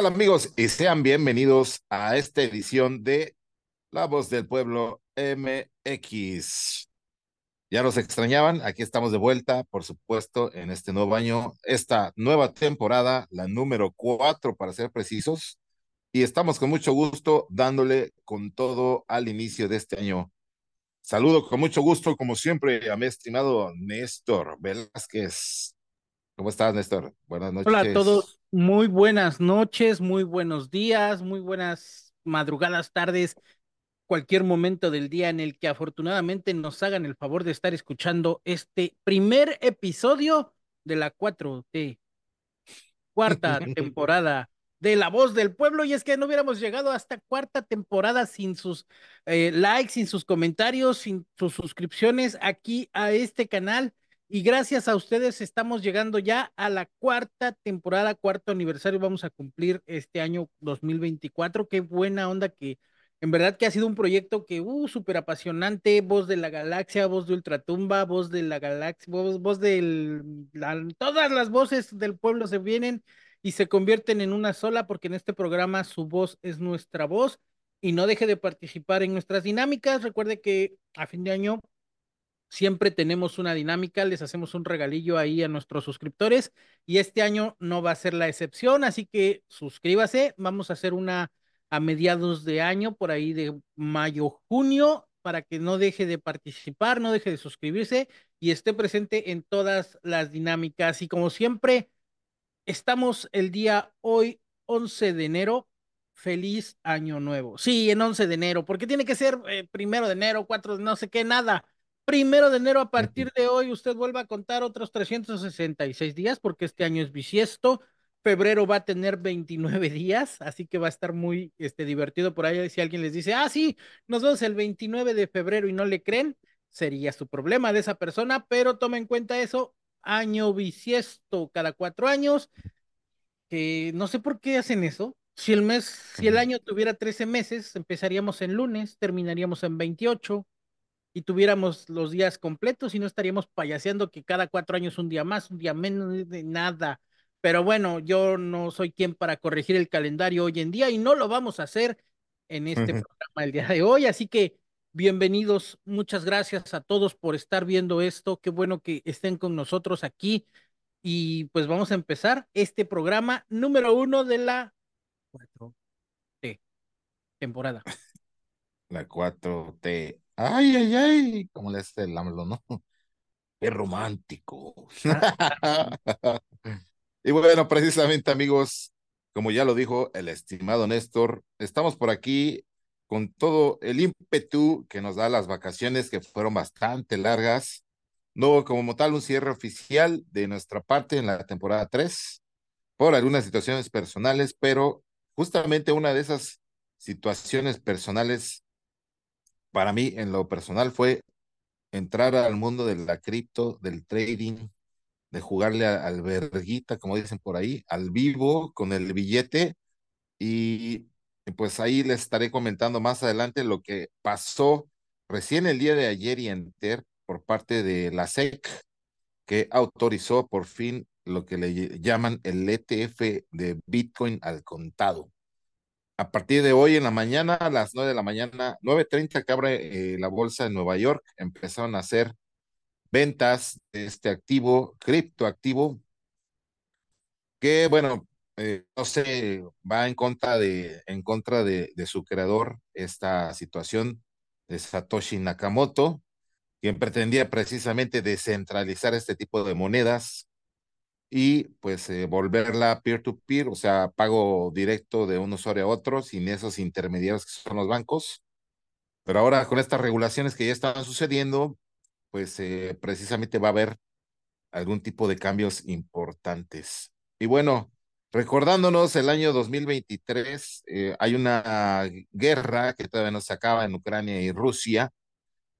¿Qué tal amigos? Y sean bienvenidos a esta edición de La Voz del Pueblo MX. Ya nos extrañaban, aquí estamos de vuelta, por supuesto, en este nuevo año, esta nueva temporada, la número cuatro para ser precisos, y estamos con mucho gusto dándole con todo al inicio de este año. Saludo con mucho gusto, como siempre, a mi estimado Néstor Velázquez. ¿Cómo estás, Néstor? Buenas noches. Hola a todos, muy buenas noches, muy buenos días, muy buenas madrugadas, tardes, cualquier momento del día en el que afortunadamente nos hagan el favor de estar escuchando este primer episodio de la 4T, cuarta temporada de La Voz del Pueblo. Y es que no hubiéramos llegado hasta cuarta temporada sin sus eh, likes, sin sus comentarios, sin sus suscripciones aquí a este canal. Y gracias a ustedes estamos llegando ya a la cuarta temporada, cuarto aniversario. Vamos a cumplir este año 2024. Qué buena onda que en verdad que ha sido un proyecto que, uh, súper apasionante. Voz de la galaxia, voz de Ultratumba, voz de la galaxia, voz, voz del... todas las voces del pueblo se vienen y se convierten en una sola porque en este programa su voz es nuestra voz y no deje de participar en nuestras dinámicas. Recuerde que a fin de año Siempre tenemos una dinámica, les hacemos un regalillo ahí a nuestros suscriptores y este año no va a ser la excepción, así que suscríbase, vamos a hacer una a mediados de año, por ahí de mayo, junio, para que no deje de participar, no deje de suscribirse y esté presente en todas las dinámicas. Y como siempre, estamos el día hoy, 11 de enero. Feliz año nuevo. Sí, en 11 de enero, porque tiene que ser eh, primero de enero, cuatro, no sé qué, nada primero de enero, a partir de hoy, usted vuelve a contar otros 366 días, porque este año es bisiesto. Febrero va a tener 29 días, así que va a estar muy este, divertido por ahí. Si alguien les dice, ah, sí, nos vemos el 29 de febrero y no le creen, sería su problema de esa persona, pero tome en cuenta eso, año bisiesto cada cuatro años, que no sé por qué hacen eso. Si el mes, si el año tuviera 13 meses, empezaríamos en lunes, terminaríamos en 28, y tuviéramos los días completos y no estaríamos payaseando que cada cuatro años un día más, un día menos, de nada. Pero bueno, yo no soy quien para corregir el calendario hoy en día y no lo vamos a hacer en este programa el día de hoy. Así que bienvenidos, muchas gracias a todos por estar viendo esto. Qué bueno que estén con nosotros aquí. Y pues vamos a empezar este programa número uno de la 4T temporada. La 4T. Ay, ay, ay, como le hace el AMLO, ¿no? Qué romántico. y bueno, precisamente amigos, como ya lo dijo el estimado Néstor, estamos por aquí con todo el ímpetu que nos da las vacaciones que fueron bastante largas. No como tal un cierre oficial de nuestra parte en la temporada 3 por algunas situaciones personales, pero justamente una de esas situaciones personales para mí en lo personal fue entrar al mundo de la cripto, del trading, de jugarle al verguita, como dicen por ahí, al vivo con el billete. Y pues ahí les estaré comentando más adelante lo que pasó recién el día de ayer y enter por parte de la SEC, que autorizó por fin lo que le llaman el ETF de Bitcoin al contado a partir de hoy en la mañana, a las 9 de la mañana, 9.30 que abre eh, la bolsa de Nueva York, empezaron a hacer ventas de este activo, criptoactivo, que bueno, eh, no sé, va en contra de, en contra de, de su creador esta situación de Satoshi Nakamoto, quien pretendía precisamente descentralizar este tipo de monedas y pues eh, volverla peer-to-peer, o sea, pago directo de un usuario a otro sin esos intermediarios que son los bancos. Pero ahora con estas regulaciones que ya están sucediendo, pues eh, precisamente va a haber algún tipo de cambios importantes. Y bueno, recordándonos el año 2023, eh, hay una guerra que todavía no se acaba en Ucrania y Rusia,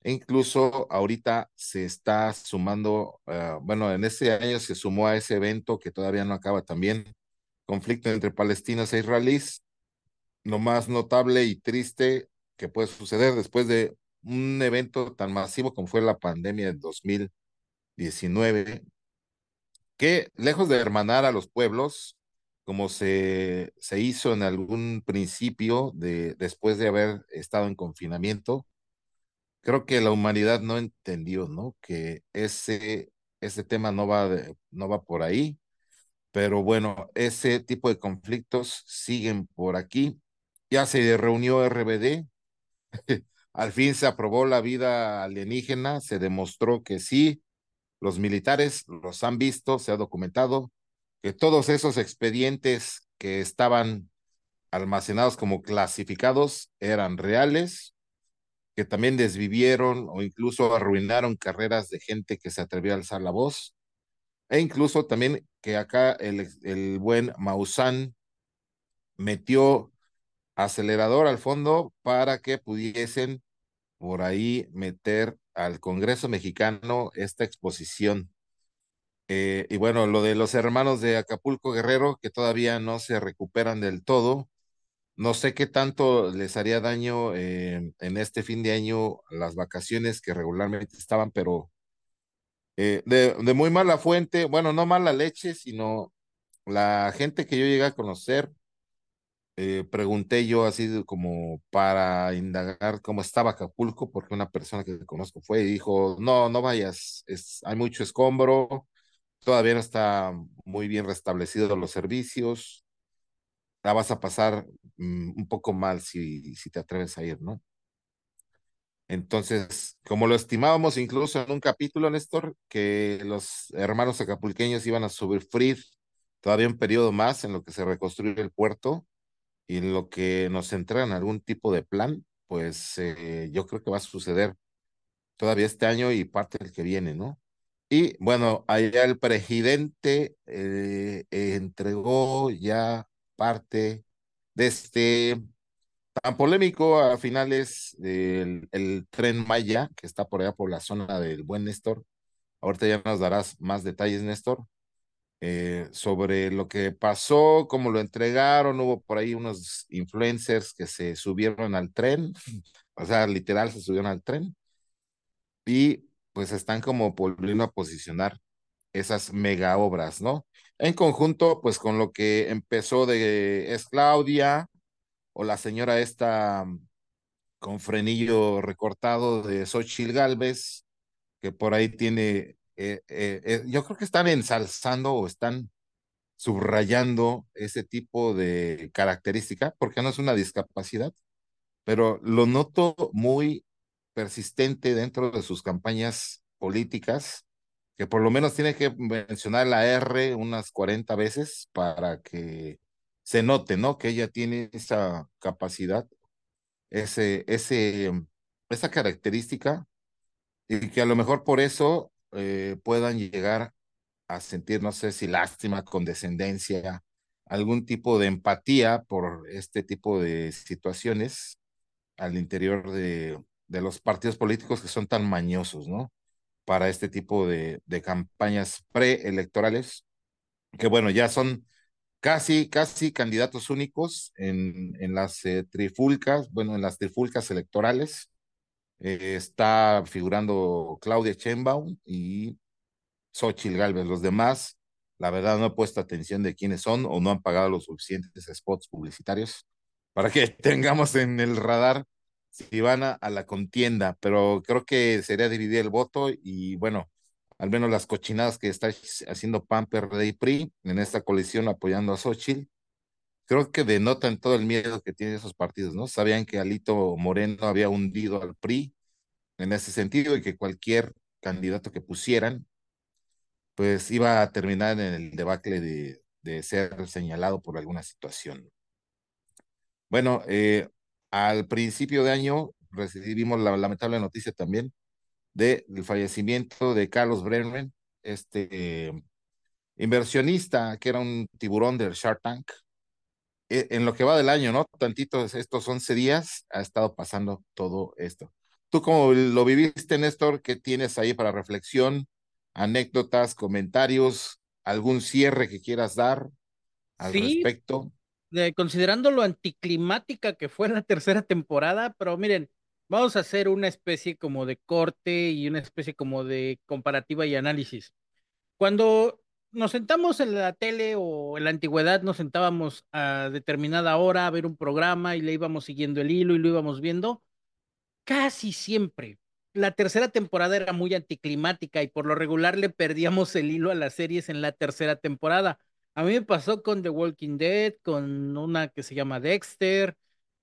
e incluso ahorita se está sumando, uh, bueno, en este año se sumó a ese evento que todavía no acaba también, conflicto entre palestinos e israelíes. Lo más notable y triste que puede suceder después de un evento tan masivo como fue la pandemia del 2019, que lejos de hermanar a los pueblos, como se, se hizo en algún principio de, después de haber estado en confinamiento, creo que la humanidad no entendió, ¿no? Que ese, ese tema no va, no va por ahí, pero bueno, ese tipo de conflictos siguen por aquí. Ya se reunió RBD, al fin se aprobó la vida alienígena, se demostró que sí, los militares los han visto, se ha documentado que todos esos expedientes que estaban almacenados como clasificados eran reales, que también desvivieron o incluso arruinaron carreras de gente que se atrevió a alzar la voz, e incluso también que acá el, el buen Maussan metió acelerador al fondo para que pudiesen por ahí meter al Congreso mexicano esta exposición. Eh, y bueno, lo de los hermanos de Acapulco Guerrero, que todavía no se recuperan del todo, no sé qué tanto les haría daño eh, en este fin de año las vacaciones que regularmente estaban, pero eh, de, muy mala fuente, bueno, no mala leche, sino la gente que yo llegué a conocer, eh, pregunté yo así como para indagar cómo estaba Acapulco, porque una persona que conozco fue y dijo, no, no vayas, hay mucho escombro, todavía no está muy bien restablecido los servicios, la vas a pasar un poco mal si, si te atreves a ir, ¿no? Entonces, como lo estimábamos incluso en un capítulo, Néstor, que los hermanos acapulqueños iban a sufrir todavía un periodo más en lo que se reconstruye el puerto y en lo que nos entregan algún tipo de plan, pues eh, yo creo que va a suceder todavía este año y parte del que viene, ¿no? Y bueno, allá el presidente eh, entregó ya parte de este tan polémico a finales el tren Maya, que está por allá por la zona del buen Néstor. Ahorita ya nos darás más detalles, Néstor, eh, sobre lo que pasó, cómo lo entregaron. Hubo por ahí unos influencers que se subieron al tren, o sea, literal se subieron al tren. Y pues están como volviendo a posicionar esas mega obras, ¿no? En conjunto, pues con lo que empezó de es Claudia o la señora esta con frenillo recortado de Xochitl Galvez, que por ahí tiene, eh, eh, eh, yo creo que están ensalzando o están subrayando ese tipo de característica, porque no es una discapacidad, pero lo noto muy persistente dentro de sus campañas políticas, que por lo menos tiene que mencionar la R unas 40 veces para que se note, ¿no? Que ella tiene esa capacidad, ese, ese, esa característica, y que a lo mejor por eso eh, puedan llegar a sentir, no sé si lástima, condescendencia, algún tipo de empatía por este tipo de situaciones al interior de, de los partidos políticos que son tan mañosos, ¿no? Para este tipo de, de campañas preelectorales, que bueno, ya son casi, casi candidatos únicos en, en las eh, trifulcas, bueno, en las trifulcas electorales. Eh, está figurando Claudia Sheinbaum y Xochitl Galvez. Los demás, la verdad, no he puesto atención de quiénes son o no han pagado los suficientes spots publicitarios para que tengamos en el radar si van a, a, la contienda, pero creo que sería dividir el voto y bueno, al menos las cochinadas que está haciendo Pamper de PRI en esta coalición apoyando a Xochitl, creo que denotan todo el miedo que tienen esos partidos, ¿no? Sabían que Alito Moreno había hundido al PRI en ese sentido y que cualquier candidato que pusieran, pues iba a terminar en el debacle de, de ser señalado por alguna situación. Bueno, eh, al principio de año recibimos la lamentable noticia también del de fallecimiento de Carlos Brennan, este eh, inversionista que era un tiburón del Shark Tank. E, en lo que va del año, ¿no? Tantitos estos 11 días ha estado pasando todo esto. ¿Tú cómo lo viviste, Néstor? ¿Qué tienes ahí para reflexión? Anécdotas, comentarios, algún cierre que quieras dar al sí, respecto de, considerando lo anticlimática que fue la tercera temporada, pero miren, vamos a hacer una especie como de corte y una especie como de comparativa y análisis. Cuando nos sentamos en la tele o en la antigüedad nos sentábamos a determinada hora a ver un programa y le íbamos siguiendo el hilo y lo íbamos viendo, casi siempre. La tercera temporada era muy anticlimática y por lo regular le perdíamos el hilo a las series en la tercera temporada. A mí me pasó con The Walking Dead, con una que se llama Dexter,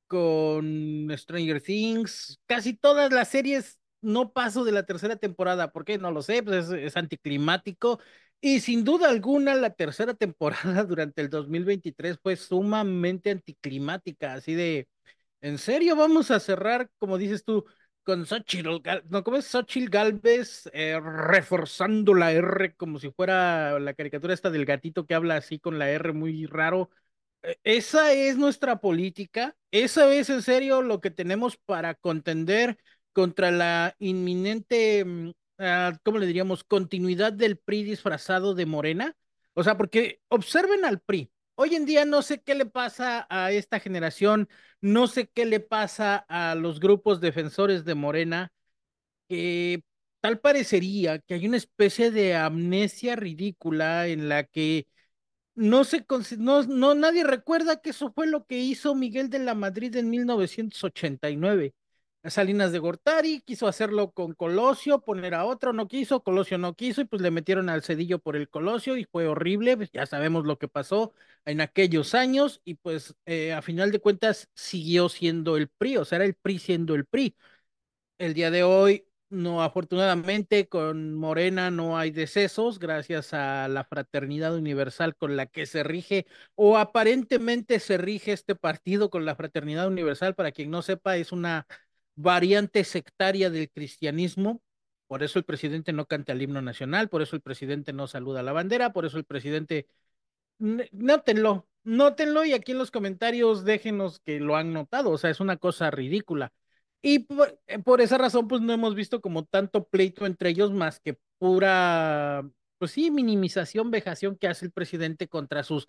con Stranger Things, casi todas las series no paso de la tercera temporada, ¿por qué? No lo sé, pues es, es anticlimático y sin duda alguna la tercera temporada durante el 2023 fue sumamente anticlimática, así de, ¿en serio vamos a cerrar, como dices tú, con Xochitl, no, ¿cómo es Xochitl Galvez eh, reforzando la R como si fuera la caricatura esta del gatito que habla así con la R muy raro? E, esa es nuestra política, esa es en serio lo que tenemos para contender contra la inminente, ah, ¿cómo le diríamos?, continuidad del PRI disfrazado de Morena. O sea, porque observen al PRI. Hoy en día no sé qué le pasa a esta generación, no sé qué le pasa a los grupos defensores de Morena, que tal parecería que hay una especie de amnesia ridícula en la que no se no, no nadie recuerda que eso fue lo que hizo Miguel de la Madrid en 1989. Salinas de Gortari quiso hacerlo con Colosio, poner a otro, no quiso, Colosio no quiso y pues le metieron al cedillo por el Colosio y fue horrible, pues ya sabemos lo que pasó en aquellos años y pues eh, a final de cuentas siguió siendo el PRI, o sea, era el PRI siendo el PRI. El día de hoy no, afortunadamente con Morena no hay decesos gracias a la fraternidad universal con la que se rige o aparentemente se rige este partido con la fraternidad universal. Para quien no sepa, es una variante sectaria del cristianismo. Por eso el presidente no canta el himno nacional, por eso el presidente no saluda la bandera, por eso el presidente... Nótenlo, nótenlo y aquí en los comentarios déjenos que lo han notado, o sea, es una cosa ridícula. Y por, eh, por, esa razón, pues no hemos visto como tanto pleito entre ellos más que pura, pues sí, minimización, vejación que hace el presidente contra sus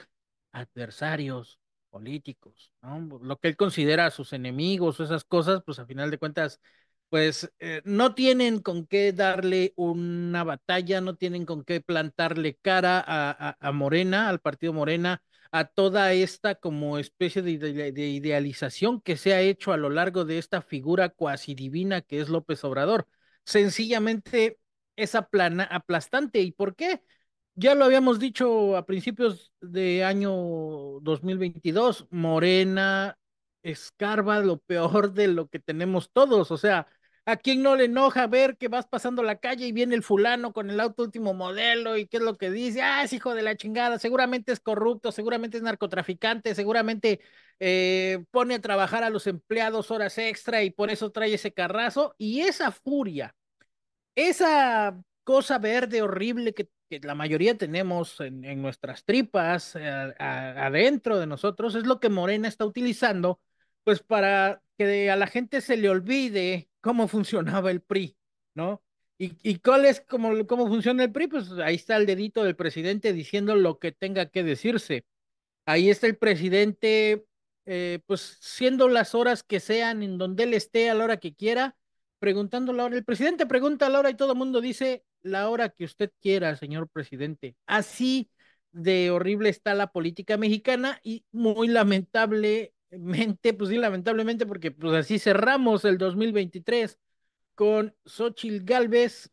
adversarios políticos, ¿no? Lo que él considera sus enemigos o esas cosas, pues a final de cuentas, pues eh, no tienen con qué darle una batalla, no tienen con qué plantarle cara a, a, a Morena, al partido Morena, a toda esta como especie de, de, de, idealización que se ha hecho a lo largo de esta figura cuasi divina que es López Obrador. Sencillamente es aplana, aplastante. ¿Y por qué? Ya lo habíamos dicho a principios de año 2022, Morena escarba lo peor de lo que tenemos todos, o sea, ¿A quién no le enoja ver que vas pasando la calle y viene el fulano con el auto último modelo y qué es lo que dice? Ah, es hijo de la chingada, seguramente es corrupto, seguramente es narcotraficante, seguramente eh, pone a trabajar a los empleados horas extra y por eso trae ese carrazo. Y esa furia, esa cosa verde horrible que, que la mayoría tenemos en, en nuestras tripas, eh, adentro de nosotros, es lo que Morena está utilizando, pues para que a la gente se le olvide cómo funcionaba el PRI, ¿no? ¿Y, y cuál es cómo, cómo funciona el PRI? Pues ahí está el dedito del presidente diciendo lo que tenga que decirse. Ahí está el presidente, eh, pues siendo las horas que sean, en donde él esté a la hora que quiera, preguntando la hora. El presidente pregunta a la hora y todo el mundo dice la hora que usted quiera, señor presidente. Así de horrible está la política mexicana y muy lamentable mente, pues sí, lamentablemente, porque pues así cerramos el 2023 con Xochil Galvez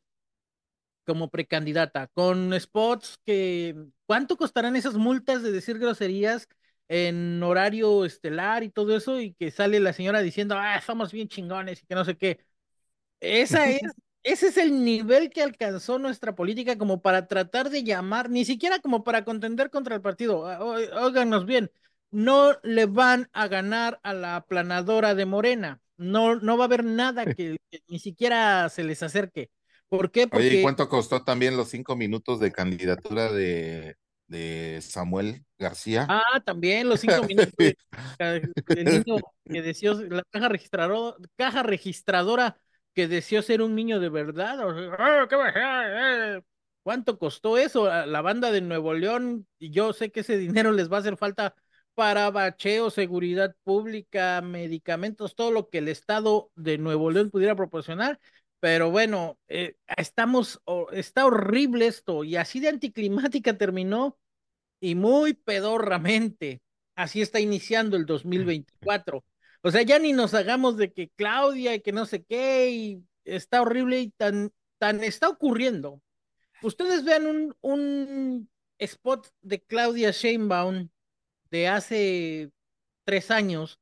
como precandidata, con spots que, ¿cuánto costarán esas multas de decir groserías en horario estelar y todo eso? Y que sale la señora diciendo, ah, somos bien chingones y que no sé qué. Esa es, ese es el nivel que alcanzó nuestra política como para tratar de llamar, ni siquiera como para contender contra el partido. Óiganos bien, no le van a ganar a la aplanadora de Morena. No, no va a haber nada que, que ni siquiera se les acerque. ¿Por qué? Porque... Oye, ¿y cuánto costó también los cinco minutos de candidatura de, de Samuel García? Ah, también los cinco minutos de, niño que deseó, la caja registradora, caja registradora que deseó ser un niño de verdad. ¿Cuánto costó eso? La banda de Nuevo León, y yo sé que ese dinero les va a hacer falta para bacheo, seguridad pública, medicamentos, todo lo que el Estado de Nuevo León pudiera proporcionar. Pero bueno, eh, estamos, está horrible esto y así de anticlimática terminó y muy pedorramente. Así está iniciando el 2024. O sea, ya ni nos hagamos de que Claudia y que no sé qué, y está horrible y tan, tan está ocurriendo. Ustedes vean un, un spot de Claudia Sheinbaum de hace tres años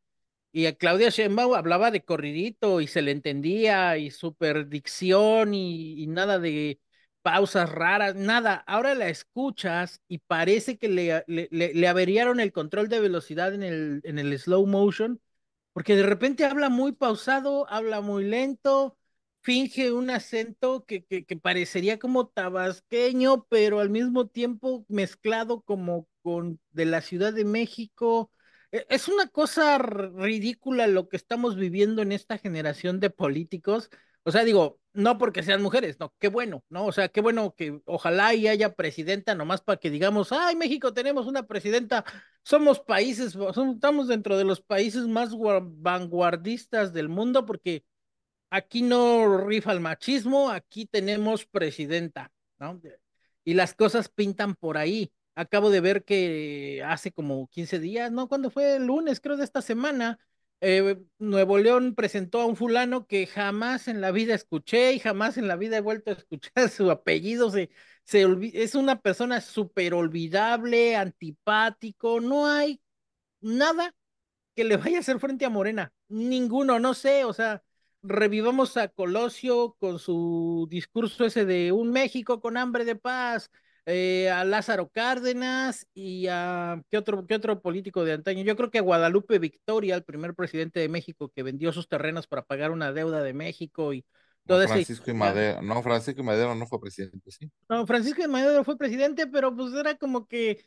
y a Claudia Sheinbaum hablaba de corridito y se le entendía y super dicción y, nada de pausas raras, nada. Ahora la escuchas y parece que le, le, le, averiaron el control de velocidad en el, en el slow motion, porque de repente habla muy pausado, habla muy lento, finge un acento que, que, parecería como tabasqueño, pero al mismo tiempo mezclado como con de la Ciudad de México e, es una cosa ridícula lo que estamos viviendo en esta generación de políticos. O sea, digo, no porque sean mujeres, no, qué bueno, ¿no? O sea, qué bueno que ojalá y haya presidenta nomás para que digamos, ay, México tenemos una presidenta, somos países, estamos dentro de los países más vanguardistas del mundo porque aquí no rifa el machismo, aquí tenemos presidenta, ¿no? Y las cosas pintan por ahí. Acabo de ver que hace como 15 días, ¿no? Cuando fue el lunes, creo, de esta semana, eh, Nuevo León presentó a un fulano que jamás en la vida escuché y jamás en la vida he vuelto a escuchar su apellido. Se, se es una persona súper olvidable, antipático, no hay nada que le vaya a hacer frente a Morena. Ninguno, no sé, o sea, revivamos a Colosio con su discurso ese de un México con hambre de paz eh, a Lázaro Cárdenas y a ¿qué otro, qué otro político de antaño. Yo creo que a Guadalupe Victoria, el primer presidente de México que vendió sus terrenos para pagar una deuda de México y todo no, Francisco y Madero, no, Francisco y Madero no fue presidente, sí. No, Francisco y Madero fue presidente, pero pues era como que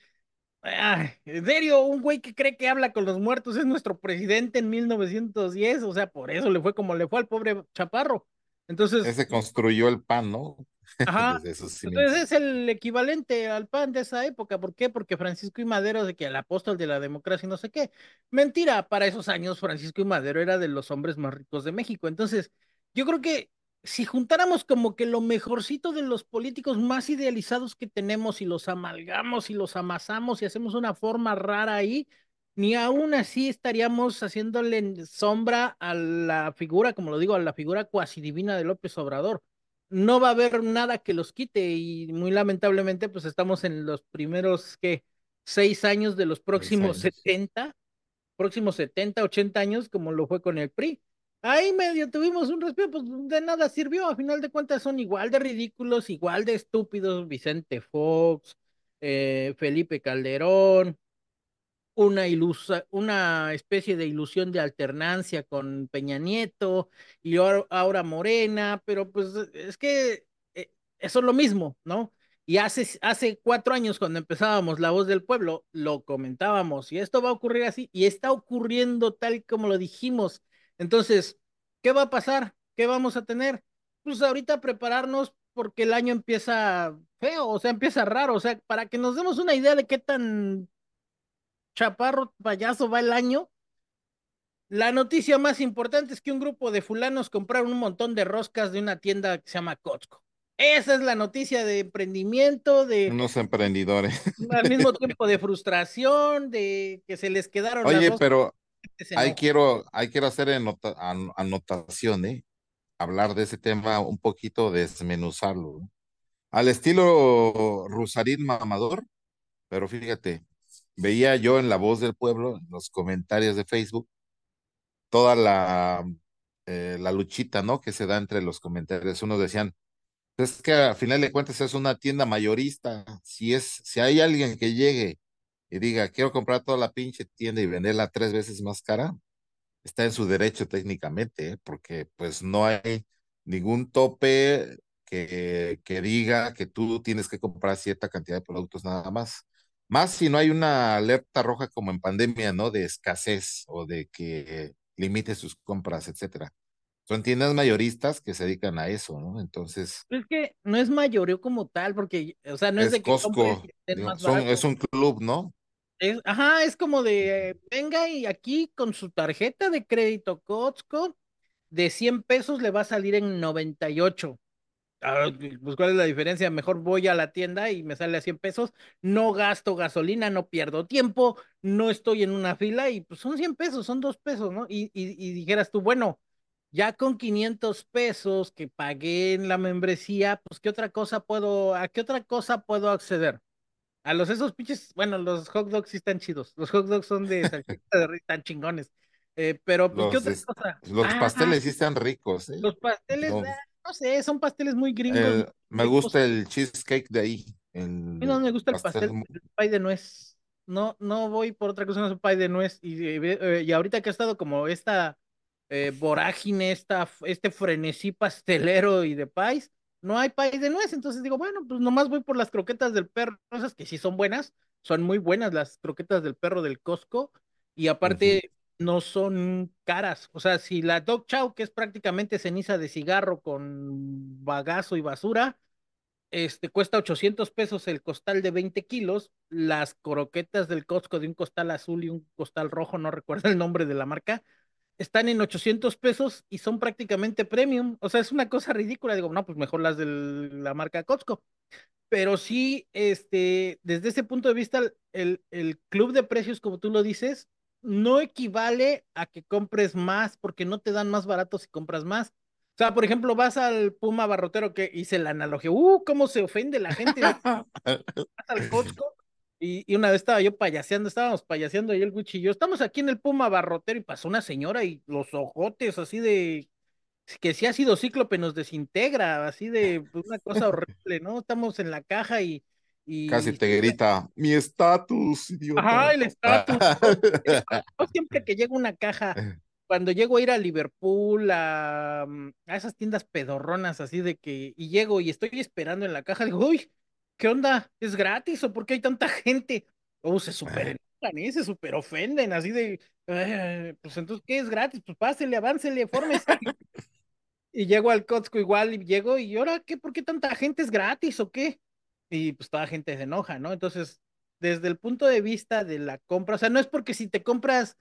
Ay, en serio, un güey que cree que habla con los muertos es nuestro presidente en 1910, o sea, por eso le fue como le fue al pobre Chaparro. Entonces. Ese construyó el pan, ¿no? Ajá. Entonces es el equivalente al PAN de esa época. ¿Por qué? Porque Francisco y Madero, de que el apóstol de la democracia y no sé qué. Mentira, para esos años Francisco y Madero era de los hombres más ricos de México. Entonces, yo creo que si juntáramos como que lo mejorcito de los políticos más idealizados que tenemos y los amalgamos y los amasamos y hacemos una forma rara ahí, ni aún así estaríamos haciéndole sombra a la figura, como lo digo, a la figura cuasi divina de López Obrador no va a haber nada que los quite y muy lamentablemente pues estamos en los primeros que seis años de los próximos 70, próximos 70, 80 años como lo fue con el PRI. Ahí medio tuvimos un respiro, pues de nada sirvió, a final de cuentas son igual de ridículos, igual de estúpidos, Vicente Fox, eh, Felipe Calderón, una, ilusa, una especie de ilusión de alternancia con Peña Nieto y ahora, Morena, pero pues es que eh, eso es lo mismo, ¿no? Y hace, hace cuatro años cuando empezábamos La Voz del Pueblo, lo comentábamos y esto va a ocurrir así y está ocurriendo tal como lo dijimos. Entonces, ¿qué va a pasar? ¿Qué vamos a tener? Pues ahorita prepararnos porque el año empieza feo, o sea, empieza raro, o sea, para que nos demos una idea de qué tan chaparro payaso va el año. La noticia más importante es que un grupo de fulanos compraron un montón de roscas de una tienda que se llama Costco. Esa es la noticia de emprendimiento, de... Unos emprendedores. Al mismo tiempo de frustración, de que se les quedaron... Oye, pero ahí quiero, ahí quiero hacer anotación, ¿eh? Hablar de ese tema un poquito, desmenuzarlo. Al estilo Rusarín Mamador, pero fíjate, veía yo en La Voz del Pueblo, en los comentarios de Facebook, toda la, eh, la luchita, ¿no? Que se da entre los comentarios. Unos decían, es que a final de cuentas es una tienda mayorista. Si es, si hay alguien que llegue y diga, quiero comprar toda la pinche tienda y venderla tres veces más cara, está en su derecho técnicamente, ¿eh? porque pues no hay ningún tope que, que diga que tú tienes que comprar cierta cantidad de productos nada más. Más si no hay una alerta roja como en pandemia, ¿no? De escasez o de que limite sus compras, etcétera. Son tiendas mayoristas que se dedican a eso, ¿no? Entonces. Es que no es mayoreo como tal, porque, o sea, no es, de que Costco, es un club, ¿no? ajá, es como de, venga y aquí con su tarjeta de crédito Costco, de 100 pesos le va a salir en 98. Ah, pues cuál es la diferencia, mejor voy a la tienda y me sale a 100 pesos, no gasto gasolina, no pierdo tiempo, no estoy en una fila y pues son 100 pesos, son dos pesos, ¿no? Y, y, y dijeras tú, bueno, ya con 500 pesos que pagué en la membresía, pues qué otra cosa puedo, a qué otra cosa puedo acceder. A los esos pinches, bueno, los hot dogs sí están chidos, los hot dogs son de salchicha de están chingones. Eh, pero pues qué otra cosa. los Ah, pasteles sí están ricos, ¿eh? los pasteles, No, ah, no sé, son pasteles muy gringos, muy el- me gusta el cheesecake de ahí, mí no el me gusta el pastel. pastel, el pay de nuez. No, no voy por otra cosa, no es el pay de nuez. Y, eh, eh, y ahorita que ha estado como esta eh, vorágine, esta, este frenesí pastelero y de país, no hay pay de nuez. Entonces digo, bueno, pues nomás voy por las croquetas del perro, esas que sí son buenas, son muy buenas las croquetas del perro del Costco. Y aparte no son caras. O sea, si la Dog Chow, que es prácticamente ceniza de cigarro con bagazo y basura este, cuesta 800 pesos el costal de 20 kilos. Las croquetas del Costco de un costal azul y un costal rojo, no recuerdo el nombre de la marca, están en 800 pesos y son prácticamente premium. O sea, es una cosa ridícula. Digo, no, pues mejor las de la marca Costco. Pero sí, este, desde ese punto de vista, el, el club de precios, como tú lo dices, no equivale a que compres más porque no te dan más barato si compras más. O sea, por ejemplo, vas al Puma Barrotero que hice la analogía, uh, cómo se ofende la gente, vas al Costco y, y una vez estaba yo payaseando, estábamos payaseando ahí el Wichi y yo, estamos aquí en el Puma Barrotero y pasó una señora y los ojotes así de, que si ha sido cíclope nos desintegra, así de pues, una cosa horrible, ¿no? Estamos en la caja y, Casi te grita, mi estatus, ajá, idiota. el estatus. Yo siempre que llego a una caja, cuando llego a ir a Liverpool, a, mm, a esas tiendas pedorronas, así de que, y llego y estoy esperando en la caja, digo, uy, ¿qué onda? ¿Es gratis o por qué hay tanta gente? Oh, se super enojan, ¿eh? Se super ofenden, así de, "Eh, pues entonces, ¿qué es gratis? Pues pásele, aváncele, fórmese. Y llego al Costco igual y llego y ahora, ¿qué? ¿Por qué tanta gente es gratis o qué? Y pues toda gente se enoja, ¿no? Entonces, desde el punto de vista de la compra, o sea, no es porque si te compras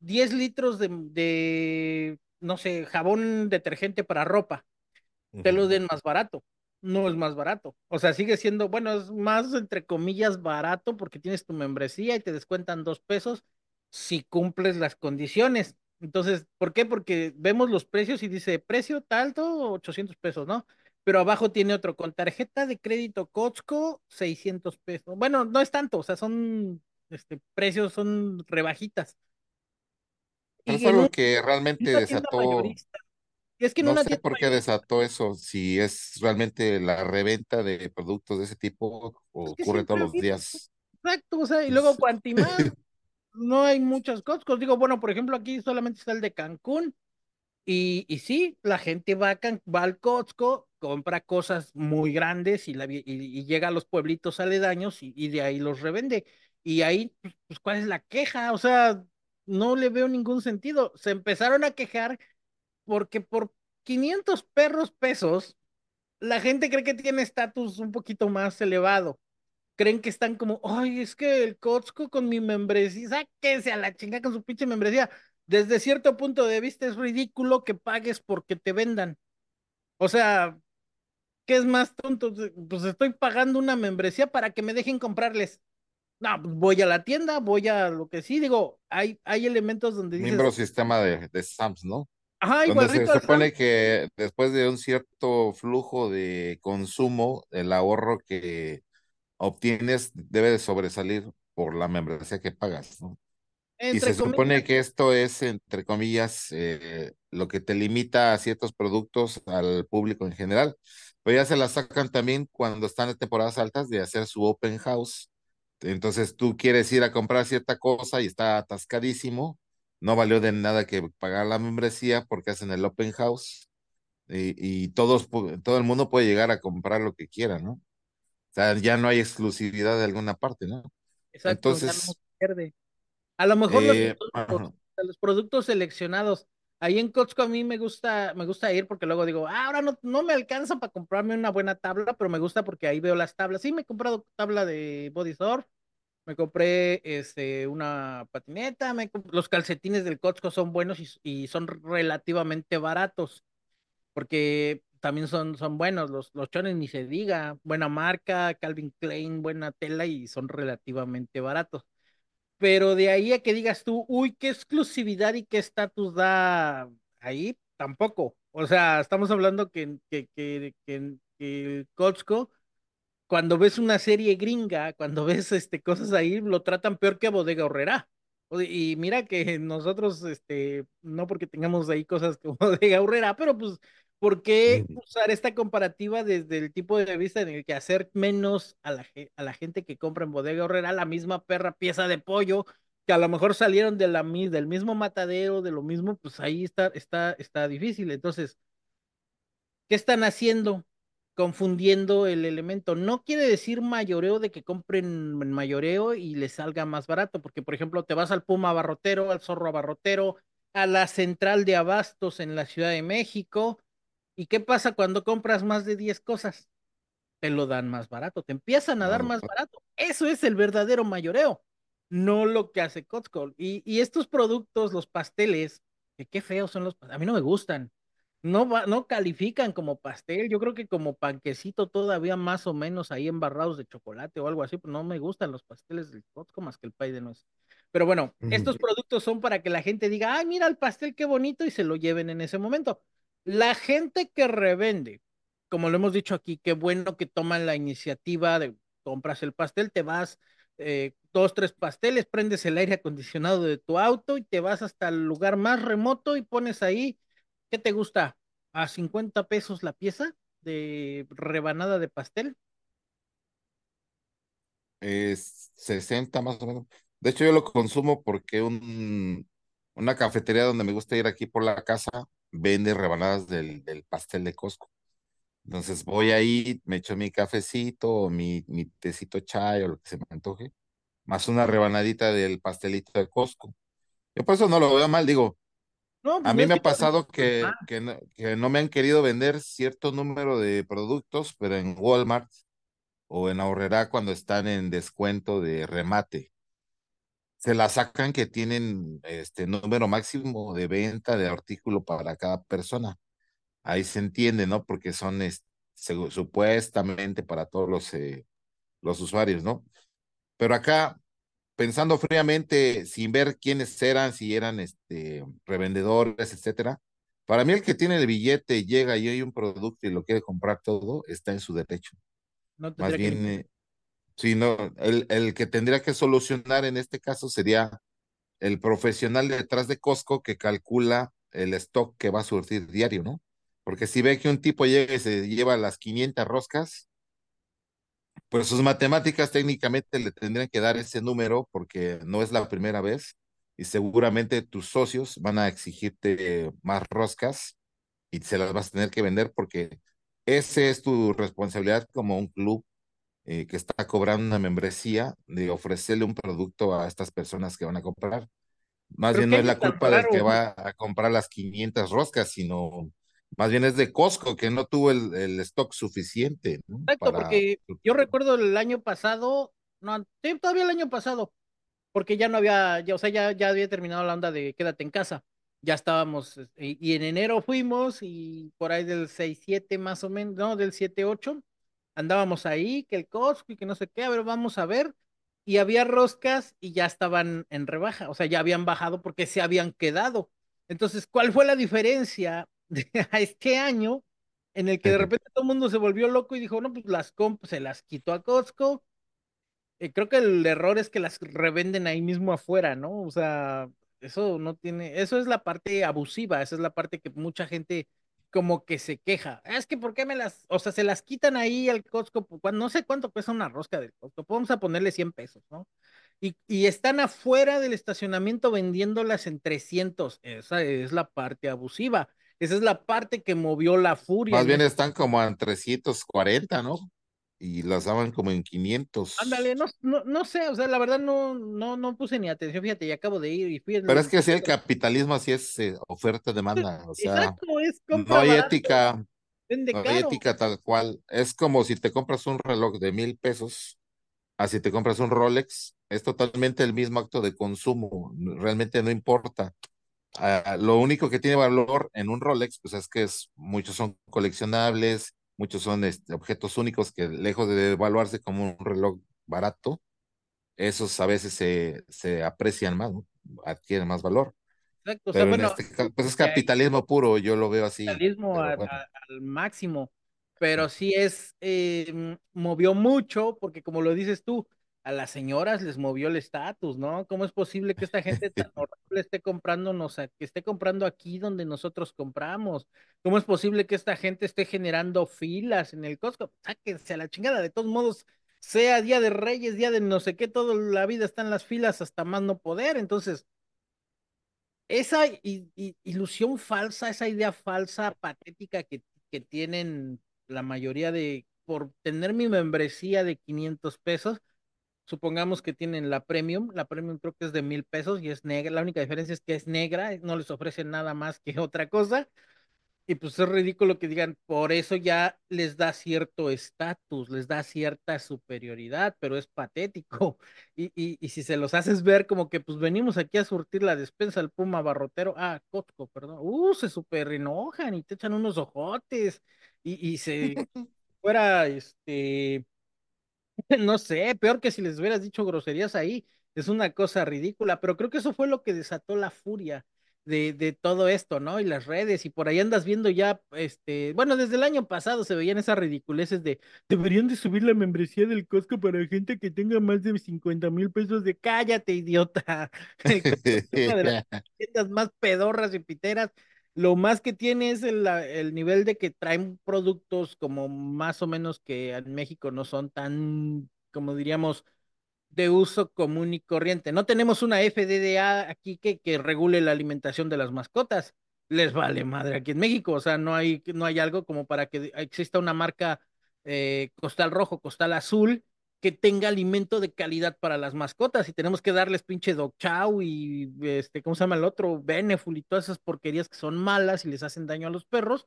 10 litros de, de no sé, jabón detergente para ropa, te lo Ujú. den más barato. No es más barato. O sea, sigue siendo, bueno, es más entre comillas barato porque tienes tu membresía y te descuentan dos pesos si cumples las condiciones. Entonces, ¿por qué? Porque vemos los precios y dice precio tanto, 800 pesos, ¿no? Pero abajo tiene otro con tarjeta de crédito Costco, 600 pesos. Bueno, no es tanto, o sea, son, este, precios son rebajitas. Pero es Y en un- algo que en realmente desató, y es que no sé por qué desató eso, si es realmente la reventa de productos de ese tipo ocurre todos los días. exacto, o sea, y luego Cuantimás, no hay muchos Costcos. Digo, bueno, por ejemplo, aquí solamente está el de Cancún. Y, y sí, la gente va, a Can- va al Costco, compra cosas muy grandes y, la, y llega a los pueblitos aledaños y, y de ahí los revende. Y ahí, pues, pues, ¿cuál es la queja? O sea, no le veo ningún sentido. Se empezaron a quejar porque por 500 perros pesos, la gente cree que tiene estatus un poquito más elevado creen que están como, ay, es que el Costco con mi membresía, sáquense a la chinga con su pinche membresía. Desde cierto punto de vista es ridículo que pagues porque te vendan. O sea, ¿qué es más tonto? Pues estoy pagando una membresía para que me dejen comprarles. No, pues voy a la tienda, voy a lo que sí, digo, hay, hay elementos donde miembro dices, sistema de, de Sams, ¿no? ajá, Donde se Sam. supone que después de un cierto flujo de consumo, el ahorro que obtienes debe de sobresalir por la membresía que pagas, ¿no? Y se supone que esto es, entre comillas, eh, lo que te limita a ciertos productos al público en general. Pero ya se la sacan también cuando están en temporadas altas de hacer su open house. Entonces tú quieres ir a comprar cierta cosa y está atascadísimo. No valió de nada que pagar la membresía porque hacen el open house y, y todos, todo el mundo puede llegar a comprar lo que quiera, ¿no? O sea, ya no hay exclusividad de alguna parte, ¿no? exacto, ya no se Entonces, pierde. A lo mejor los eh, productos, ajá, los productos seleccionados. Ahí en Costco a mí me gusta, me gusta ir porque luego digo, ah, ahora no, no me alcanza para comprarme una buena tabla, pero me gusta porque ahí veo las tablas. Sí, me he comprado tabla de Body me compré este, una patineta, me los calcetines del Costco son buenos y, son relativamente baratos, porque también son, son buenos, los, los chones ni se diga, buena marca, Calvin Klein, buena tela y son relativamente baratos. Pero de ahí a que digas tú, uy, qué exclusividad y qué estatus da ahí, tampoco. O sea, estamos hablando que, que, que, que, Costco cuando ves una serie gringa, cuando ves este, cosas ahí, lo tratan peor que Bodega Horrera. Y mira que nosotros, este, no porque tengamos ahí cosas como Bodega Horrera, pero pues, ¿por qué usar esta comparativa desde el tipo de vista en el que hacer menos a la, a la gente que compra en Bodega Horrera la misma perra pieza de pollo que a lo mejor salieron de la, del mismo matadero, de lo mismo, pues ahí está, está, está difícil. Entonces, ¿qué están haciendo? confundiendo el elemento. No quiere decir mayoreo de que compren mayoreo y les salga más barato, porque por ejemplo te vas al Puma Abarrotero, al Zorro Abarrotero, a la central de abastos en la Ciudad de México. ¿Y qué pasa cuando compras más de 10 cosas? Te lo dan más barato, te empiezan a dar más barato. Eso es el verdadero mayoreo, no lo que hace Costco. Y, y estos productos, los pasteles, que qué feos son los a mí no me gustan no, no califican como pastel, yo creo que como panquecito todavía más o menos ahí embarrados de chocolate o algo así, pero no me gustan los pasteles del Costco más que el pay de nuez. Pero bueno, estos productos son para que la gente diga, ay, mira el pastel, qué bonito, y se lo lleven en ese momento. La gente que revende, como lo hemos dicho aquí, qué bueno que toman la iniciativa de compras el pastel, te vas eh, dos, tres pasteles, prendes el aire acondicionado de tu auto y te vas hasta el lugar más remoto y pones ahí ¿Qué te gusta? ¿A 50 pesos la pieza de rebanada de pastel? Es 60 más o menos. De hecho, yo lo consumo porque un, una cafetería donde me gusta ir aquí por la casa vende rebanadas del, del pastel de Costco. Entonces voy ahí, me echo mi cafecito, mi, mi tecito chai o lo que se me antoje, más una rebanadita del pastelito de Costco. Yo por eso no lo veo mal, digo, a pues, mí me ha pasado que, que, no, me han querido vender cierto número de productos, pero en Walmart o en Ahorrera cuando están en descuento de remate, se la sacan que tienen este número máximo de venta de artículo para cada persona. Ahí se entiende, ¿no? Porque son supuestamente para todos los, eh, los usuarios, ¿no? Pero acá pensando fríamente, sin ver quiénes eran, si eran este, revendedores, etcétera, para mí el que tiene el billete llega y hay un producto y lo quiere comprar todo, está en su derecho. No Más bien, sí, no, el, el que tendría que solucionar en este caso sería el profesional detrás de Costco que calcula el stock que va a surtir diario, ¿no? Porque si ve que un tipo llega y se lleva las 500 roscas, pues sus matemáticas técnicamente le tendrían que dar ese número porque no es la primera vez y seguramente tus socios van a exigirte más roscas y se las vas a tener que vender porque ese es tu responsabilidad como un club eh, que está cobrando una membresía de ofrecerle un producto a estas personas que van a comprar. Más bien no es la culpa del que va a comprar las 500 roscas, sino más bien es de Costco, que no tuvo el, el stock suficiente. ¿no? Exacto, porque yo recuerdo el año pasado, no, todavía el año pasado, porque ya no había, ya, o sea, ya, ya había terminado la onda de quédate en casa. Ya estábamos, y, en enero fuimos, y por ahí del 6-7 más o menos, no, del 7-8, andábamos ahí, que el Costco y que no sé qué, a ver, vamos a ver. Y había roscas y ya estaban en rebaja, o sea, ya habían bajado porque se habían quedado. Entonces, ¿cuál fue la diferencia a este año en el que de repente todo el mundo se volvió loco y dijo, no, pues las comp se las quitó a Costco. Eh, creo que el error es que las revenden ahí mismo afuera, ¿no? O sea, eso no tiene, eso es la parte abusiva, esa es la parte que mucha gente como que se queja. Es que, ¿por qué me las, o sea, se las quitan ahí al Costco? No sé cuánto cuesta una rosca del Costco, vamos a ponerle 100 pesos, ¿no? Y, y, están afuera del estacionamiento vendiéndolas en 300. Esa es la parte abusiva. Esa es la parte que movió la furia. Más bien están como en 340, ¿no? Y las daban como en 500. Ándale, no, no, sé, o sea, la verdad no, no, no puse ni atención, fíjate, ya acabo de ir y fui. Pero es que si el capitalismo así es eh, oferta-demanda, o sea, Exacto, es no hay ética, no hay ética tal cual. Es como si te compras un reloj de mil pesos a si te compras un Rolex, es totalmente el mismo acto de consumo, realmente no importa. Uh, lo único que tiene valor en un Rolex, pues es que es, muchos son coleccionables, muchos son este, objetos únicos que lejos de evaluarse como un reloj barato, esos a veces se, se aprecian más, ¿no? adquieren más valor. Exacto, o Pero sea, en este pues es capitalismo puro, yo lo veo así. capitalismo Bueno. al máximo, pero sí es, eh, movió mucho, porque como lo dices tú, a las señoras les movió el estatus, ¿no? ¿Cómo es posible que esta gente tan horrible esté comprándonos, a- que esté comprando aquí donde nosotros compramos? ¿Cómo es posible que esta gente esté generando filas en el Costco? Sáquense a la chingada, de todos modos, sea Día de Reyes, Día de no sé qué, toda la vida están las filas hasta más no poder, entonces esa i- i- ilusión falsa, esa idea falsa, patética que, que tienen la mayoría de, por tener mi membresía de 500 pesos, supongamos que tienen la premium, la premium creo que es de mil pesos y es negra, la única diferencia es que es negra, no les ofrecen nada más que otra cosa, y pues es ridículo que digan, por eso ya les da cierto estatus, les da cierta superioridad, pero es patético. Y, y, y si se los haces ver como que pues venimos aquí a surtir la despensa al Puma Barrotero, ah, Costco, perdón, uh, se super enojan y te echan unos ojotes y, y se fuera, este, no sé, peor que si les hubieras dicho groserías ahí, es una cosa ridícula, pero creo que eso fue lo que desató la furia de, de todo esto, ¿no? Y las redes, y por ahí andas viendo ya, este, bueno, desde el año pasado se veían esas ridiculeces de, deberían de subir la membresía del Costco para gente que tenga más de 50 mil pesos de cállate, idiota. Una de las tiendas más pedorras y piteras. Lo más que tiene es el, el nivel de que traen productos como más o menos que en México no son tan, como diríamos, de uso común y corriente. No tenemos una FDDA aquí que, que regule la alimentación de las mascotas. Les vale madre aquí en México. O sea, no hay, no hay algo como para que exista una marca eh, costal rojo, costal azul, que tenga alimento de calidad para las mascotas. Y tenemos que darles pinche Dog Chow y este, ¿cómo se llama el otro? Beneful y todas esas porquerías que son malas y les hacen daño a los perros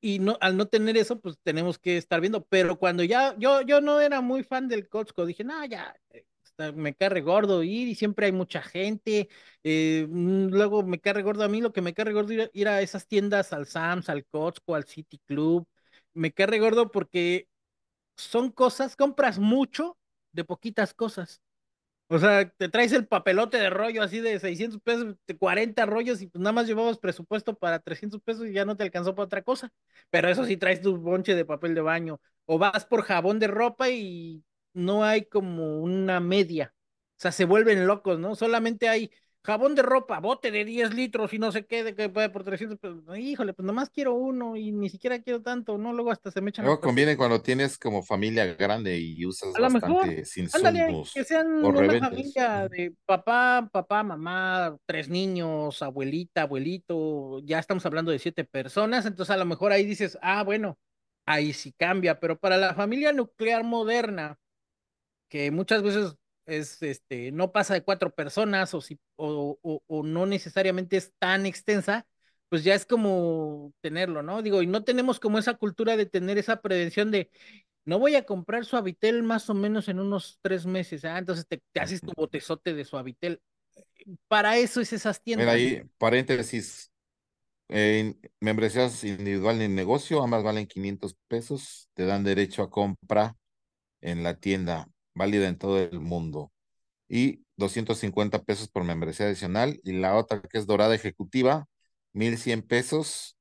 y no, al no tener eso, pues tenemos que estar viendo. Pero cuando ya, yo, yo no era muy fan del Costco, dije, no, ya, me carre gordo ir y siempre hay mucha gente. eh, mm, luego me carre gordo a mí, lo que me carre gordo ir, ir a esas tiendas, al Sam's, al Costco, al City Club. Me carre gordo porque son cosas, compras mucho de poquitas cosas. O sea, te traes el papelote de rollo así de 600 pesos, de 40 rollos y pues nada más llevabas presupuesto para 300 pesos y ya no te alcanzó para otra cosa. Pero eso sí traes tu bonche de papel de baño. O vas por jabón de ropa y no hay como una media. O sea, se vuelven locos, ¿no? Solamente hay jabón de ropa, bote de 10 litros y no sé qué, de que puede por 300 pesos. Híjole, pues nomás quiero uno y ni siquiera quiero tanto, ¿no? Luego hasta se me echan Luego conviene cuando tienes como familia grande y usas A lo mejor, bastantes ándale, que sean una familia de papá, papá, mamá, tres niños, abuelita, abuelito, ya estamos hablando de siete personas, entonces a lo mejor ahí dices, ah, bueno, ahí sí cambia, pero para la familia nuclear moderna, que muchas veces es, este, no pasa de cuatro personas o, si, o, o, o no necesariamente es tan extensa, pues ya es como tenerlo, ¿no? Digo, y no tenemos como esa cultura de tener esa prevención de no voy a comprar Suavitel más o menos en unos tres meses. Ah, entonces te, te haces tu botezote de Suavitel. Para eso es esas Mira tiendas. ahí, paréntesis, en membresías individual en negocio, ambas valen 500 pesos, te dan derecho a compra en la tienda, válida en todo el mundo. Y 250 pesos por membresía adicional. Y la otra que es dorada ejecutiva, 1100 pesos.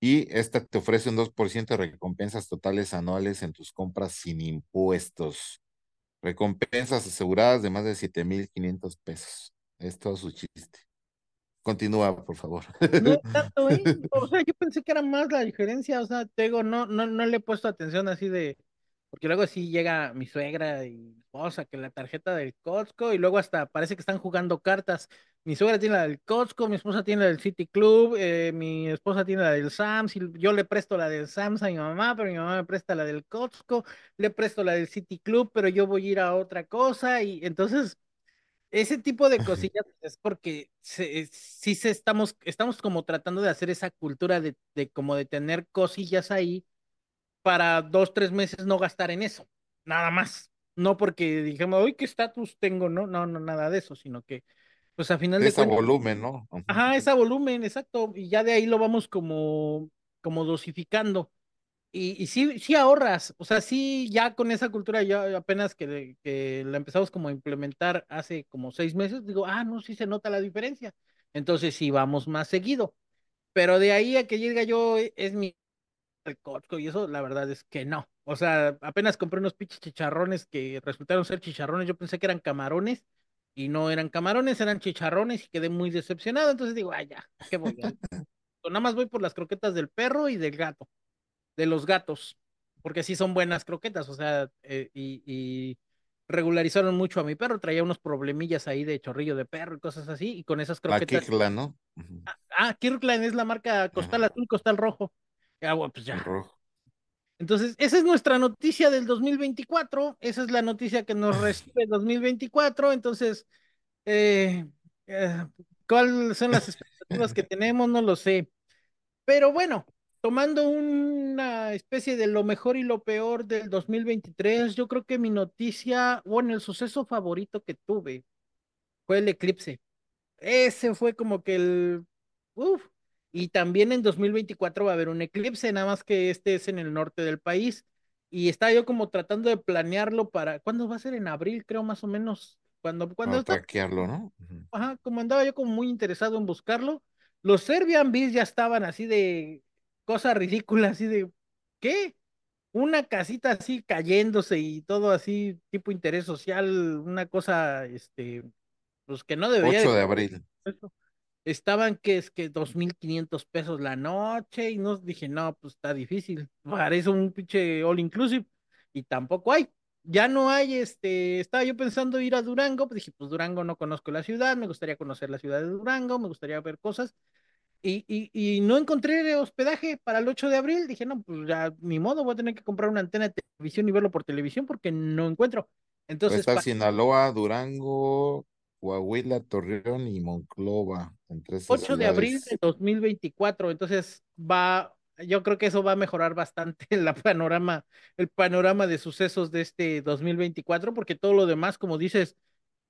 Y esta te ofrece un 2% de recompensas totales anuales en tus compras sin impuestos. Recompensas aseguradas de más de 7,500 pesos. Es todo su chiste. Continúa, por favor. No tanto, ¿eh? O sea, yo pensé que era más la diferencia. O sea, te digo, no, no, no le he puesto atención así de. Porque luego sí llega mi suegra y mi esposa, que la tarjeta del Costco, y luego hasta parece que están jugando cartas. Mi suegra tiene la del Costco, mi esposa tiene la del City Club, eh, mi esposa tiene la del Sams, y yo le presto la del Sams a mi mamá, pero mi mamá me presta la del Costco, le presto la del City Club, pero yo voy a ir a otra cosa, y entonces ese tipo de cosillas es porque se, sí se estamos, estamos como tratando de hacer esa cultura de, de como de tener cosillas ahí para dos, tres meses no gastar en eso, nada más. No porque dijimos, hoy qué estatus tengo, no, no, no, nada de eso, sino que, pues a final de cuentas, volumen, ¿no? ajá, ese volumen, exacto, y ya de ahí lo vamos como, como dosificando. Y, y sí, sí ahorras, o sea, sí, ya con esa cultura, ya apenas que, que la empezamos como a implementar hace como seis meses, digo, ah, no, sí se nota la diferencia. Entonces sí vamos más seguido. Pero de ahí a que llegue yo, e, es mi el Costco y eso, la verdad es que no. O sea, apenas compré unos pinches chicharrones que resultaron ser chicharrones. Yo pensé que eran camarones y no eran camarones, eran chicharrones y quedé muy decepcionado. Entonces digo, ay, ya, ¿qué voy a? Nada más voy por las croquetas del perro y del gato, de los gatos, porque sí son buenas croquetas, o sea, eh, y, y regularizaron mucho a mi perro, traía unos problemillas ahí de chorrillo de perro y cosas así, y con esas croquetas. Kikla, ¿no? Ah, ah, Kirkland es la marca costal azul, costal rojo. Ah, bueno, pues ya. rojo. Entonces, esa es nuestra noticia del 2024, esa es la noticia que nos recibe el 2024, entonces, eh, eh, ¿cuáles son las expectativas que tenemos? No lo sé, pero bueno, tomando una especie de lo mejor y lo peor del 2023, yo creo que mi noticia, bueno, el suceso favorito que tuve fue el eclipse. Ese fue como que el... Uf. Y también en 2024 va a haber un eclipse, nada más que este es en el norte del país. Y estaba yo como tratando de planearlo para... ¿Cuándo va a ser? En abril, creo, más o menos. Cuando, cuando Para traquearlo, ¿no? Ajá, como andaba yo como muy interesado en buscarlo. Los Airbnb ya estaban así de cosas ridículas, así de... ¿Qué? Una casita así cayéndose y todo así, tipo interés social, una cosa, este, pues que no debería de 8 de abril. Estaban que es que 2.500 pesos la noche y no dije, no, pues está difícil, parece un pinche all inclusive y tampoco hay. Ya no hay, este, estaba yo pensando ir a Durango, pues dije, pues Durango no conozco la ciudad, me gustaría conocer la ciudad de Durango, me gustaría ver cosas y, y, y no encontré hospedaje para el 8 de abril, dije, no, pues ya ni modo, voy a tener que comprar una antena de televisión y verlo por televisión porque no encuentro. Entonces, está para Sinaloa, Durango, Coahuila, Torreón y Monclova, entre esas 8 de abril de ciudades. 2024, entonces va, yo creo que eso va a mejorar bastante la panorama, el panorama de sucesos de este 2024, porque todo lo demás, como dices,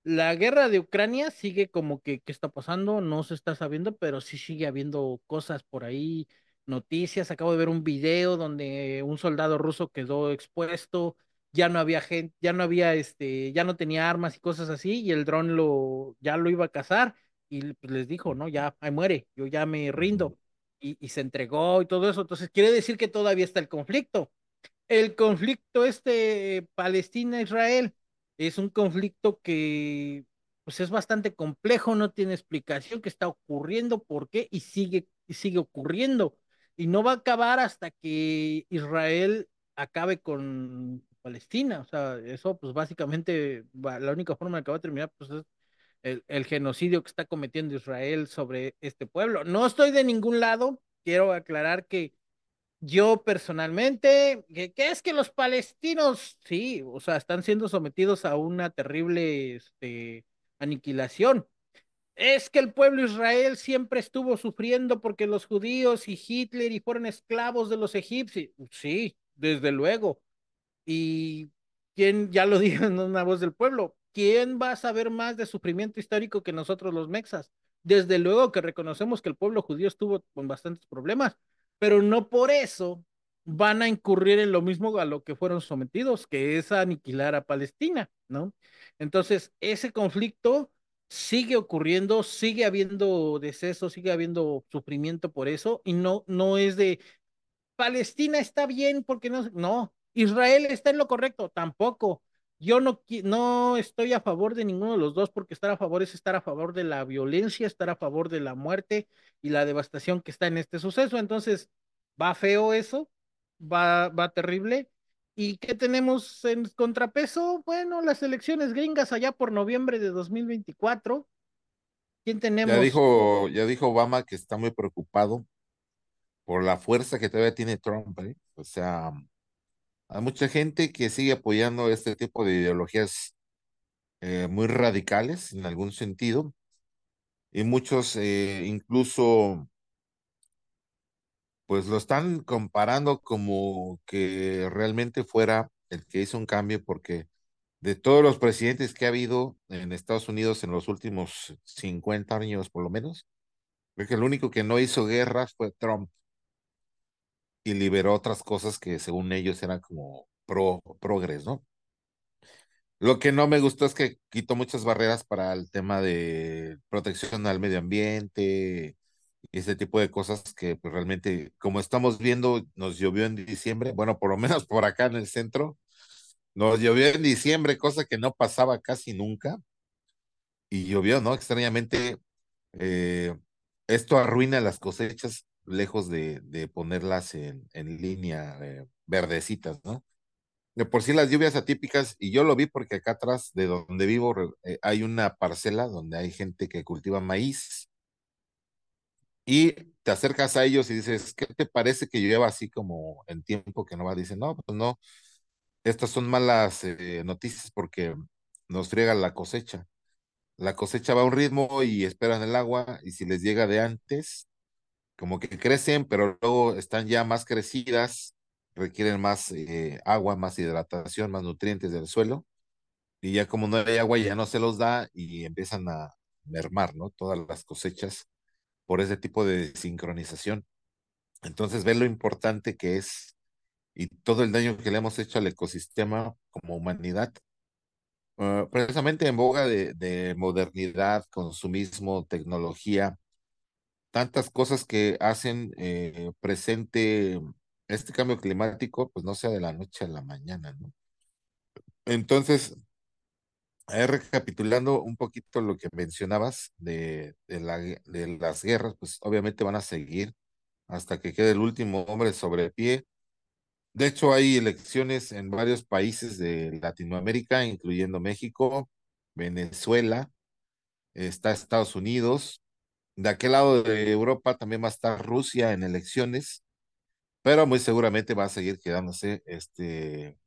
la guerra de Ucrania sigue como que, ¿qué está pasando? No se está sabiendo, pero sí sigue habiendo cosas por ahí, noticias. Acabo de ver un video donde un soldado ruso quedó expuesto, ya no había gente, ya no había este, ya no tenía armas y cosas así, y el dron lo, ya lo iba a cazar, y pues, les dijo, no, ya, ahí muere, yo ya me rindo, y, y se entregó y todo eso. Entonces quiere decir que todavía está el conflicto. El conflicto este Palestina-Israel es un conflicto que pues es bastante complejo, no tiene explicación qué está ocurriendo, por qué y sigue y sigue ocurriendo. Y no va a acabar hasta que Israel acabe con Palestina, o sea, eso pues básicamente la única forma que va a terminar pues es el, genocidio que está cometiendo Israel sobre este pueblo. No estoy de ningún lado, quiero aclarar que yo personalmente, ¿qué, qué es que los palestinos, sí, o sea, están siendo sometidos a una terrible este, aniquilación? Es que el pueblo Israel siempre estuvo sufriendo porque los judíos y Hitler y fueron esclavos de los egipcios. Sí, desde luego. Y quién, ya lo dijo en una voz del pueblo, ¿quién va a saber más de sufrimiento histórico que nosotros los mexas? Desde luego que reconocemos que el pueblo judío estuvo con bastantes problemas, pero no por eso van a incurrir en lo mismo a lo que fueron sometidos, que es aniquilar a Palestina, ¿no? Entonces, ese conflicto sigue ocurriendo, sigue habiendo decesos, sigue habiendo sufrimiento por eso, y no, no es de, Palestina está bien porque no, no, Israel está en lo correcto, tampoco. Yo no, no estoy a favor de ninguno de los dos porque estar a favor es estar a favor de la violencia, estar a favor de la muerte y la devastación que está en este suceso. Entonces, va feo eso, va, va terrible. ¿Y qué tenemos en contrapeso? Bueno, las elecciones gringas allá por noviembre de 2024. ¿Quién Ya tenemos? dijo, ya dijo Obama que está muy preocupado por la fuerza que todavía tiene Trump, ¿eh? O sea, hay mucha gente que sigue apoyando este tipo de ideologías eh, muy radicales en algún sentido, y muchos eh, incluso pues lo están comparando como que realmente fuera el que hizo un cambio porque de todos los presidentes que ha habido en Estados Unidos en los últimos 50 años por lo menos, creo que el único que no hizo guerras fue Trump y liberó otras cosas que según ellos eran como pro, progres, ¿no? Lo que no me gustó es que quitó muchas barreras para el tema de protección al medio ambiente y ese tipo de cosas que pues, realmente, como estamos viendo, nos llovió en diciembre, bueno, por lo menos por acá en el centro, nos llovió en diciembre, cosa que no pasaba casi nunca. Y llovió, ¿no? Extrañamente, eh, esto arruina las cosechas lejos de, de ponerlas en, en línea eh, verdecitas, ¿no? De por sí las lluvias atípicas, y yo lo vi porque acá atrás de donde vivo eh, hay una parcela donde hay gente que cultiva maíz y te acercas a ellos y dices, ¿qué te parece que lleva así como en tiempo que no va? Dicen, no, pues no, estas son malas eh, noticias porque nos friega la cosecha. La cosecha va a un ritmo y esperan el agua y si les llega de antes, como que crecen, pero luego están ya más crecidas, requieren más eh, agua, más hidratación, más nutrientes del suelo y ya como no hay agua ya no se los da y empiezan a mermar, ¿no? Todas las cosechas por ese tipo de sincronización. Entonces, ve lo importante que es y todo el daño que le hemos hecho al ecosistema como humanidad, uh, precisamente en boga de, modernidad, consumismo, tecnología, tantas cosas que hacen eh, presente este cambio climático, pues no sea de la noche a la mañana, ¿no? Entonces, recapitulando un poquito lo que mencionabas de, de, de las guerras, pues obviamente van a seguir hasta que quede el último hombre sobre pie de hecho, hay elecciones en varios países de Latinoamérica, incluyendo México, Venezuela, está Estados Unidos. De aquel lado de Europa también va a estar Rusia en elecciones, pero muy seguramente va a seguir quedándose este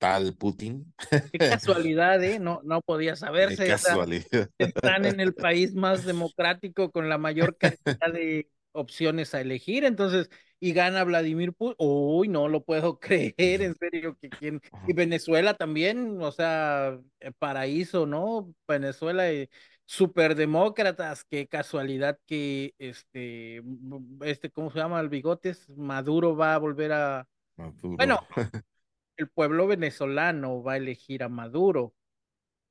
tal Putin. Qué casualidad, ¿eh? No, no podía saberse. Qué casualidad. están en el país más democrático con la mayor cantidad de opciones a elegir, entonces, y gana Vladimir Putin, uy, no lo puedo creer, en serio, que quien, y Venezuela también, o sea, eh, paraíso, ¿no? Venezuela, eh, superdemócratas, qué casualidad que este, este, ¿cómo se llama? El bigotes, Maduro va a volver a, Maduro. bueno, el pueblo venezolano va a elegir a Maduro,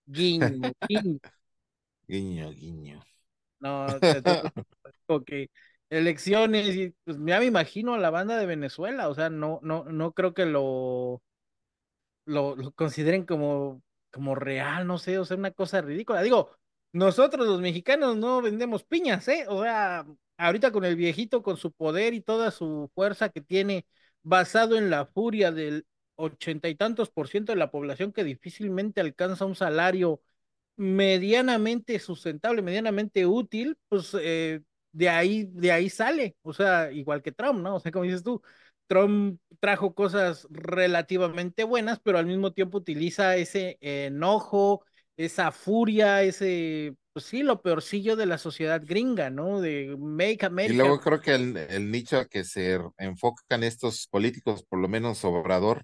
guiño, guiño. Guiño, guiño. No, ok elecciones y pues ya me imagino a la banda de Venezuela, o sea, no, no, no creo que lo, lo, lo, consideren como, como real, no sé, o sea, una cosa ridícula. Digo, nosotros los mexicanos no vendemos piñas, ¿eh? O sea, ahorita con el viejito, con su poder y toda su fuerza que tiene, basado en la furia del ochenta y tantos por ciento de la población que difícilmente alcanza un salario medianamente sustentable, medianamente útil, pues eh, de ahí, de ahí sale, o sea, igual que Trump, ¿no? O sea, como dices tú, Trump trajo cosas relativamente buenas, pero al mismo tiempo utiliza ese enojo, esa furia, ese, pues sí, lo peorcillo de la sociedad gringa, ¿no? De Make America. Y luego creo que el, el nicho a que se enfocan estos políticos, por lo menos Obrador,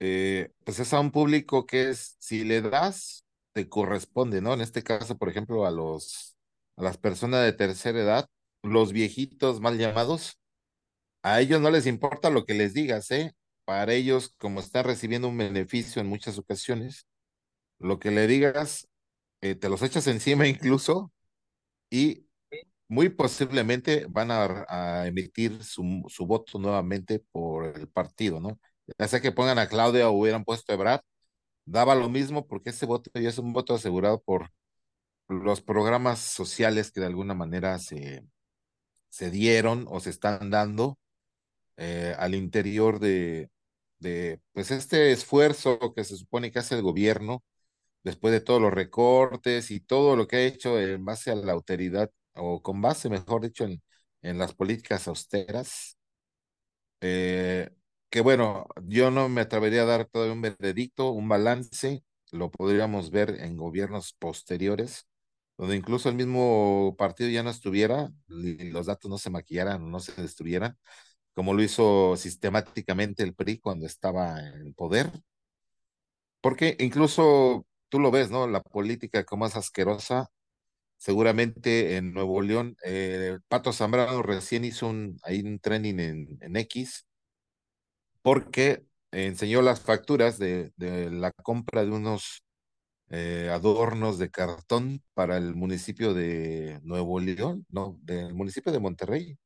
eh, pues es a un público que es, si le das, te corresponde, ¿no? En este caso, por ejemplo, a los a las personas de tercera edad, los viejitos mal llamados, a ellos no les importa lo que les digas, ¿eh? Para ellos, como están recibiendo un beneficio en muchas ocasiones, lo que le digas, eh, te los echas encima incluso y muy posiblemente van a, a emitir su, su, voto nuevamente por el partido, ¿no? Ya sea que pongan a Claudia o hubieran puesto a Brad, daba lo mismo porque ese voto ya es un voto asegurado por los programas sociales que de alguna manera se, se dieron o se están dando eh, al interior de, de, pues este esfuerzo que se supone que hace el gobierno después de todos los recortes y todo lo que ha hecho en base a la autoridad, o con base, mejor dicho, en, en las políticas austeras, eh, que bueno, yo no me atrevería a dar todavía un veredicto, un balance, lo podríamos ver en gobiernos posteriores, donde incluso el mismo partido ya no estuviera y los datos no se maquillaran, no se destruyeran, como lo hizo sistemáticamente el PRI cuando estaba en el poder, Porque incluso tú lo ves, ¿no? La política como es asquerosa. Seguramente en Nuevo León, eh, Pato Zambrano recién hizo un, ahí un training en, en X porque enseñó las facturas de, de la compra de unos eh, adornos de cartón para el municipio de Nuevo León, no, del municipio de Monterrey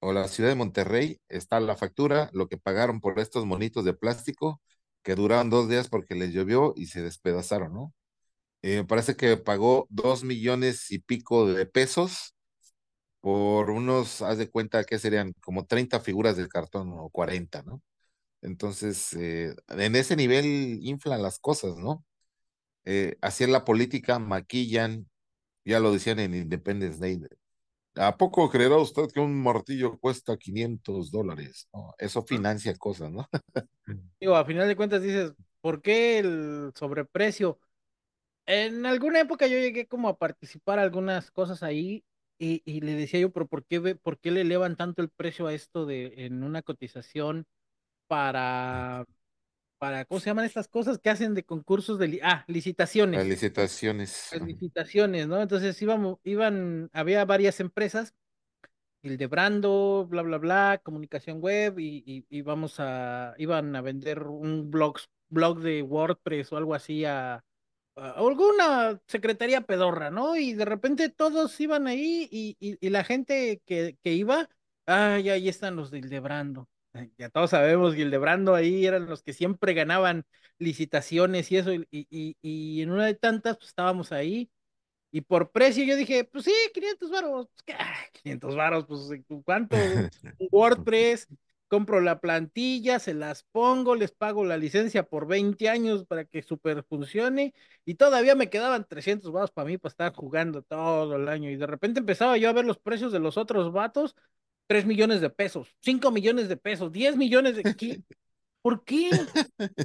o la ciudad de Monterrey. Está la factura, lo que pagaron por estos monitos de plástico que duraron dos días porque les llovió y se despedazaron, ¿no? Eh, parece que pagó dos millones y pico de pesos por unos, haz de cuenta que serían como 30 figuras del cartón o 40, ¿no? Entonces, eh, en ese nivel inflan las cosas, ¿no? Eh, la política, maquillan, ya lo decían en Independence Day. ¿A poco creerá usted que un martillo cuesta 500 dólares? ¿no? Eso financia cosas, ¿no? Digo, a final de cuentas dices, ¿por qué el sobreprecio? En alguna época yo llegué como a participar algunas cosas ahí y, y le decía yo, pero ¿por qué, ve- por qué le elevan tanto el precio a esto de en una cotización para, para, ¿cómo se llaman estas cosas que hacen de concursos de, ah, Las licitaciones? licitaciones. Las licitaciones, ¿no? Entonces íbamos, iban, había varias empresas Hildebrando, bla, bla, bla, comunicación web y, y, y vamos a, iban a vender un blog, blog de WordPress o algo así a, a alguna secretaría pedorra, ¿no? Y de repente todos iban ahí y, y, la gente que, que iba, ay, ahí están los de Hildebrando. Ya todos sabemos que Hildebrando ahí eran los que siempre ganaban licitaciones y eso, y, y, y en una de tantas pues estábamos ahí y por precio yo dije, pues sí, 500 varos. Pues, ¿qué? Ah, 500 varos, pues ¿cuánto? WordPress, compro la plantilla, se las pongo, les pago la licencia por 20 años para que super funcione y todavía me quedaban 300 varos para mí para estar jugando todo el año y de repente empezaba yo a ver los precios de los otros vatos, 3 millones de pesos, 5 millones de pesos, 10 millones de... ¿Qué? ¿Por qué?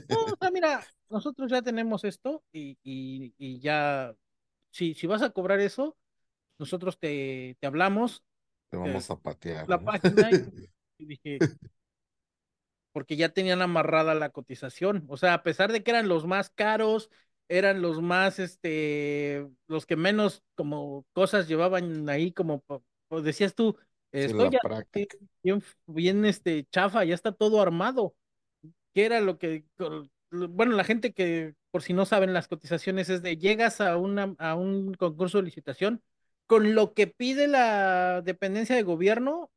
No, o sea, mira, nosotros ya tenemos esto y, y, y ya, si, si vas a cobrar eso nosotros te, te hablamos, Te vamos a patear, la ¿no? página y, y dije, porque ya tenían amarrada la cotización. O sea, a pesar de que eran los más caros, eran los más, este, los que menos como cosas llevaban ahí, como pues decías tú, estoy la ya práctica. bien, bien, este, chafa, ya está todo armado. ¿Qué era lo que, bueno, la gente que, por si no saben las cotizaciones, es de llegas a una, a un concurso de licitación con lo que pide la dependencia de gobierno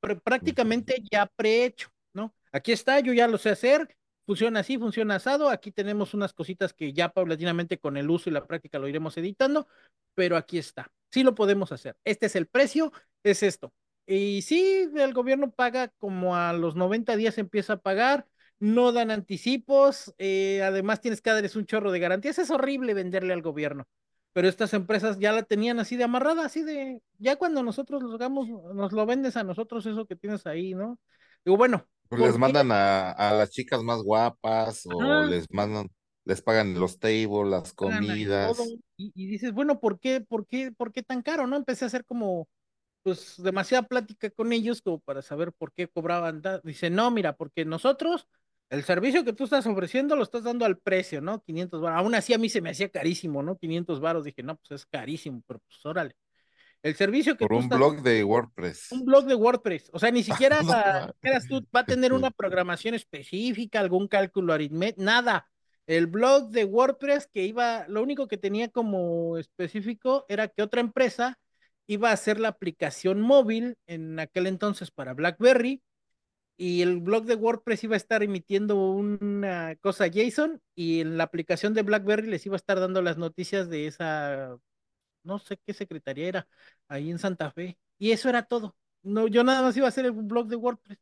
pr- prácticamente ya prehecho, ¿no? Aquí está, yo ya lo sé hacer, funciona así, funciona asado, aquí tenemos unas cositas que ya paulatinamente con el uso y la práctica lo iremos editando, pero aquí está, sí lo podemos hacer. Este es el precio, es esto. Y sí, el gobierno paga como a los 90 días empieza a pagar, no dan anticipos, eh, además tienes que darles un chorro de garantías, es horrible venderle al gobierno pero estas empresas ya la tenían así de amarrada, así de, ya cuando nosotros los hagamos, nos lo vendes a nosotros eso que tienes ahí, ¿no? Digo, bueno, Pues les mandan a, a las chicas más guapas o Ajá, les mandan, les pagan los tables, las comidas. Y, y dices, bueno, ¿por qué, por qué, por qué tan caro, no? Empecé a hacer como, pues, demasiada plática con ellos como para saber por qué cobraban. Dice, no, mira, porque nosotros, el servicio que tú estás ofreciendo lo estás dando al precio, ¿no? 500 varos. Aún así a mí se me hacía carísimo, ¿no? 500 varos. Dije, no, pues es carísimo, pero pues órale. El servicio que Por tú un estás blog de WordPress. un blog de WordPress. O sea, ni siquiera ma- eras tú, va a tener una programación específica, algún cálculo aritmético, nada. El blog de WordPress que iba, lo único que tenía como específico era que otra empresa iba a hacer la aplicación móvil en aquel entonces para BlackBerry y el blog de WordPress iba a estar emitiendo una cosa JSON y en la aplicación de BlackBerry les iba a estar dando las noticias de esa no sé qué secretaría era, ahí en Santa Fe. Y eso era todo. No, yo nada más iba a hacer el blog de WordPress.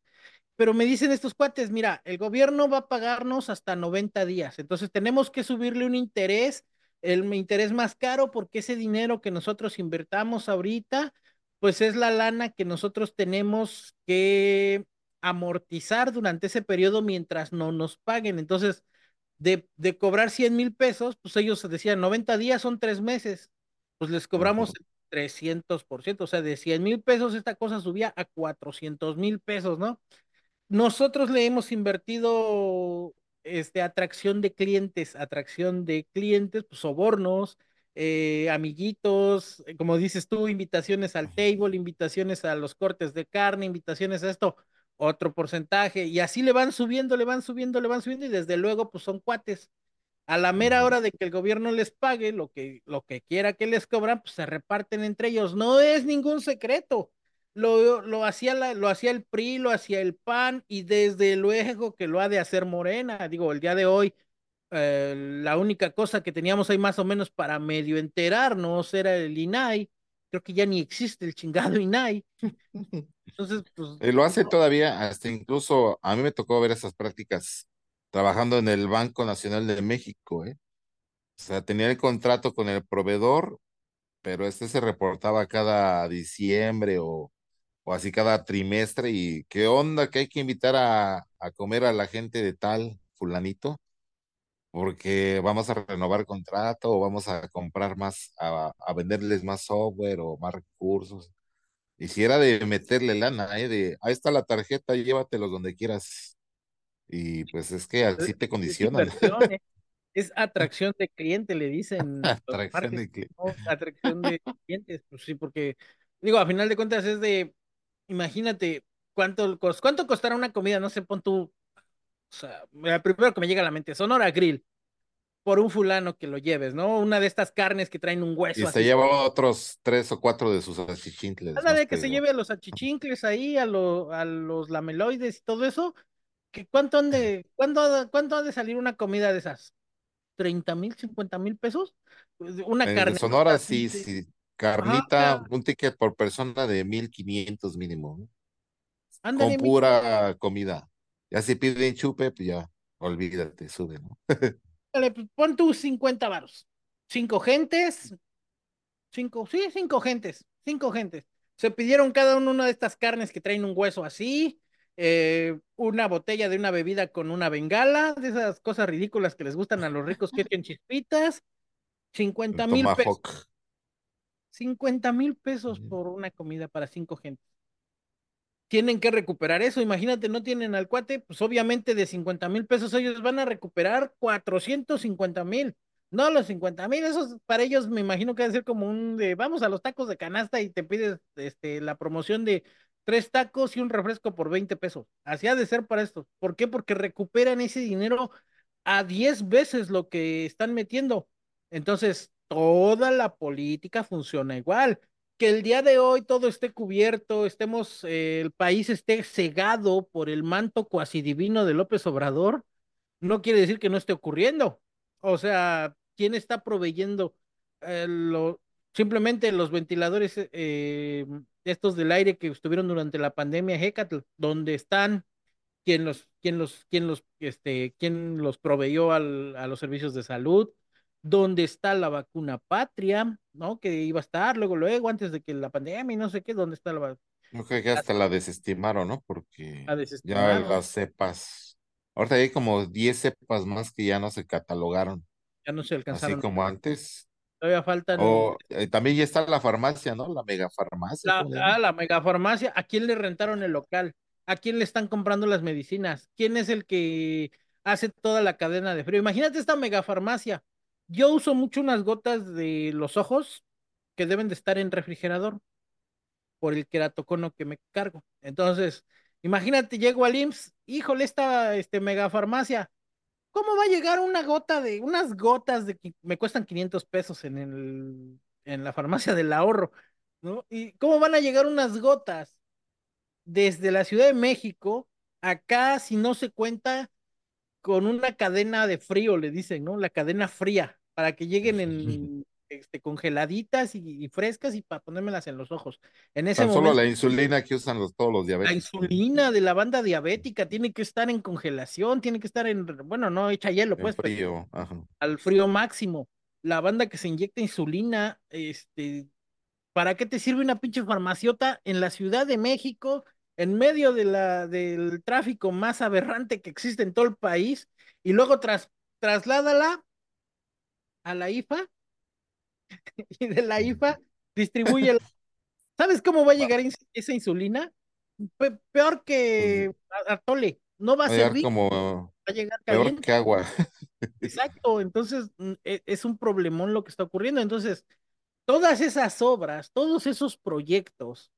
Pero me dicen estos cuates, mira, el gobierno va a pagarnos hasta 90 días, entonces tenemos que subirle un interés, el interés más caro, porque ese dinero que nosotros invertamos ahorita, pues es la lana que nosotros tenemos que amortizar durante ese periodo mientras no nos paguen. Entonces, de, de cobrar 100 mil pesos, pues ellos decían 90 días son tres meses, pues les cobramos Ujú. 300%, o sea, de 100 mil pesos esta cosa subía a 400 mil pesos, ¿no? Nosotros le hemos invertido este, atracción de clientes, atracción de clientes, pues, sobornos, eh, amiguitos, eh, como dices tú, invitaciones al table, invitaciones a los cortes de carne, invitaciones a esto, otro porcentaje, y así le van subiendo, le van subiendo, le van subiendo, y desde luego, pues son cuates. A la mera hora de que el gobierno les pague lo que, lo que quiera que les cobran, pues se reparten entre ellos. No es ningún secreto. Lo, lo, hacía la, lo hacía el PRI, lo hacía el PAN y desde luego que lo ha de hacer Morena. Digo, el día de hoy, eh, la única cosa que teníamos ahí más o menos para medio enterarnos era el INAI. Creo que ya ni existe el chingado INAI. Entonces, pues. Y lo hace todavía, hasta incluso a mí me tocó ver esas prácticas trabajando en el Banco Nacional de México, ¿eh? O sea, tenía el contrato con el proveedor, pero este se reportaba cada diciembre o, o así cada trimestre y qué onda que hay que invitar a, a comer a la gente de tal fulanito porque vamos a renovar contrato o vamos a comprar más, a, a venderles más software o más recursos. Y si era de meterle lana, ¿eh? de ahí está la tarjeta, llévatelos donde quieras. Y pues es que así te condicionan. Es, ¿eh? es atracción de cliente, le dicen. atracción de cliente. ¿no? Atracción de clientes, pues sí, porque digo, a final de cuentas es de, imagínate, ¿cuánto, cuánto costará una comida? No sé, pon tú, o sea, primero que me llega a la mente, Sonora Grill, por un fulano que lo lleves, ¿no? Una de estas carnes que traen un hueso. Y se lleva otros tres o cuatro de sus achichincles. Nada de que se lleve a los achichincles ahí, a, lo, a los lameloides y todo eso. ¿Que ¿Cuánto han de, cuánto, cuánto ha de salir una comida de esas? ¿30 mil, 50 mil pesos? Pues, una en carne. Sonora sí, sí. Carnita, Ajá, un ticket por persona de 1500 mínimo. Con pura comida. Ya si piden chupe, pues ya, olvídate, sube, ¿no? Dale, pues pon tus 50 varos. Cinco gentes. Cinco, sí, cinco gentes. Cinco gentes. Se pidieron cada uno una de estas carnes que traen un hueso así. Eh, una botella de una bebida con una bengala, de esas cosas ridículas que les gustan a los ricos que echen chispitas. 50 mil pesos. 50 mil pesos por una comida para cinco gentes tienen que recuperar eso. Imagínate, no tienen al cuate, pues obviamente de 50 mil pesos ellos van a recuperar 450 mil. No, los 50 mil, esos para ellos me imagino que debe ser como un de vamos a los tacos de canasta y te pides este, la promoción de tres tacos y un refresco por 20 pesos. Así ha de ser para esto. ¿Por qué? Porque recuperan ese dinero a 10 veces lo que están metiendo. Entonces, toda la política funciona igual que el día de hoy todo esté cubierto, estemos, eh, el país esté cegado por el manto cuasi divino de López Obrador, no quiere decir que no esté ocurriendo. O sea, ¿quién está proveyendo eh, lo, simplemente los ventiladores eh, estos del aire que estuvieron durante la pandemia Hecatl, donde están? ¿Quién los, quién los, quién los, este, quién los proveyó al, a los servicios de salud? Dónde está la vacuna patria, ¿no? Que iba a estar luego, luego, antes de que la pandemia y no sé qué, dónde está la vacuna. Yo creo que hasta la desestimaron, ¿no? Porque la ya las cepas, ahorita hay como 10 cepas más que ya no se catalogaron. Ya no se alcanzaron. Así como antes. Todavía faltan. O, eh, también ya está la farmacia, ¿no? La megafarmacia. La, ah, la megafarmacia. ¿A quién le rentaron el local? ¿A quién le están comprando las medicinas? ¿Quién es el que hace toda la cadena de frío? Imagínate esta megafarmacia yo uso mucho unas gotas de los ojos que deben de estar en refrigerador por el queratocono que me cargo. Entonces, imagínate, llego al IMSS, híjole, esta este, megafarmacia, ¿cómo va a llegar una gota de, unas gotas de que me cuestan 500 pesos en, el, en la farmacia del ahorro, ¿no? ¿Y cómo van a llegar unas gotas desde la Ciudad de México acá si no se cuenta con una cadena de frío, le dicen, ¿no? La cadena fría para que lleguen en este, congeladitas y, y, frescas y para ponérmelas en los ojos. En ese Tan momento, solo la insulina que usan los, todos los diabéticos. La insulina de la banda diabética tiene que estar en congelación, tiene que estar en, bueno, no echa hielo, pues. Frío. Ajá. Al frío máximo. La banda que se inyecta insulina, este, ¿para qué te sirve una pinche farmaciota en la Ciudad de México, en medio de la, del tráfico más aberrante que existe en todo el país? Y luego tras, trasládala a la IFA y de la IFA distribuye. ¿Sabes cómo va a llegar esa insulina? Pe peor que Atole. No va a servir. como a llegar peor que agua. Exacto, entonces mm, e- es un problemón lo que está ocurriendo. Entonces, todas esas obras, todos esos proyectos,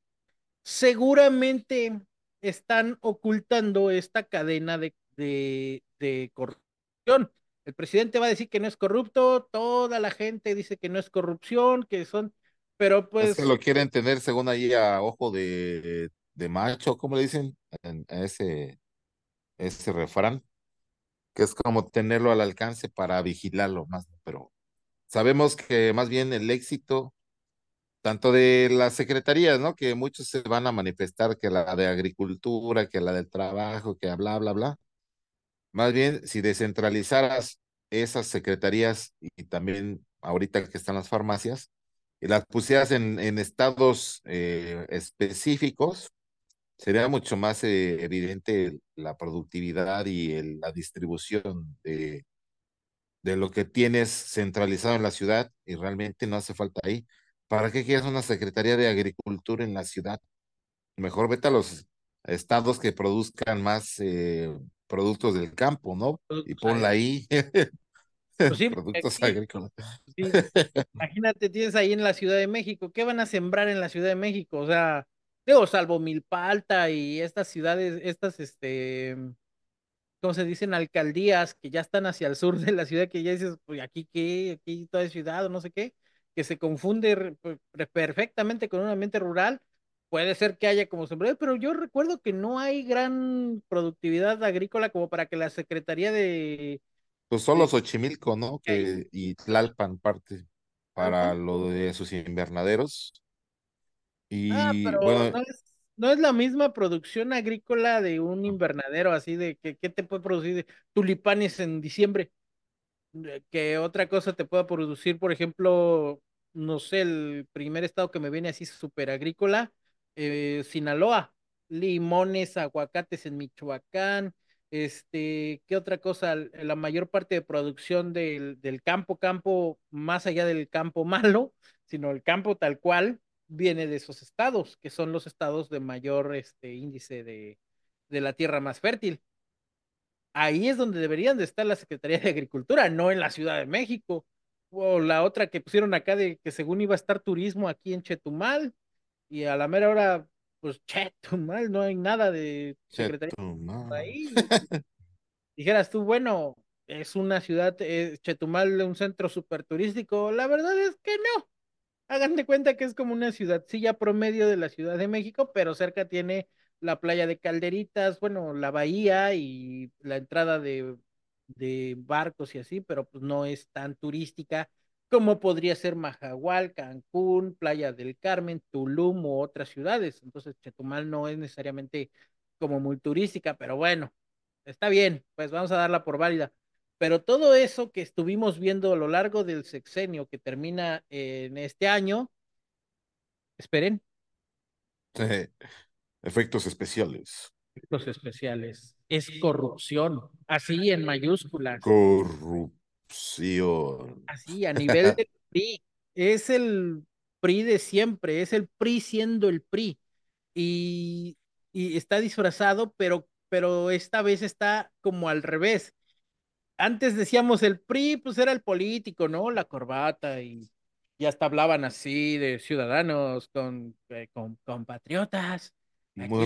seguramente están ocultando esta cadena de, de, de corrupción. El presidente va a decir que no es corrupto, toda la gente dice que no es corrupción, que son, pero Es que pues lo quieren tener según ahí a ojo de, de macho, ¿cómo le dicen? En- a ese, ese refrán, que es como tenerlo al alcance para vigilarlo más, pero sabemos que más bien el éxito, tanto de las secretarías, ¿no? Que muchos se van a manifestar, que la de agricultura, que la del trabajo, que bla, bla, bla. Más bien, si descentralizaras esas secretarías y también ahorita que están las farmacias, y las pusieras en, estados eh, específicos, sería mucho más eh, evidente la productividad y la distribución de, de lo que tienes centralizado en la ciudad y realmente no hace falta ahí. ¿Para qué quieres una Secretaría de Agricultura en la ciudad? Mejor vete a los estados que produzcan más eh, productos del campo, ¿no? Y ponla ahí, Pues sí, productos aquí, agrícolas. sí, imagínate, tienes ahí en la Ciudad de México, ¿qué van a sembrar en la Ciudad de México? O sea, digo, salvo Milpa Alta y estas ciudades, estas, este, ¿cómo se dicen? Alcaldías que ya están hacia el sur de la ciudad, que ya dices, pues aquí qué, aquí toda es ciudad o no sé qué, que se confunde perfectamente con un ambiente rural. Puede ser que haya como sembrado, pero yo recuerdo que no hay gran productividad agrícola como para que la Secretaría de, Pues solo Xochimilco, ¿no? que y Tlalpan parte para lo de sus invernaderos. Ah, Y pero bueno, no es, no es la misma producción agrícola de un invernadero, así de que, ¿qué te puede producir tulipanes en diciembre? Que otra cosa te pueda producir, por ejemplo, no sé, el primer estado que me viene así súper agrícola, eh, Sinaloa, limones, aguacates en Michoacán, este, ¿qué otra cosa? La mayor parte de producción del, del campo, campo, más allá del campo malo, sino el campo tal cual, viene de esos estados, que son los estados de mayor este, índice de, de la tierra más fértil ahí es donde deberían de estar la Secretaría de Agricultura, no en la Ciudad de México. O la otra que pusieron acá de que según iba a estar turismo aquí en Chetumal, y a la mera hora, pues Chetumal, no hay nada de Secretaría Chetumal. ahí. Dijeras tú, bueno, es una ciudad, eh, Chetumal, un centro súper turístico. La verdad es que no. Hagan de cuenta que es como una ciudadcilla promedio de la Ciudad de México, pero cerca tiene la playa de Calderitas, bueno, la bahía y la entrada de, de barcos y así, pero pues no es tan turística como podría ser Majahual, Cancún, Playa del Carmen, Tulum u otras ciudades. Entonces, Chetumal no es necesariamente como muy turística, pero bueno, está bien, pues vamos a darla por válida. Pero todo eso que estuvimos viendo a lo largo del sexenio que termina en este año, esperen, Efectos especiales. los especiales, es corrupción, así en mayúsculas, Corrupción. así a nivel del PRI, es el PRI de siempre, es el PRI siendo el PRI y, y está disfrazado, pero, pero esta vez está como al revés antes decíamos el PRI, pues era el político, ¿no? La corbata y, y hasta hablaban así de ciudadanos con, eh, con, con patriotas. Muy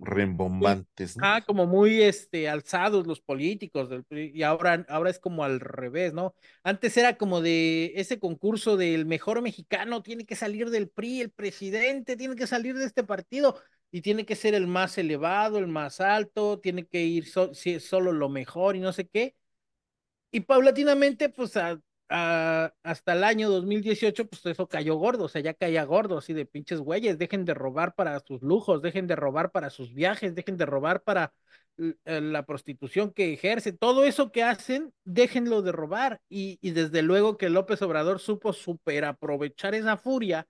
rembombantes, ¿no? ah, como muy este, alzados los políticos del y ahora, ahora es como al revés, ¿no? Antes era como de ese concurso del mejor mexicano, tiene que salir del PRI, el presidente tiene que salir de este partido y tiene que ser el más elevado, el más alto, tiene que ir so- si- solo lo mejor y no sé qué. Y paulatinamente, pues a- a- hasta el año 2018, pues eso cayó gordo, o sea, ya caía gordo, así de pinches güeyes, dejen de robar para sus lujos, dejen de robar para sus viajes, dejen de robar para eh, la prostitución que ejercen, todo eso que hacen, déjenlo de robar. Y, y desde luego que López Obrador supo super aprovechar esa furia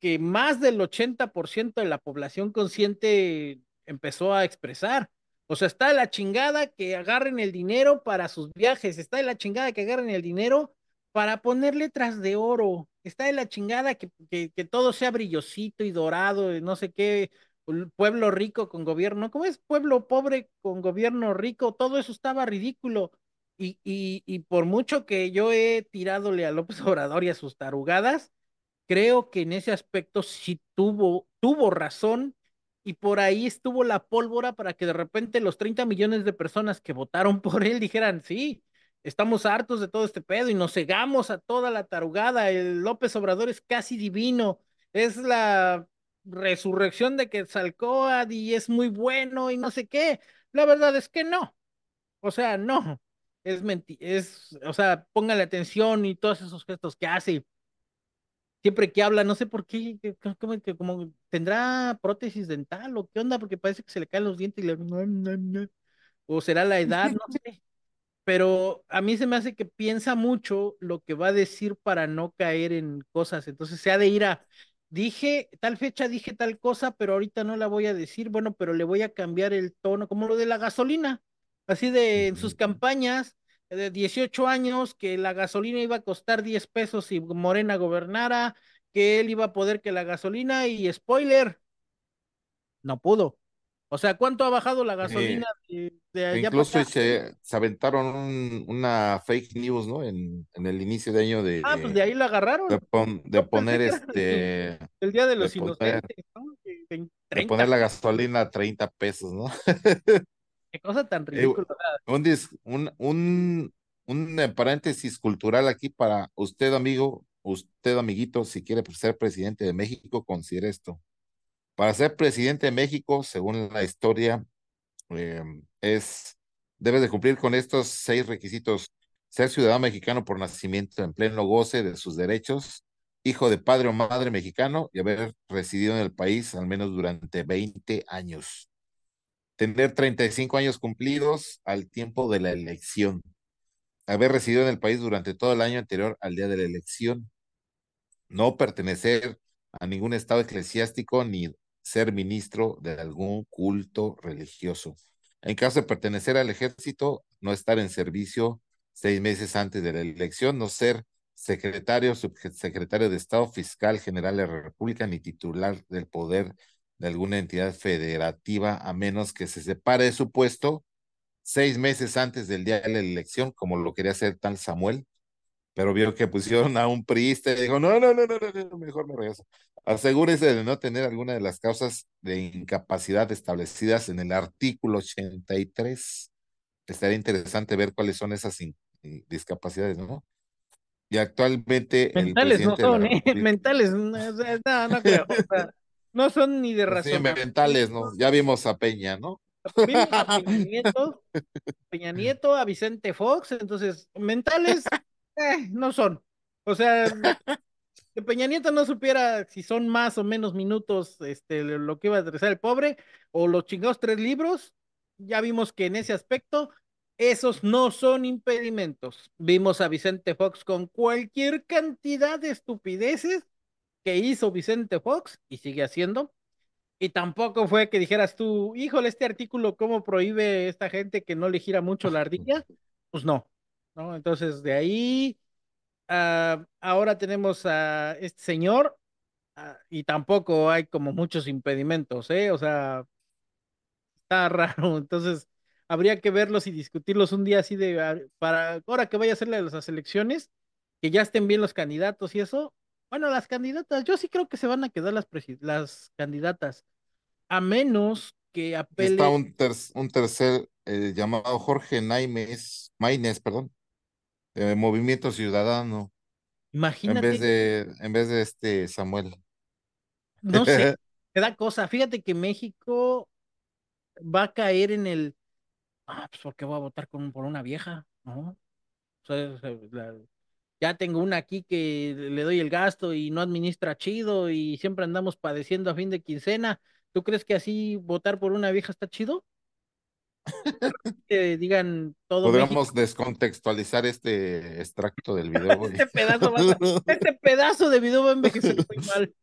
que más del 80% de la población consciente empezó a expresar. O sea, está de la chingada que agarren el dinero para sus viajes, está de la chingada que agarren el dinero para poner letras de oro, está de la chingada que, que, que todo sea brillosito y dorado, y no sé qué, pueblo rico con gobierno, ¿cómo es? Pueblo pobre con gobierno rico, todo eso estaba ridículo. Y, y, y por mucho que yo he tiradole a López Obrador y a sus tarugadas, creo que en ese aspecto sí tuvo, tuvo razón y por ahí estuvo la pólvora para que de repente los 30 millones de personas que votaron por él dijeran, sí, estamos hartos de todo este pedo y nos cegamos a toda la tarugada, el López Obrador es casi divino, es la resurrección de Quetzalcóatl y es muy bueno y no sé qué. La verdad es que no. O sea, no. Es mentira, es, o sea, póngale atención y todos esos gestos que hace. Siempre que habla, no sé por qué, como, que, como tendrá prótesis dental o qué onda, porque parece que se le caen los dientes y le... O será la edad, no sé pero a mí se me hace que piensa mucho lo que va a decir para no caer en cosas. Entonces se ha de ir a, dije, tal fecha dije tal cosa, pero ahorita no la voy a decir, bueno, pero le voy a cambiar el tono, como lo de la gasolina, así de en sus campañas de 18 años, que la gasolina iba a costar 10 pesos si Morena gobernara, que él iba a poder que la gasolina y spoiler, no pudo. O sea, ¿cuánto ha bajado la gasolina de, allá Incluso se, se, aventaron una fake news, ¿no? En, en, el inicio de año de... Ah, pues de ahí la agarraron. De, poner este... El, Día de los Inocentes, ¿no? de poner la gasolina a 30 pesos, ¿no? Qué cosa tan eh, ridícula. un, un, un, un paréntesis cultural aquí para usted, amigo, usted, amiguito, si quiere ser presidente de México, considere esto. Para ser presidente de México, según la historia, eh, es, debe de cumplir con estos seis requisitos. Ser ciudadano mexicano por nacimiento en pleno goce de sus derechos, hijo de padre o madre mexicano y haber residido en el país al menos durante 20 años. Tener 35 años cumplidos al tiempo de la elección. Haber residido en el país durante todo el año anterior al día de la elección. No pertenecer a ningún estado eclesiástico ni ser ministro de algún culto religioso. En caso de pertenecer al ejército, no estar en servicio seis meses antes de la elección, no ser secretario, subsecretario de Estado, fiscal general de la República, ni titular del poder de alguna entidad federativa, a menos que se separe de su puesto seis meses antes del día de la elección, como lo quería hacer tal Samuel, pero vio que pusieron a un priista y dijo, no, no, no, no, no, mejor me regreso. Asegúrese de no tener alguna de las causas de incapacidad establecidas en el artículo 83. Estaría interesante ver cuáles son esas discapacidades, ¿no? Y actualmente. Mentales no son, ¿eh? Mentales, no, no creo. no son ni de razón. Sí, mentales, ¿no? Ya vimos a Peña, ¿no? Vimos a Peña Nieto, Peña Nieto, a Vicente Fox, entonces, mentales eh, no son. O sea, que Peña Nieto no supiera si son más o menos minutos este, lo que iba a atrasar el pobre, o los chingados tres libros, ya vimos que en ese aspecto esos no son impedimentos. Vimos a Vicente Fox con cualquier cantidad de estupideces que hizo Vicente Fox y sigue haciendo. Y tampoco fue que dijeras tú, híjole, este artículo, ¿cómo prohíbe esta gente que no le gira mucho la ardilla? Pues no, ¿no? Entonces, de ahí, uh, ahora tenemos a este señor uh, y tampoco hay como muchos impedimentos, ¿eh? O sea, está raro. Entonces, habría que verlos y discutirlos un día así de, ah, para ahora que vaya a hacerle las elecciones, que ya estén bien los candidatos y eso. Bueno, las candidatas, yo sí creo que se van a quedar las, las candidatas, a menos que apele. Está un, ter un tercer eh, llamado Jorge Naimes, Maines, perdón, eh, Movimiento Ciudadano. Imagínate. En vez de, en vez de este Samuel. No sé, te da cosa. Fíjate que México va a caer en el. Ah, pues porque voy a votar con, por una vieja, ¿no? ya tengo una aquí que le doy el gasto y no administra chido y siempre andamos padeciendo a fin de quincena. ¿Tú crees que así votar por una vieja está chido? que digan todo. Podríamos descontextualizar este extracto del video. este, pedazo este pedazo de video va a envejecer muy mal.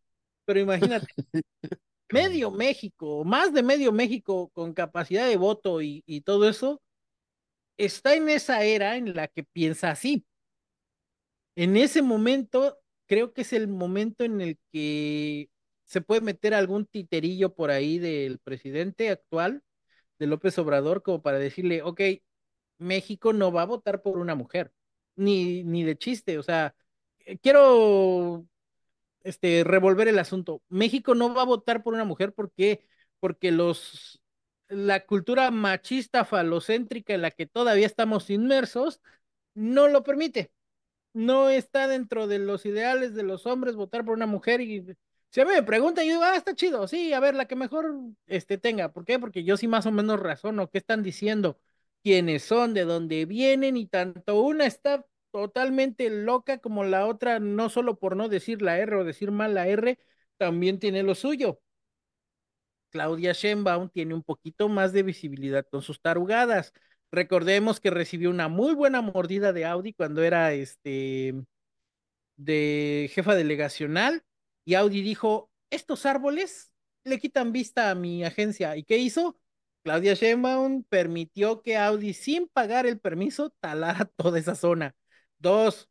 Pero imagínate, medio México, más de medio México con capacidad de voto y, y todo eso, está en esa era en la que piensa así. En ese momento, creo que es el momento en el que se puede meter algún titerillo por ahí del presidente actual, de López Obrador, como para decirle, ok, México no va a votar por una mujer, ni, ni de chiste, o sea, eh, quiero este, revolver el asunto. México no va a votar por una mujer porque, porque los, la cultura machista falocéntrica en la que todavía estamos inmersos no lo permite. No está dentro de los ideales de los hombres votar por una mujer y si a mí me preguntan, yo digo, ah, está chido, sí, a ver, la que mejor este, tenga. ¿Por qué? Porque yo sí más o menos razono qué están diciendo, quiénes son, de dónde vienen, y tanto una está totalmente loca como la otra, no solo por no decir la R o decir mal la R, también tiene lo suyo. Claudia Sheinbaum tiene un poquito más de visibilidad con sus tarugadas. Recordemos que recibió una muy buena mordida de Audi cuando era este de jefa delegacional y Audi dijo, estos árboles le quitan vista a mi agencia. ¿Y qué hizo? Claudia Sheinbaum permitió que Audi, sin pagar el permiso, talara toda esa zona. Dos,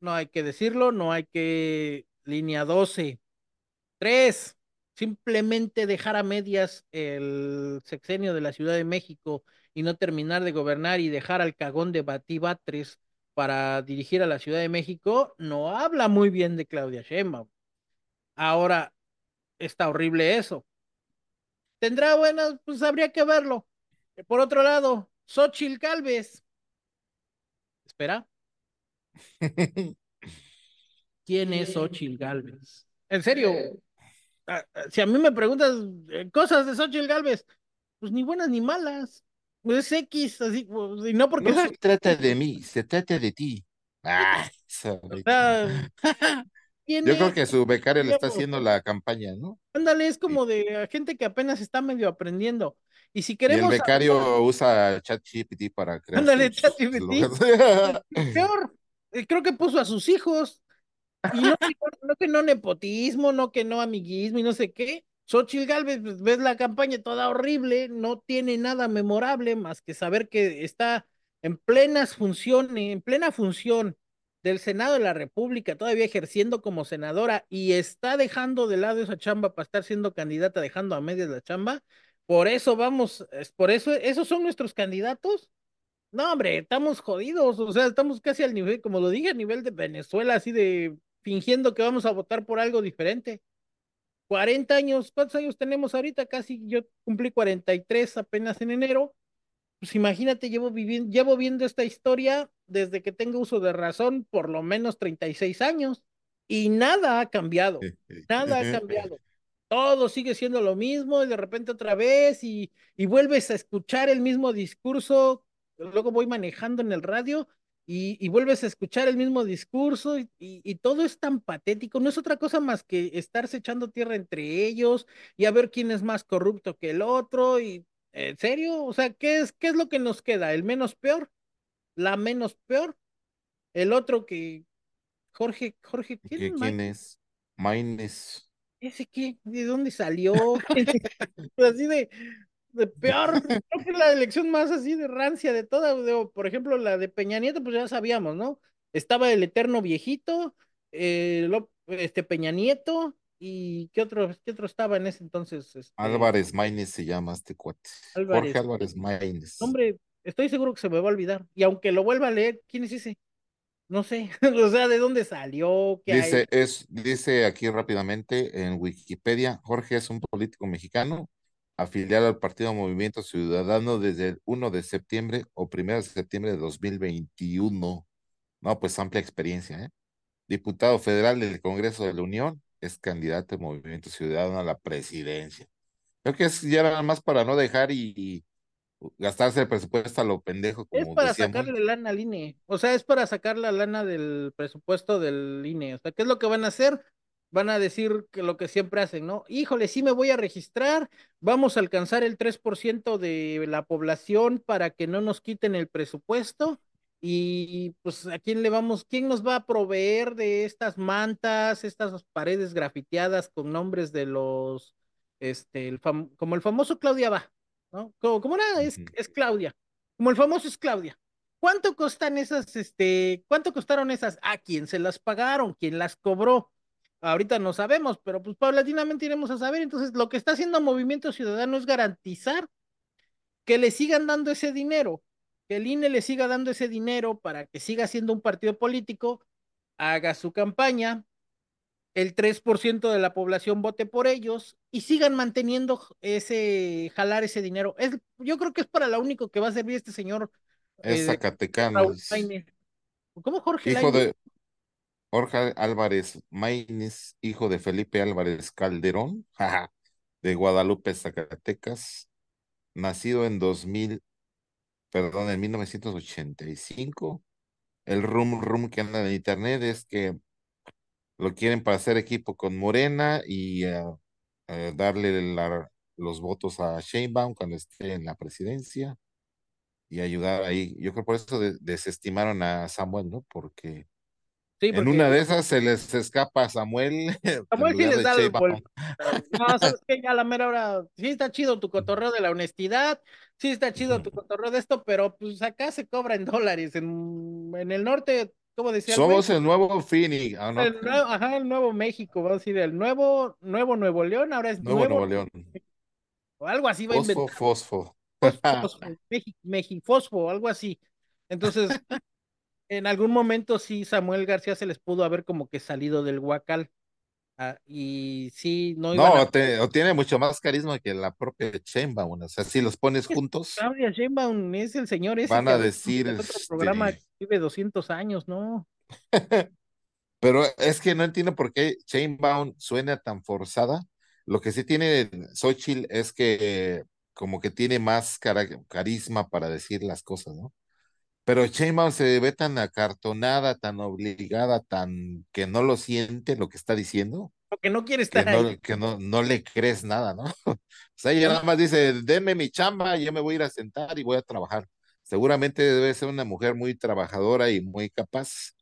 no hay que decirlo, no hay que línea 12. Tres, simplemente dejar a medias el sexenio de la Ciudad de México y no terminar de gobernar y dejar al cagón de Batibatres para dirigir a la Ciudad de México, no habla muy bien de Claudia Sheinbaum. Ahora, está horrible eso. ¿Tendrá buenas? Pues habría que verlo. Por otro lado, Xochil Calves. Espera. ¿Quién es Xochil Galvez? En serio, si a mí me preguntas eh, cosas de Xochitl Galvez, pues ni buenas ni malas. Es X, así, pues, y no porque. No se trata de mí, se trata de ti. Ah, Yo creo que su becario le está haciendo la campaña, ¿no? Ándale, es como de gente que apenas está medio aprendiendo. Y si queremos. Y el becario usa ChatGPT para crear. Ándale, ChatGPT. Peor, eh, creo que puso a sus hijos. Y no, no, que no nepotismo, no que no amiguismo y no sé qué. Xochitl Galvez, pues, ves la campaña toda horrible, no tiene nada memorable más que saber que está en plenas funciones, en plena función del Senado de la República, todavía ejerciendo como senadora y está dejando de lado esa chamba para estar siendo candidata, dejando a medias la chamba. Por eso vamos, es por eso, esos son nuestros candidatos. No, hombre, estamos jodidos, o sea, estamos casi al nivel, como lo dije, a nivel de Venezuela, así de fingiendo que vamos a votar por algo diferente. 40 años, ¿cuántos años tenemos ahorita? Casi yo cumplí 43 apenas en enero. Pues imagínate, llevo viviendo, llevo viendo esta historia desde que tengo uso de razón, por lo menos 36 años, y nada ha cambiado, nada ha cambiado. Todo sigue siendo lo mismo y de repente otra vez y, y vuelves a escuchar el mismo discurso. Luego voy manejando en el radio y, vuelves a escuchar el mismo discurso y, todo es tan patético, no es otra cosa más que estarse echando tierra entre ellos y a ver quién es más corrupto que el otro y en serio, o sea, ¿qué es, qué es lo que nos queda? ¿El menos peor? ¿La menos peor? El otro que Jorge, Jorge, ¿quién, ¿Quién es? Maines. ¿Ese qué? ¿De dónde salió? Así de, de peor, creo que la elección más así de rancia de todas, por ejemplo, la de Peña Nieto, pues ya sabíamos, ¿no? Estaba el eterno viejito, eh, este Peña Nieto, y ¿qué otro, qué otro estaba en ese entonces? Este... Álvarez Maínez se llama este cuate. Jorge Álvarez Maínez. Hombre, estoy seguro que se me va a olvidar, y aunque lo vuelva a leer, ¿quién es ese? No sé, o sea, ¿de dónde salió? ¿Qué dice, es, dice aquí rápidamente en Wikipedia, Jorge es un político mexicano afiliado al Partido Movimiento Ciudadano desde el 1 de septiembre o 1 de septiembre de 2021. No, pues amplia experiencia, ¿eh? Diputado federal del Congreso de la Unión, es candidato del Movimiento Ciudadano a la presidencia. Creo que es ya nada más para no dejar y, gastarse el presupuesto a lo pendejo. Como es para sacarle lana al INE, o sea, es para sacar la lana del presupuesto del INE. O sea, ¿qué es lo que van a hacer? van a decir que lo que siempre hacen, ¿no? Híjole, sí me voy a registrar, vamos a alcanzar el 3% de la población para que no nos quiten el presupuesto y pues a quién le vamos, quién nos va a proveer de estas mantas, estas paredes grafiteadas con nombres de los, este, el como el famoso Claudia va, ¿no? Como, nada, es, es Claudia, como el famoso es Claudia. ¿Cuánto costan esas, este, cuánto costaron esas? ¿A quién se las pagaron? ¿Quién las cobró? ahorita no sabemos, pero pues paulatinamente iremos a saber. Entonces, lo que está haciendo Movimiento Ciudadano es garantizar que le sigan dando ese dinero, que el INE le siga dando ese dinero para que siga siendo un partido político, haga su campaña, el 3% de la población vote por ellos y sigan manteniendo ese, jalar ese dinero. Es, yo creo que es para lo único que va a servir este señor. Es eh, Zacatecanos. ¿Cómo Jorge? Hijo de Jorge Álvarez Maínez, hijo de Felipe Álvarez Calderón, de Guadalupe, Zacatecas, nacido en 2000, perdón, en 1985. El rum rum que anda en internet es que lo quieren para hacer equipo con Morena y eh, darle los votos a Sheinbaum cuando esté en la presidencia y ayudar ahí. Yo creo por eso desestimaron a Samuel, ¿no? Porque, en una de esas se les escapa a Samuel. Samuel sí les da el No, sabes que ya a la mera hora, sí está chido tu cotorreo de la honestidad, sí está chido tu cotorreo de esto, pero pues acá se cobra en dólares. En, en el norte decía? Somos el, nuevo Phoenix. El nuevo, ajá, el nuevo México, vamos a decir, el nuevo, nuevo Nuevo León, ahora es nuevo, nuevo León. O algo así va a inventar. Fosfo, Mexifosfo, algo así. Entonces, en algún momento sí, Samuel García se les pudo haber como que salido del Huacal. Ah, y sí, no No, o tiene mucho más carisma que la propia Sheinbaum, o sea, si los pones juntos. Claudia Sheinbaum es el señor ese. Van a decir. Otro este... programa vive 200 años, ¿no? Pero es que no entiendo por qué Sheinbaum suena tan forzada. Lo que sí tiene Xochitl es que como que tiene más carisma para decir las cosas, ¿no? Pero Sheinbaum se ve tan acartonada, tan obligada, tan que no lo siente lo que está diciendo. Que no quiere estar que ahí. No, que no, no le crees nada, ¿no? o sea, ella nada más dice, deme mi chamba, yo me voy a ir a sentar y voy a trabajar. Seguramente debe ser una mujer muy trabajadora y muy capaz.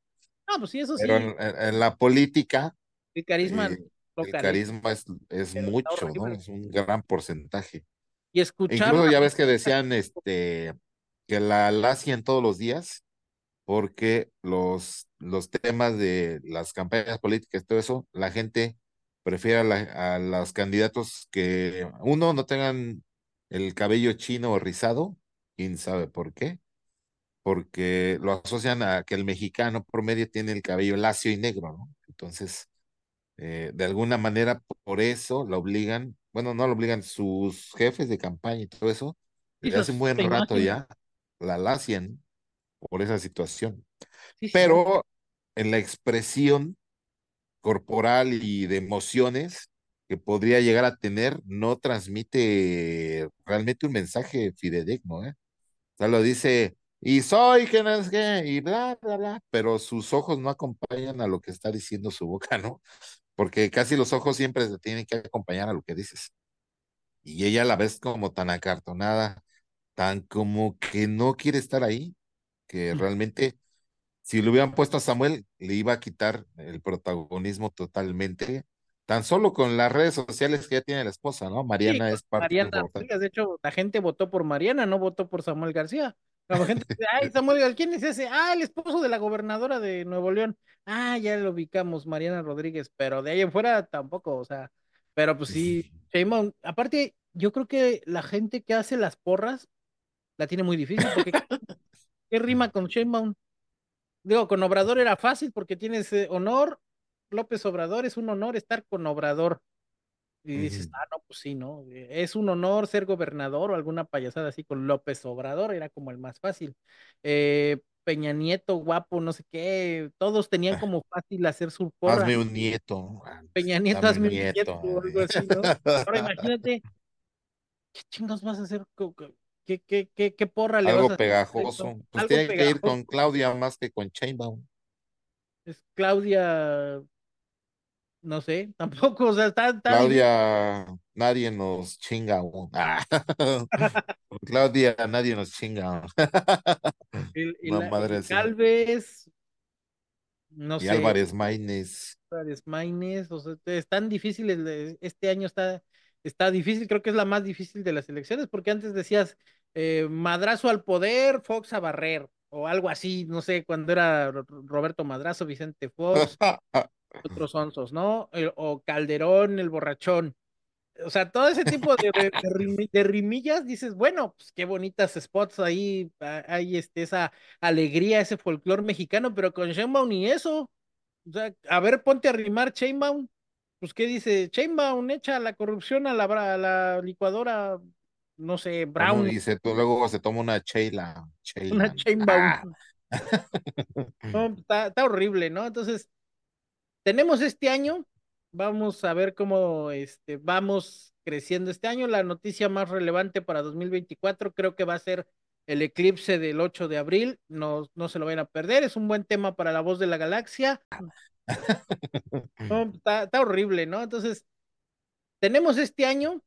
Ah, pues sí, eso sí. Pero en, la política. El carisma. Eh, el carisma es, es mucho, ¿no? Es un gran porcentaje. Y escuchar. Incluso ya ves que decían, este que la, la hacían todos los días porque los, los temas de las campañas políticas, todo eso, la gente prefiere a, los candidatos que, uno, no tengan el cabello chino o rizado, quién sabe por qué, porque lo asocian a que el mexicano promedio tiene el cabello lacio y negro, ¿no? Entonces, eh, de alguna manera, por eso lo obligan, bueno, no lo obligan sus jefes de campaña y todo eso, hace un buen rato ya, la lacian por esa situación. Pero en la expresión corporal y de emociones que podría llegar a tener, no transmite realmente un mensaje fidedigno, ¿eh? O sea, lo dice, y soy que no es que, y bla, bla, bla, pero sus ojos no acompañan a lo que está diciendo su boca, ¿no? Porque casi los ojos siempre se tienen que acompañar a lo que dices. Y ella la ves como tan acartonada, tan como que no quiere estar ahí, que realmente si le hubieran puesto a Samuel, le iba a quitar el protagonismo totalmente, tan solo con las redes sociales que ya tiene la esposa, ¿no? Mariana es parte Mariana, de hecho, la gente votó por Mariana, no votó por Samuel García. La gente dice, ay, Samuel, ¿quién es ese? Ah, el esposo de la gobernadora de Nuevo León. Ah, ya lo ubicamos, Mariana Rodríguez, pero de ahí en fuera tampoco, o sea, pero pues sí, aparte, yo creo que la gente que hace las porras la tiene muy difícil porque ¿qué rima con Sheinbaum? Digo, con Obrador era fácil porque tienes honor, López Obrador es un honor estar con Obrador. Y dices, ah, no, pues sí, ¿no? Es un honor ser gobernador o alguna payasada así con López Obrador, era como el más fácil. Eh, Peña Nieto, guapo, no sé qué, todos tenían ah. como fácil hacer su porra. Hazme un nieto. Peña Nieto, hazme un nieto, o algo así, ¿no? Ahora imagínate, ¿qué chingos vas a hacer? ¿Qué, qué, qué, qué porra le Algo vas a pegajoso. Pues tiene que ir con Claudia más que con Chainbaum. Es Claudia, no sé, tampoco, o sea, está, Claudia, nadie nos chinga. Ah. Claudia, nadie nos chinga. no, madre Tal vez, no y sé. Álvarez Maínez. Álvarez Maínez, o sea, están difíciles, este año está está difícil, creo que es la más difícil de las elecciones, porque antes decías eh, madrazo al poder, Fox a barrer, o algo así, no sé, cuando era Roberto Madrazo, Vicente Fox, otros onzos, ¿no? o Calderón, el borrachón. O sea, todo ese tipo de, de, rimillas, dices, bueno, pues qué bonitas spots ahí, hay este, esa alegría, ese folclore mexicano, pero con Sheinbaum ni eso. O sea, a ver, ponte a rimar Sheinbaum. Pues, ¿qué dice? Sheinbaum echa la corrupción a la, a la licuadora, no sé, Brown. Y se, luego se toma una Sheila. Una Sheinbaum. Ah. No, está, está horrible, ¿no? Entonces, tenemos este año, vamos a ver cómo este, vamos creciendo este año. La noticia más relevante para 2024 creo que va a ser el eclipse del 8 de abril. No, no se lo vayan a perder. Es un buen tema para la voz de la galaxia. está, está horrible, ¿no? Entonces, tenemos este año.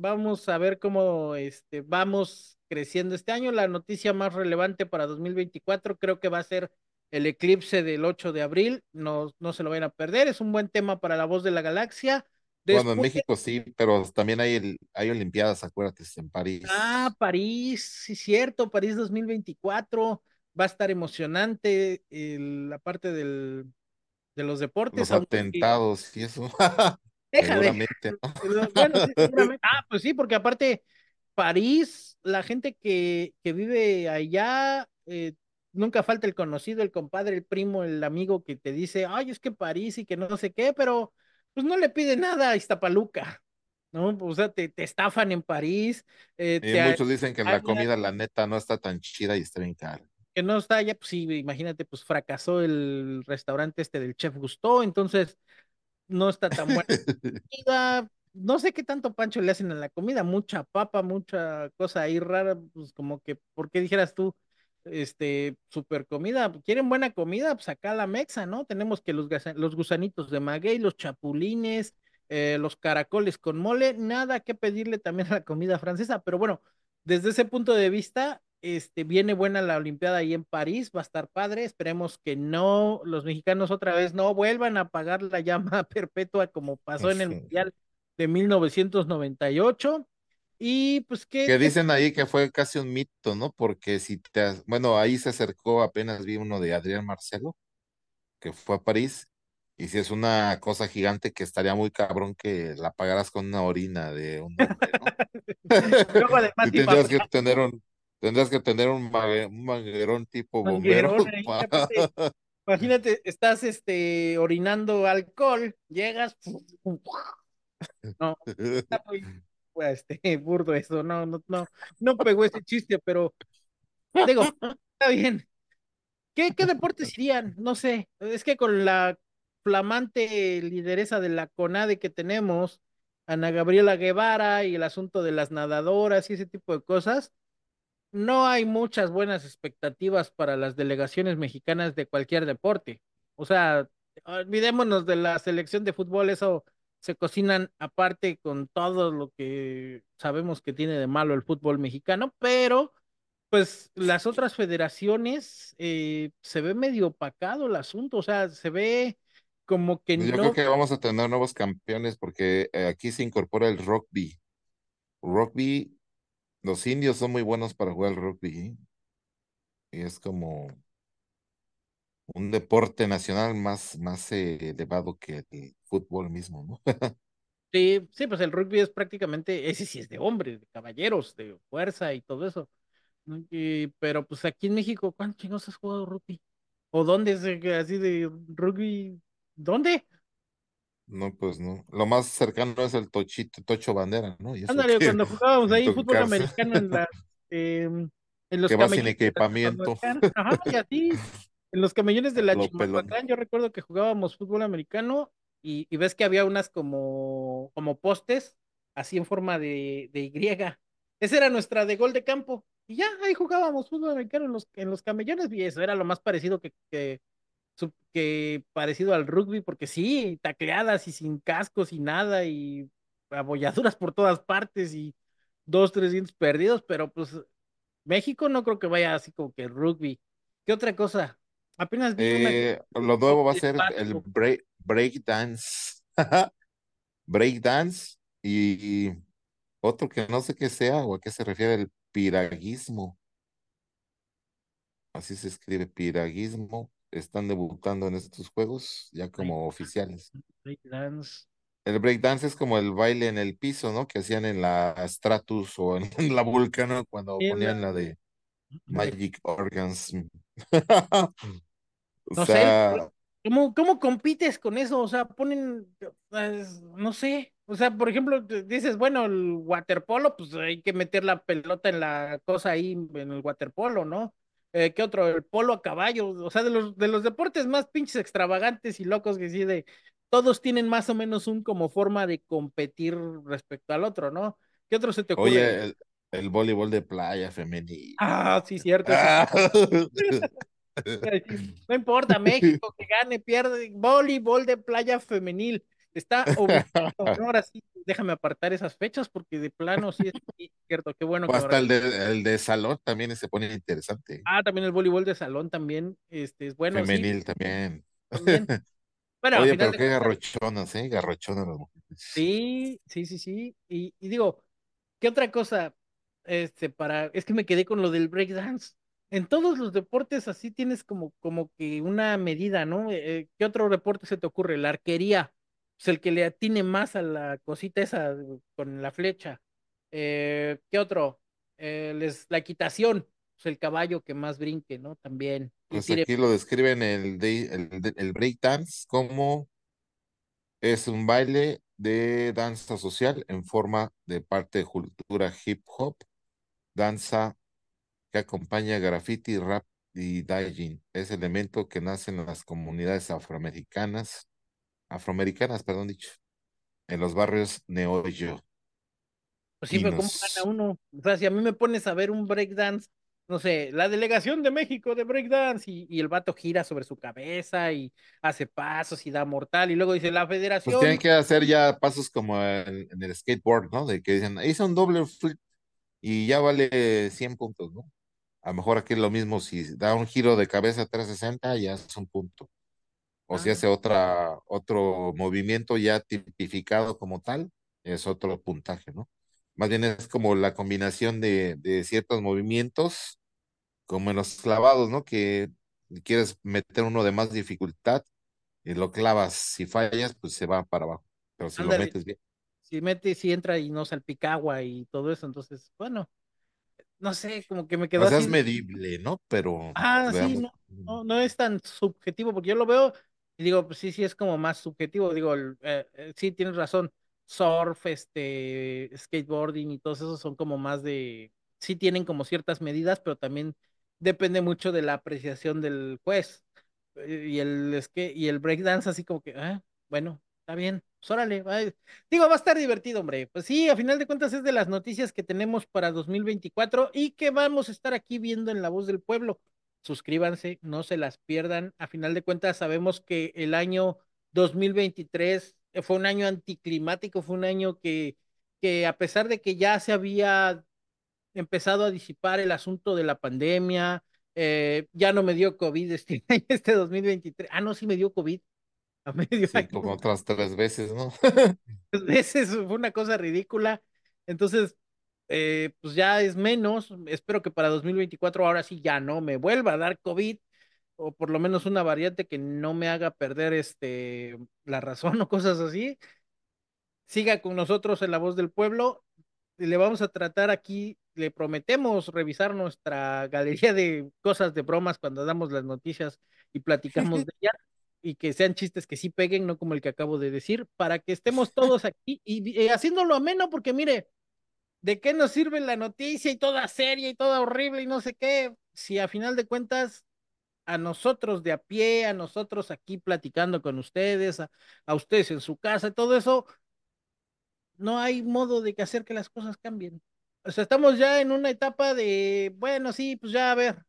Vamos a ver cómo este, vamos creciendo este año. La noticia más relevante para 2024 creo que va a ser el eclipse del 8 de abril, no, no se lo vayan a perder, es un buen tema para la voz de la galaxia. Bueno, en México sí, pero también hay, el, hay Olimpiadas, acuérdate, en París. Ah, París, sí, cierto, París 2024, va a estar emocionante la parte del, de los deportes. Los atentados y eso. seguramente. Bueno, seguramente. Ah, pues sí, porque aparte, París, la gente que, que vive allá, eh, nunca falta el conocido, el compadre, el primo, el amigo que te dice, ay, es que París y que no sé qué, pero pues no le pide nada a Iztapaluca, ¿no? O sea, te, te estafan en París. Eh, y muchos dicen que la comida, la neta, no está tan chida y está bien cara. Que no está ya, pues sí, imagínate, pues fracasó el restaurante este del chef Gusto, entonces no está tan buena. No sé qué tanto pancho le hacen a la comida, mucha papa, mucha cosa ahí rara, pues como que, ¿por qué dijeras tú? este, super comida. ¿Quieren buena comida? Pues acá la mexa, ¿no? Tenemos que los, los gusanitos de maguey, los chapulines, eh, los caracoles con mole, nada que pedirle también a la comida francesa, pero bueno, desde ese punto de vista, este, viene buena la Olimpiada ahí en París, va a estar padre, esperemos que no, los mexicanos otra vez no vuelvan a apagar la llama perpetua como pasó en el Mundial de 1998 y pues que... Que dicen ahí que fue casi un mito, ¿no? Porque si te... Bueno, ahí se acercó, apenas vi uno de Adrián Marcelo, que fue a París, y si es una cosa gigante que estaría muy cabrón que la pagaras con una orina de un hombre, ¿no? tendrías que tener un, tendrías que tener un, manguerón tipo bombero. Imagínate, estás este orinando alcohol, llegas, no, está muy, este, burdo eso, no, no, no, no pegó ese chiste, pero digo, está bien. ¿Qué, qué deportes irían? No sé, es que con la flamante lideresa de la CONADE que tenemos, Ana Gabriela Guevara y el asunto de las nadadoras y ese tipo de cosas, no hay muchas buenas expectativas para las delegaciones mexicanas de cualquier deporte. O sea, olvidémonos de la selección de fútbol, eso se cocinan aparte con todo lo que sabemos que tiene de malo el fútbol mexicano, pero pues las otras federaciones eh, se ve medio opacado el asunto, o sea, se ve como que pues, Yo creo que vamos a tener nuevos campeones porque eh, aquí se incorpora el rugby. Rugby, los indios son muy buenos para jugar el rugby. ¿eh? Y es como un deporte nacional más, más eh, elevado que el fútbol mismo, ¿no? sí, sí, pues el rugby es prácticamente, ese sí es de hombres, de caballeros, de fuerza y todo eso. pero pues aquí en México, ¿cuántos chingos has jugado rugby? ¿O dónde es así de rugby? ¿Dónde? No, pues no. Lo más cercano es el tochito, tocho bandera, ¿no? Ándale, cuando jugábamos ahí fútbol americano en la, em, en los que va sin equipamiento. Ajá, y así, en los camellones de la Chimalhuacán, yo recuerdo que jugábamos fútbol americano y, ves que había unas como, como postes, así en forma de, de Y. Esa era nuestra de gol de campo. Y ya, ahí jugábamos fútbol americano en los, en los camellones y eso era lo más parecido que, que, que parecido al rugby, porque sí, tacleadas y sin cascos y nada y abolladuras por todas partes y dos, tres dientes perdidos, pero pues México no creo que vaya así como que rugby. ¿Qué otra cosa? Apenas vi eh, Lo nuevo va a ser el break, break dance. break dance y otro que no sé qué sea o a qué se refiere el piraguismo. Así se escribe piraguismo. Están debutando en estos juegos ya como oficiales. Breakdance. El breakdance es como el baile en el piso, ¿no? Que hacían en la Stratus o en, la Vulcano cuando ponían la de Magic Organs. o no sea, sé, ¿cómo, ¿cómo compites con eso? O sea, ponen, pues, no sé, o sea, por ejemplo, dices, bueno, el waterpolo, pues hay que meter la pelota en la cosa ahí, en el waterpolo, ¿no? Eh, ¿Qué otro? El polo a caballo, o sea, de los, de los deportes más pinches extravagantes y locos que sí, de todos tienen más o menos un como forma de competir respecto al otro, ¿no? ¿Qué otro se te ocurre? Oye, el, voleibol de playa femenino. Ah, sí, cierto. Ah. No importa, México que gane, pierde, voleibol de playa femenil. Está Ahora sí, déjame apartar esas fechas porque de plano sí es cierto. Qué bueno. que hasta el, de, el de salón también se pone interesante. Ah, también el voleibol de salón también este, es bueno. Femenil también. Bueno, Oye, pero qué garrochonas, ¿eh? Garrochonas las mujeres. Sí, sí, sí, sí. Y, y, digo, ¿qué otra cosa? Este, para, es que me quedé con lo del breakdance. En todos los deportes así tienes como, como que una medida, ¿no? Eh, ¿Qué otro deporte se te ocurre? La arquería pues el que le atine más a la cosita esa con la flecha. Eh, ¿Qué otro? Eh, la equitación, pues el caballo que más brinque, ¿no? También. Pues aquí lo describen el, el, el breakdance como es un baile de danza social en forma de parte de cultura hip hop, danza que acompaña graffiti, rap y daijin. Es elemento que nace en las comunidades afroamericanas afroamericanas, perdón dicho, en los barrios Neoyo. Pues sí, pero ¿cómo gana uno? O sea, si a mí me pones a ver un breakdance, no sé, la delegación de México de breakdance y, y el vato gira sobre su cabeza y hace pasos y da mortal y luego dice la federación. Pues tienen que hacer ya pasos como en, el skateboard, ¿no? De que dicen, hizo un doble flip y ya vale 100 puntos, ¿no? A lo mejor aquí es lo mismo, si da un giro de cabeza 360 ya es un punto o si hace otra, otro movimiento ya tipificado como tal, es otro puntaje, ¿no? Más bien es como la combinación de, de ciertos movimientos, como en los clavados, ¿no? Que quieres meter uno de más dificultad y lo clavas, si fallas, pues se va para abajo, pero si lo metes bien. Si metes, si entra y no salpica agua y todo eso, entonces, bueno, no sé, como que me quedó o sea, es medible, ¿no? Pero. Ah, sí, no, no, no, es tan subjetivo, porque yo lo veo y digo, pues sí, sí es como más subjetivo. Digo, eh, eh, sí, tienes razón. Surf, este, skateboarding y todos esos son como más de, sí tienen como ciertas medidas, pero también depende mucho de la apreciación del juez. Eh, y el, es que, y el breakdance así como que, ah, bueno, está bien, pues órale, digo, va a estar divertido, hombre. Pues sí, a final de cuentas es de las noticias que tenemos para 2024 y que vamos a estar aquí viendo en La Voz del Pueblo suscríbanse, no se las pierdan. A final de cuentas, sabemos que el año 2023 eh, fue un año anticlimático, fue un año que, que a pesar de que ya se había empezado a disipar el asunto de la pandemia, eh, ya no me dio COVID este año, este 2023. Ah, no, sí me dio COVID. A medio sí, como otras tres veces, ¿no? tres veces, fue una cosa ridícula. Entonces, eh, pues ya es menos. Espero que para 2024 ahora sí ya no me vuelva a dar COVID o por lo menos una variante que no me haga perder este la razón o cosas así. Siga con nosotros en La Voz del Pueblo. Le vamos a tratar aquí, le prometemos revisar nuestra galería de cosas de bromas cuando damos las noticias y platicamos de ellas y que sean chistes que sí peguen, no como el que acabo de decir, para que estemos todos aquí y, y haciéndolo ameno, porque mire, ¿de qué nos sirve la noticia y toda seria y toda horrible y no sé qué? Si a final de cuentas a nosotros de a pie, a nosotros aquí platicando con ustedes, a, ustedes en su casa, todo eso, no hay modo de que hacer que las cosas cambien. O sea, estamos ya en una etapa de, bueno, sí, pues ya a ver,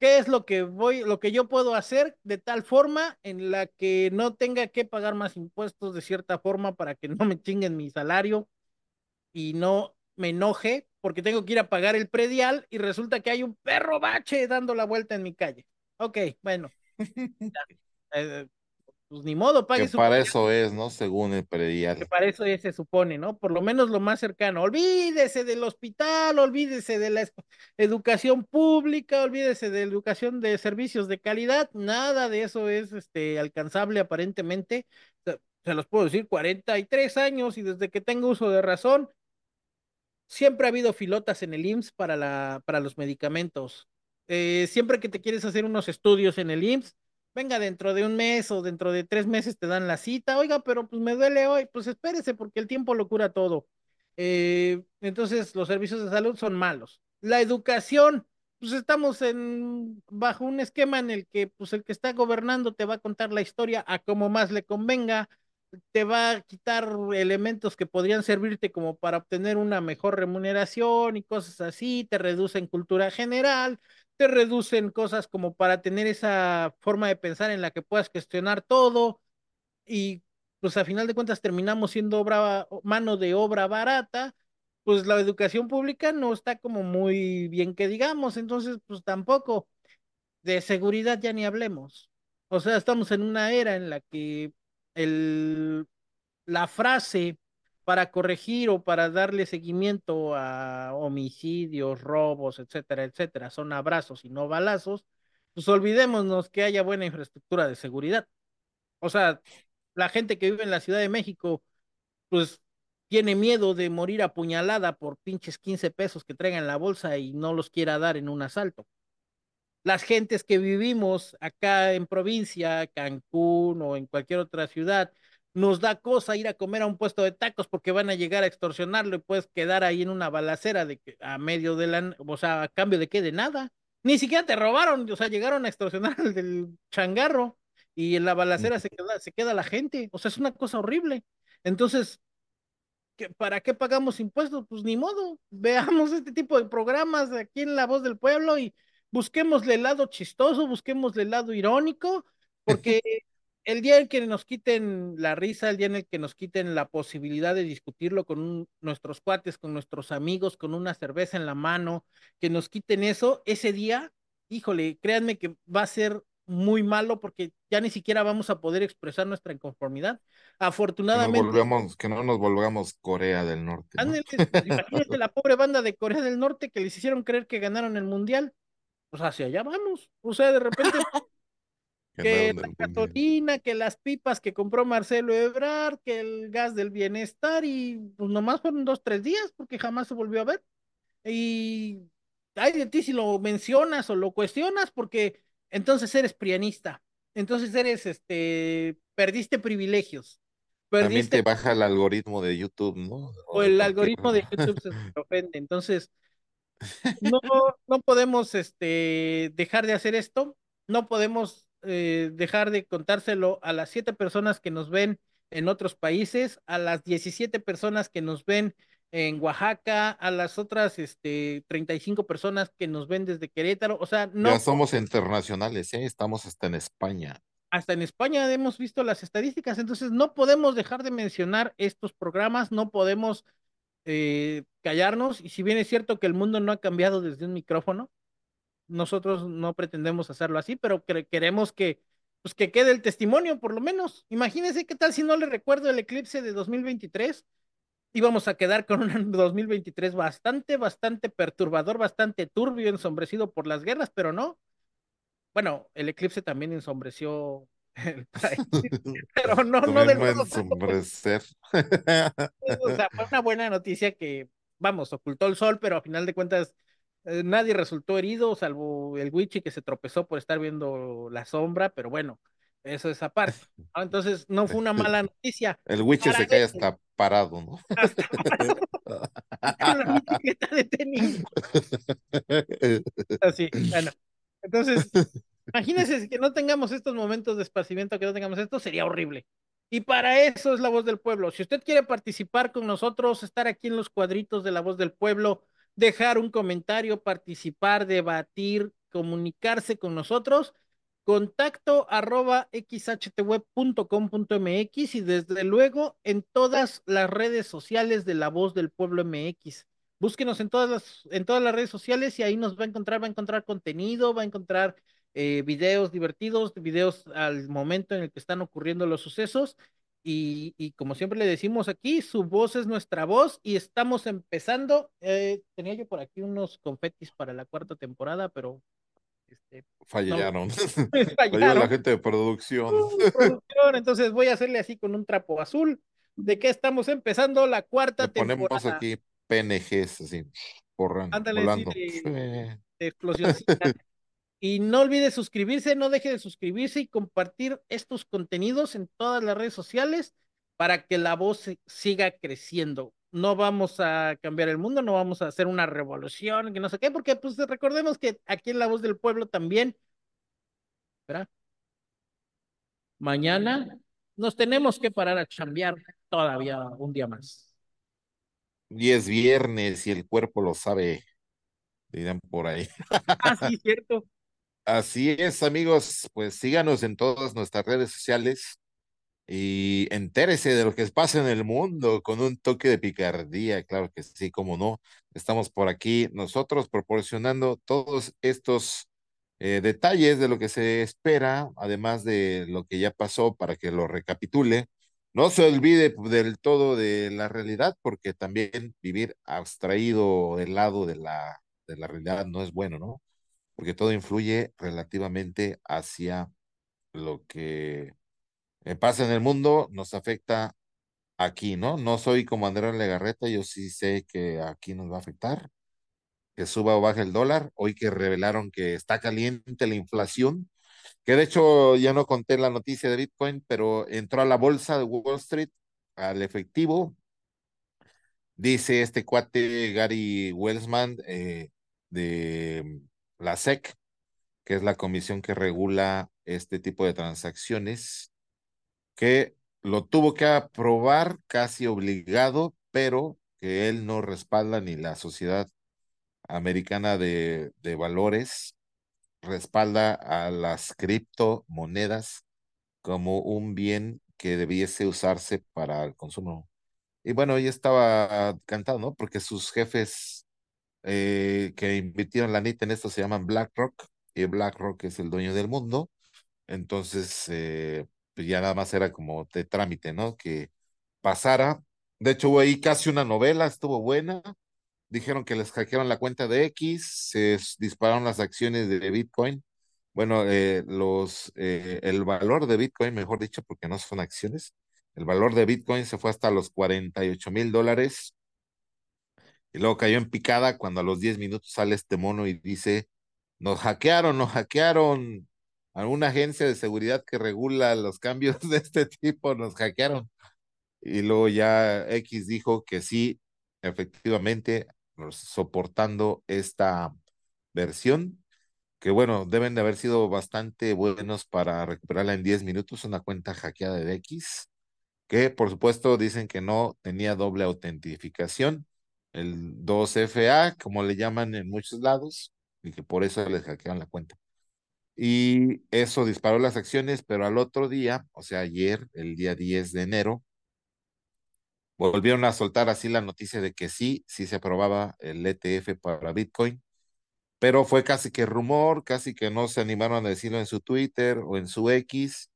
¿qué es lo que voy, lo que yo puedo hacer de tal forma en la que no tenga que pagar más impuestos de cierta forma para que no me chinguen mi salario y no me enoje porque tengo que ir a pagar el predial y resulta que hay un perro bache dando la vuelta en mi calle. Ok, bueno. Eh, pues ni modo, Que pague su para eso es, ¿no? Según el que predial. para eso ya se supone, ¿no? Por lo menos lo más cercano. Olvídese del hospital, olvídese de la es- educación pública, olvídese de la educación de servicios de calidad, nada de eso es este alcanzable aparentemente. Se, se los puedo decir, 43 años y desde que tengo uso de razón, siempre ha habido filotas en el IMSS para la, para los medicamentos. Eh, siempre que te quieres hacer unos estudios en el IMSS, venga, dentro de un mes o dentro de tres meses te dan la cita, oiga, pero pues me duele hoy, pues espérese porque el tiempo lo cura todo. Eh, entonces, los servicios de salud son malos. La educación, pues estamos en, bajo un esquema en el que pues el que está gobernando te va a contar la historia a como más le convenga te va a quitar elementos que podrían servirte como para obtener una mejor remuneración y cosas así, te reducen cultura general, te reducen cosas como para tener esa forma de pensar en la que puedas gestionar todo y pues a final de cuentas terminamos siendo obra, mano de obra barata, pues la educación pública no está como muy bien que digamos, entonces pues tampoco de seguridad ya ni hablemos. O sea, estamos en una era en la que el, la frase para corregir o para darle seguimiento a homicidios, robos, etcétera, etcétera, son abrazos y no balazos, pues olvidémonos que haya buena infraestructura de seguridad. O sea, la gente que vive en la Ciudad de México, pues tiene miedo de morir apuñalada por pinches 15 pesos que traigan en la bolsa y no los quiera dar en un asalto las gentes que vivimos acá en provincia, Cancún o en cualquier otra ciudad, nos da cosa ir a comer a un puesto de tacos porque van a llegar a extorsionarlo y puedes quedar ahí en una balacera de a medio de la, o sea, a cambio de qué, de nada. Ni siquiera te robaron, o sea, llegaron a extorsionar al del changarro y en la balacera se queda, se queda la gente, o sea, es una cosa horrible. Entonces, ¿qué- ¿para qué pagamos impuestos? Pues ni modo, veamos este tipo de programas aquí en La Voz del Pueblo y busquémosle el lado chistoso, busquémosle el lado irónico, porque el día en que nos quiten la risa, el día en el que nos quiten la posibilidad de discutirlo con un- nuestros cuates, con nuestros amigos, con una cerveza en la mano, que nos quiten eso, ese día, híjole, créanme que va a ser muy malo porque ya ni siquiera vamos a poder expresar nuestra inconformidad. Que Afortunadamente, que no nos volvamos Corea del Norte, ¿no? Imagínate la pobre banda de Corea del Norte que les hicieron creer que ganaron el mundial. Pues hacia allá vamos. O sea, de repente que la gasolina, que las pipas que compró Marcelo Ebrard, que el gas del bienestar y pues nomás fueron dos, tres días porque jamás se volvió a ver. Y ay de ti si lo mencionas o lo cuestionas porque entonces eres prianista. Entonces eres, este, perdiste privilegios. También te baja el algoritmo de YouTube, ¿no? o el algoritmo de YouTube se te ofende. Entonces, no, no podemos este, dejar de hacer esto, no podemos eh, dejar de contárselo a las siete personas que nos ven en otros países, a las 17 personas que nos ven en Oaxaca, a las otras este, 35 personas que nos ven desde Querétaro, o sea, Ya no, somos internacionales, ¿eh? Estamos hasta en España. hasta en España hemos visto las estadísticas, entonces no podemos dejar de mencionar estos programas, no podemos eh, callarnos, y si bien es cierto que el mundo no ha cambiado desde un micrófono, nosotros no pretendemos hacerlo así, pero queremos que, pues que quede el testimonio, por lo menos. Imagínense qué tal si no le recuerdo el eclipse de 2023. Íbamos a quedar con un 2023 bastante, bastante perturbador, bastante turbio, ensombrecido por las guerras, pero no. Bueno, el eclipse también ensombreció el pero no, no del modo ensombrecer. o sea, fue una buena noticia que, vamos, ocultó el sol, pero a final de cuentas eh, nadie resultó herido, salvo el Wichi que se tropezó por estar viendo la sombra, pero bueno, eso es aparte. ¿no? Entonces, no fue una mala noticia. El Para se cae hasta parado, ¿no? hasta con la de tenis. Así, bueno. Entonces, imagínense que no tengamos estos momentos de esparcimiento, que no tengamos esto, sería horrible. Y para eso es la voz del pueblo. Si usted quiere participar con nosotros, estar aquí en los cuadritos de la voz del pueblo, dejar un comentario, participar, debatir, comunicarse con nosotros, contacto arroba xhtweb.com.mx y desde luego en todas las redes sociales de la voz del pueblo MX. Búsquenos en todas las, en todas las redes sociales y ahí nos va a encontrar, va a encontrar contenido, va a encontrar eh, videos divertidos, videos al momento en el que están ocurriendo los sucesos. Y, y, como siempre le decimos aquí, su voz es nuestra voz y estamos empezando. Eh, tenía yo por aquí unos confetis para la cuarta temporada, pero este, fallaron. No, fallaron. la gente de producción. Uh, producción. Entonces voy a hacerle así con un trapo azul de que estamos empezando la cuarta Le ponemos temporada. aquí PNGs así, porrando, Ándale, volando. Sí, de, de Y no olvide suscribirse, no deje de suscribirse y compartir estos contenidos en todas las redes sociales para que la voz siga creciendo. No vamos a cambiar el mundo, no vamos a hacer una revolución, que no sé qué, porque pues recordemos que aquí en La Voz del Pueblo también, ¿verdad? Mañana nos tenemos que parar a chambear todavía un día más. Y es viernes y el cuerpo lo sabe, dirán por ahí. Ah, sí, cierto. Así es, amigos, pues síganos en todas nuestras redes sociales y entérese de lo que pasa en el mundo con un toque de picardía, claro que sí, como no. Estamos por aquí nosotros proporcionando todos estos eh, detalles de lo que se espera, además de lo que ya pasó para que lo recapitule. No se olvide del todo de la realidad, porque también vivir abstraído del lado de la, de la realidad no es bueno, ¿no? Porque todo influye relativamente hacia lo que eh, pasa en el mundo, nos afecta aquí, ¿no? No soy como Andrés Legarreta, yo sí sé que aquí nos va a afectar, que suba o baje el dólar, hoy que revelaron que está caliente la inflación, que de hecho ya no conté la noticia de Bitcoin, pero entró a la bolsa de Wall Street, al efectivo, dice este cuate Gary Wellsman eh, de la SEC, que es la comisión que regula este tipo de transacciones, que lo tuvo que aprobar casi obligado, pero que él no respalda ni la Sociedad Americana de, de Valores respalda a las criptomonedas como un bien que debiese usarse para el consumo. Y bueno, ella estaba cantando, ¿no? Porque sus jefes eh, que invirtieron la NIT en esto se llaman BlackRock, y BlackRock es el dueño del mundo. Entonces, eh, pues ya nada más era como de trámite, ¿no? Que pasara. De hecho, hubo ahí casi una novela, estuvo buena. Dijeron que les hackearon la cuenta de X, se dispararon las acciones de Bitcoin. Bueno, eh, los, el valor de Bitcoin, mejor dicho, porque no son acciones, el valor de Bitcoin se fue hasta los 48 mil dólares y luego cayó en picada cuando a los 10 minutos sale este mono y dice, nos hackearon, nos hackearon. Alguna agencia de seguridad que regula los cambios de este tipo nos hackearon. Y luego ya X dijo que sí, efectivamente, soportando esta versión, que bueno, deben de haber sido bastante buenos para recuperarla en 10 minutos, una cuenta hackeada de X, que por supuesto dicen que no tenía doble autentificación el 2FA, como le llaman en muchos lados, y que por eso les hackearon la cuenta. Y eso disparó las acciones, pero al otro día, o sea, ayer, el día 10 de enero, volvieron a soltar así la noticia de que sí, sí se aprobaba el ETF para Bitcoin, pero fue casi que rumor, casi que no se animaron a decirlo en su Twitter o en su X,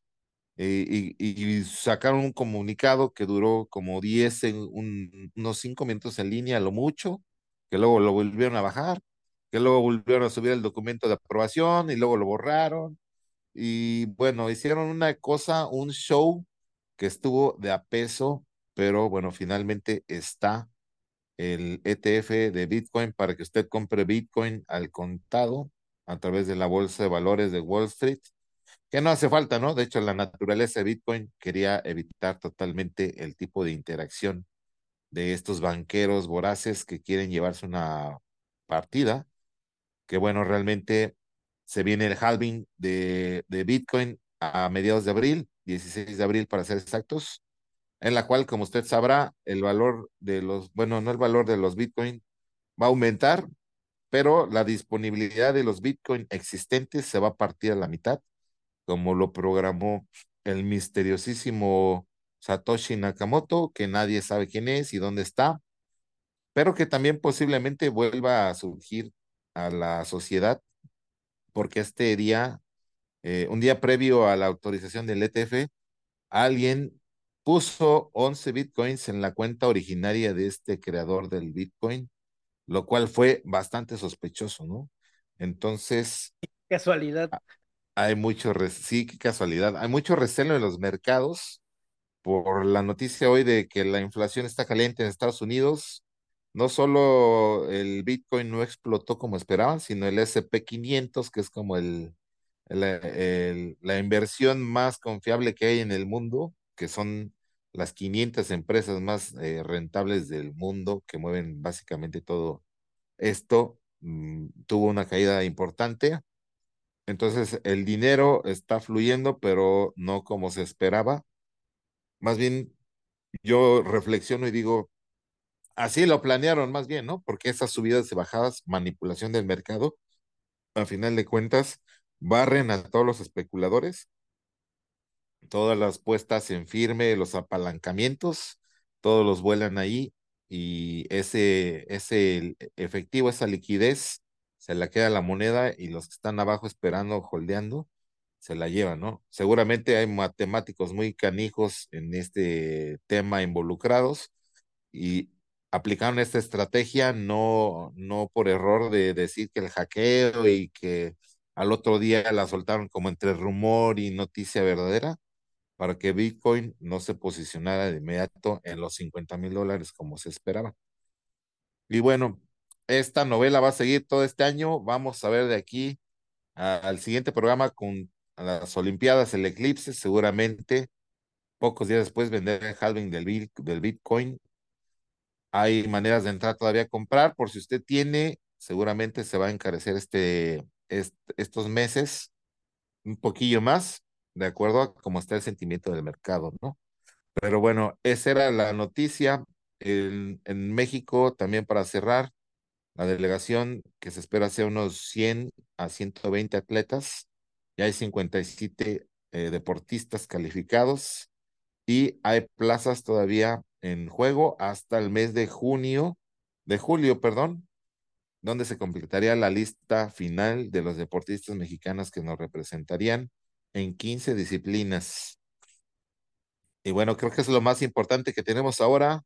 eh, y, sacaron un comunicado que duró como 10, un, unos 5 minutos en línea, lo mucho, que luego lo volvieron a bajar, que luego volvieron a subir el documento de aprobación y luego lo borraron. Y bueno, hicieron una cosa, un show que estuvo de a peso, pero bueno, finalmente está el ETF de Bitcoin para que usted compre Bitcoin al contado a través de la bolsa de valores de Wall Street que no hace falta, ¿no? De hecho, la naturaleza de Bitcoin quería evitar totalmente el tipo de interacción de estos banqueros voraces que quieren llevarse una partida, que bueno, realmente se viene el halving de, de Bitcoin a mediados de abril, 16 de abril para ser exactos, en la cual, como usted sabrá, el valor de los, bueno, no el valor de los Bitcoin va a aumentar, pero la disponibilidad de los Bitcoin existentes se va a partir a la mitad como lo programó el misteriosísimo Satoshi Nakamoto, que nadie sabe quién es y dónde está, pero que también posiblemente vuelva a surgir a la sociedad, porque este día eh, un día previo a la autorización del ETF, alguien puso 11 bitcoins en la cuenta originaria de este creador del bitcoin, lo cual fue bastante sospechoso, ¿no? Entonces... Casualidad. Hay mucho, sí, qué casualidad, hay mucho recelo en los mercados por la noticia hoy de que la inflación está caliente en Estados Unidos. No solo el Bitcoin no explotó como esperaban, sino el SP500, que es como el, la inversión más confiable que hay en el mundo, que son las 500 empresas más eh, rentables del mundo que mueven básicamente todo esto, mm, tuvo una caída importante. Entonces el dinero está fluyendo, pero no como se esperaba. Más bien, yo reflexiono y digo, así lo planearon más bien, ¿no? Porque esas subidas y bajadas, manipulación del mercado, a final de cuentas, barren a todos los especuladores, todas las puestas en firme, los apalancamientos, todos los vuelan ahí y ese, ese efectivo, esa liquidez, se la queda la moneda y los que están abajo esperando, holdeando, se la llevan, ¿no? Seguramente hay matemáticos muy canijos en este tema involucrados y aplicaron esta estrategia no, no por error de decir que el hackeo y que al otro día la soltaron como entre rumor y noticia verdadera para que Bitcoin no se posicionara de inmediato en los 50 mil dólares como se esperaba. Y bueno, esta novela va a seguir todo este año. Vamos a ver de aquí al siguiente programa con las Olimpiadas, el eclipse, seguramente pocos días después vender el halving del, Bitcoin. Hay maneras de entrar todavía a comprar, por si usted tiene, seguramente se va a encarecer este, estos meses un poquillo más, de acuerdo a cómo está el sentimiento del mercado, ¿no? Pero bueno, esa era la noticia. En México, también para cerrar, la delegación que se espera sea unos 100 a 120 atletas. Ya hay 57 eh, deportistas calificados y hay plazas todavía en juego hasta el mes de junio, de julio, perdón, donde se completaría la lista final de los deportistas mexicanos que nos representarían en 15 disciplinas. Y bueno, creo que es lo más importante que tenemos ahora.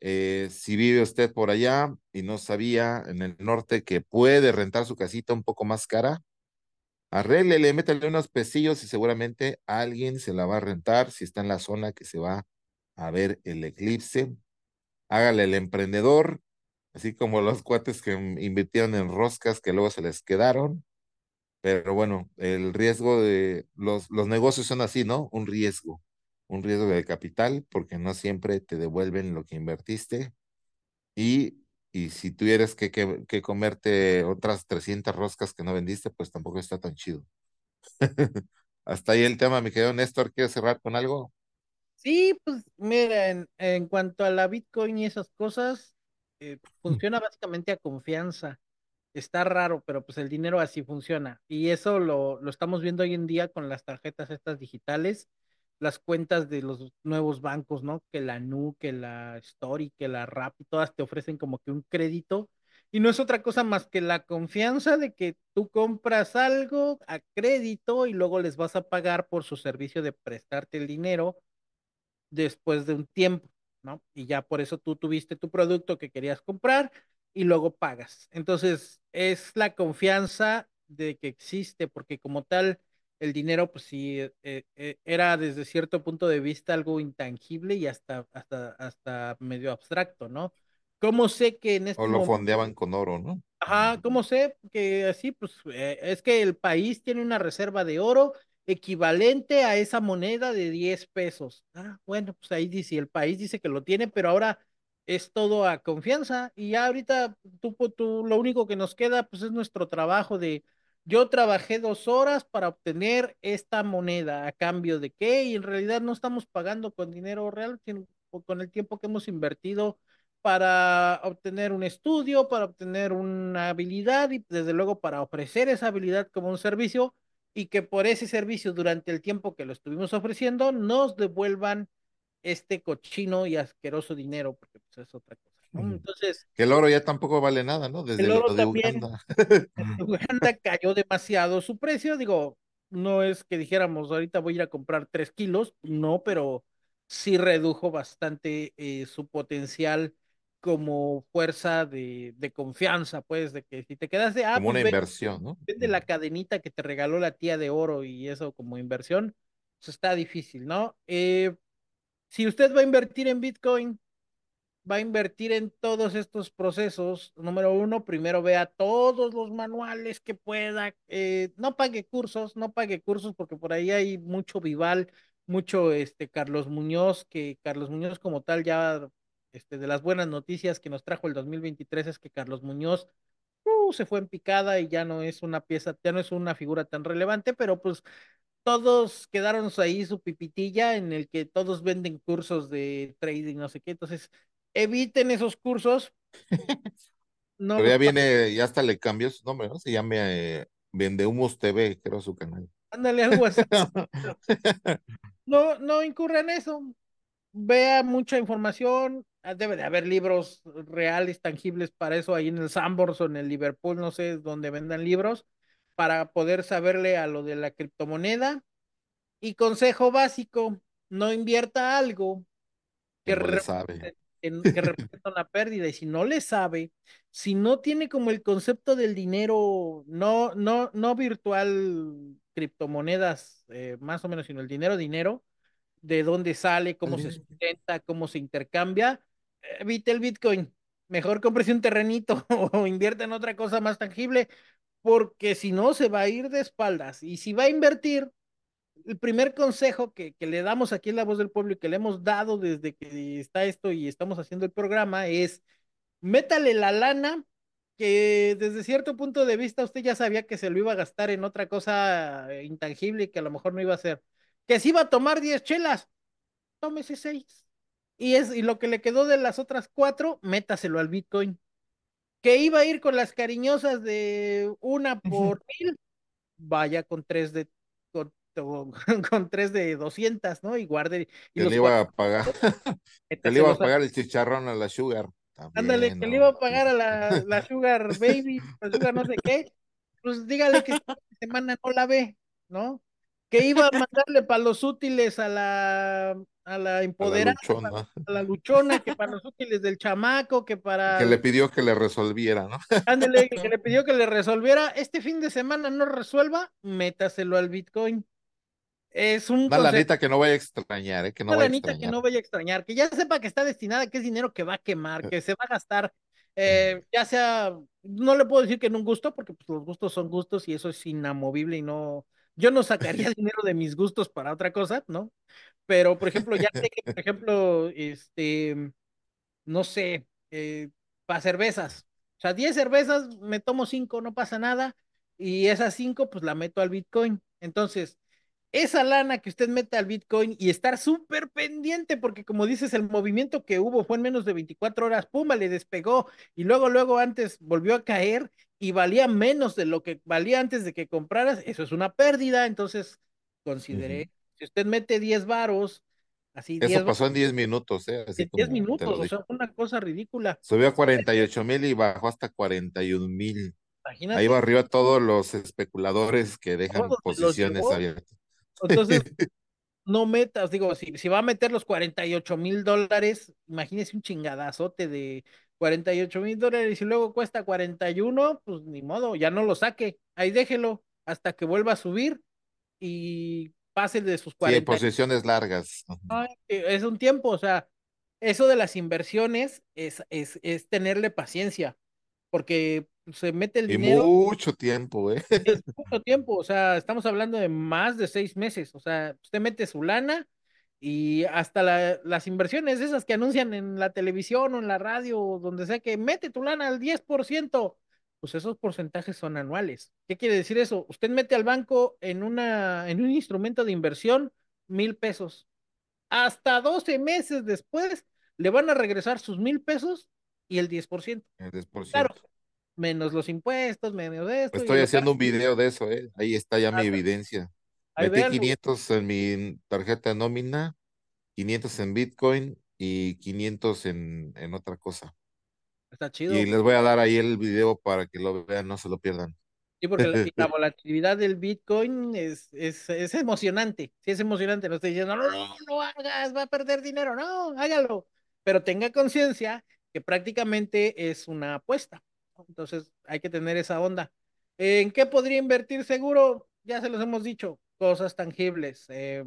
Eh, si vive usted por allá y no sabía en el norte que puede rentar su casita un poco más cara, arréglele, métale unos pesillos y seguramente alguien se la va a rentar si está en la zona que se va a ver el eclipse. Hágale el emprendedor, así como los cuates que invirtieron en roscas que luego se les quedaron. Pero bueno, el riesgo de los, los negocios son así, ¿no? Un riesgo un riesgo de capital porque no siempre te devuelven lo que invertiste y, y si tuvieras que, que, que, comerte otras 300 roscas que no vendiste, pues tampoco está tan chido. Hasta ahí el tema, mi querido Néstor, ¿quieres cerrar con algo? Sí, pues mira, en, en cuanto a la Bitcoin y esas cosas, eh, funciona básicamente a confianza. Está raro, pero pues el dinero así funciona. Y eso lo, lo estamos viendo hoy en día con las tarjetas estas digitales las cuentas de los nuevos bancos, ¿no? Que la Nu, que la Story, que la Rappi, todas te ofrecen como que un crédito y no es otra cosa más que la confianza de que tú compras algo a crédito y luego les vas a pagar por su servicio de prestarte el dinero después de un tiempo, ¿no? Y ya por eso tú tuviste tu producto que querías comprar y luego pagas. Entonces, es la confianza de que existe, porque como tal, el dinero, pues sí, eh, eh, era desde cierto punto de vista algo intangible y hasta, hasta, hasta medio abstracto, ¿no? ¿Cómo sé que en este O lo fondeaban con oro, ¿no? Ajá, ¿cómo sé que así? Pues eh, es que el país tiene una reserva de oro equivalente a esa moneda de 10 pesos. Ah, bueno, pues ahí dice, el país dice que lo tiene, pero ahora es todo a confianza y ya ahorita tú, tú, lo único que nos queda pues es nuestro trabajo de yo trabajé dos horas para obtener esta moneda a cambio de qué y en realidad no estamos pagando con dinero real, sino con el tiempo que hemos invertido para obtener un estudio, para obtener una habilidad y desde luego para ofrecer esa habilidad como un servicio y que por ese servicio durante el tiempo que lo estuvimos ofreciendo nos devuelvan este cochino y asqueroso dinero, porque pues, es otra cosa. Entonces. Que el oro ya tampoco vale nada, ¿no? Desde el oro lo de Uganda. Uganda cayó demasiado su precio, digo, No es que dijéramos, ahorita voy a ir a comprar tres kilos, no, pero sí redujo bastante eh, su potencial como fuerza de, de, confianza, pues, de que si te quedas ah, como pues una ve, inversión, ¿no? vende la cadenita que te regaló la tía de oro y eso como inversión, pues está difícil, ¿no? Eh, si usted va a invertir en Bitcoin, va a invertir en todos estos procesos, número uno, primero vea todos los manuales que pueda, eh, no pague cursos, no pague cursos porque por ahí hay mucho Vival, mucho este Carlos Muñoz, que Carlos Muñoz como tal ya, este, de las buenas noticias que nos trajo el 2023 es que Carlos Muñoz uh, se fue en picada y ya no es una pieza, ya no es una figura tan relevante, pero pues todos quedaron ahí su pipitilla en el que todos venden cursos de trading, no sé qué, entonces eviten esos cursos. No Pero ya viene, ya hasta le cambió su nombre, ¿no? Se llama eh, Vende Humos TV, creo su canal. Ándale algo así. no, no incurra en eso. Vea mucha información. Ah, debe de haber libros reales, tangibles para eso ahí en el Sambors o en el Liverpool, no sé, donde vendan libros, para poder saberle a lo de la criptomoneda. Y consejo básico, no invierta algo que, no sabe en, que representa una pérdida. Y si no le sabe, si no tiene como el concepto del dinero, no, no, no virtual, criptomonedas, eh, más o menos, sino el dinero, dinero, de dónde sale, cómo se sustenta, cómo se intercambia, evite el Bitcoin. Mejor cómprese un terrenito o invierta en otra cosa más tangible, porque si no se va a ir de espaldas. Y si va a invertir, el primer consejo que, que, le damos aquí en La Voz del Pueblo y que le hemos dado desde que está esto y estamos haciendo el programa es, métale la lana que desde cierto punto de vista usted ya sabía que se lo iba a gastar en otra cosa intangible y que a lo mejor no iba a hacer. Que si iba a tomar 10 chelas, tómese 6. Y, es, y lo que le quedó de las otras cuatro, métaselo al Bitcoin. Que iba a ir con las cariñosas de una por mil, vaya con tres de con, tres de 200, ¿no? Y guarde. Y que le iba a pagar, que le iba a pagar el chicharrón a la Sugar. Ándale, que le iba a pagar a la, la Sugar Baby, la Sugar no sé qué. Pues dígale que esta semana no la ve, ¿no? Que iba a mandarle para los útiles a la a la empoderada, a la, luchona. a la luchona, que para los útiles del chamaco, que para... Que le pidió que le resolviera, ¿no? Ándale, que le pidió que le resolviera. Este fin de semana no resuelva, métaselo al Bitcoin. Es un. Una lanita que no vaya a extrañar, ¿eh? Que no una lanita que no vaya a extrañar, que ya sepa que está destinada, que es dinero que va a quemar, eh. que se va a gastar, eh, ya sea, no le puedo decir que en un gusto, porque pues, los gustos son gustos y eso es inamovible y no, yo no sacaría dinero de mis gustos para otra cosa, ¿no? Pero, por ejemplo, ya sé que, por ejemplo, este, no sé, eh, para cervezas, o sea, 10 cervezas, me tomo 5, no pasa nada, y esas 5, pues la meto al Bitcoin. Entonces, esa lana que usted mete al Bitcoin y estar súper pendiente, porque como dices, el movimiento que hubo fue en menos de 24 horas, pumba, le despegó y luego, luego antes volvió a caer y valía menos de lo que valía antes de que compraras, eso es una pérdida, entonces consideré, si usted mete 10 varos, así. Eso pasó en 10 minutos, ¿eh? Así 10 minutos, o sea, fue una cosa ridícula. Subió a 48 mil y bajó hasta 41 mil. Ahí va arriba todos los especuladores que dejan posiciones abiertas. Entonces, no metas, digo, si, si va a meter los 48 mil dólares, imagínese un chingadazote de 48 mil dólares y luego cuesta 41, pues ni modo, ya no lo saque, ahí déjelo hasta que vuelva a subir y pase de sus 40. Sí, posiciones largas. es un tiempo, o sea, eso de las inversiones es, es, es tenerle paciencia, porque se mete el y dinero. mucho tiempo, ¿eh? Es mucho tiempo, o sea, estamos hablando de más de seis meses, o sea, usted mete su lana y hasta las inversiones esas que anuncian en la televisión o en la radio o donde sea que mete tu lana al 10%, pues esos porcentajes son anuales. ¿Qué quiere decir eso? Usted mete al banco en, una, en un instrumento de inversión mil pesos. Hasta 12 meses después le van a regresar sus mil pesos y el 10%. El 10%. Claro, menos los impuestos, menos esto. Estoy haciendo un video de eso, ¿eh? Ahí está ya mi evidencia. Metí 500 en mi tarjeta de nómina, 500 en Bitcoin y 500 en, en otra cosa. Está chido. Y les voy a dar ahí el video para que lo vean, no se lo pierdan. Sí, porque la, la volatilidad del Bitcoin es, es, es emocionante, sí es emocionante, no estoy diciendo, no, no, no hagas, va a perder dinero, no, hágalo, pero tenga conciencia que prácticamente es una apuesta. Entonces hay que tener esa onda. ¿En qué podría invertir seguro? Ya se los hemos dicho, cosas tangibles, eh,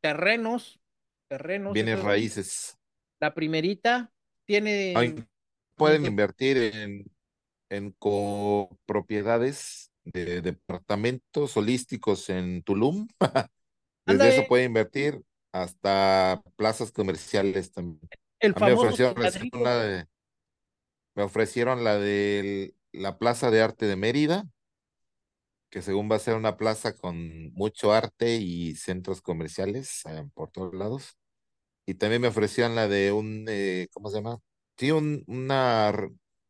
terrenos, terrenos, Bienes raíces. la primerita, Ay, tiene, Pueden invertir en, en copropiedades de departamentos holísticos en Tulum. Desde eso pueden invertir hasta plazas comerciales también. el A mí me ofrecieron una de, me ofrecieron la de la Plaza de Arte de Mérida, que según va a ser una plaza con mucho arte y centros comerciales eh, por todos lados. Y también me ofrecían la de un, eh, ¿cómo se llama? Sí, un, una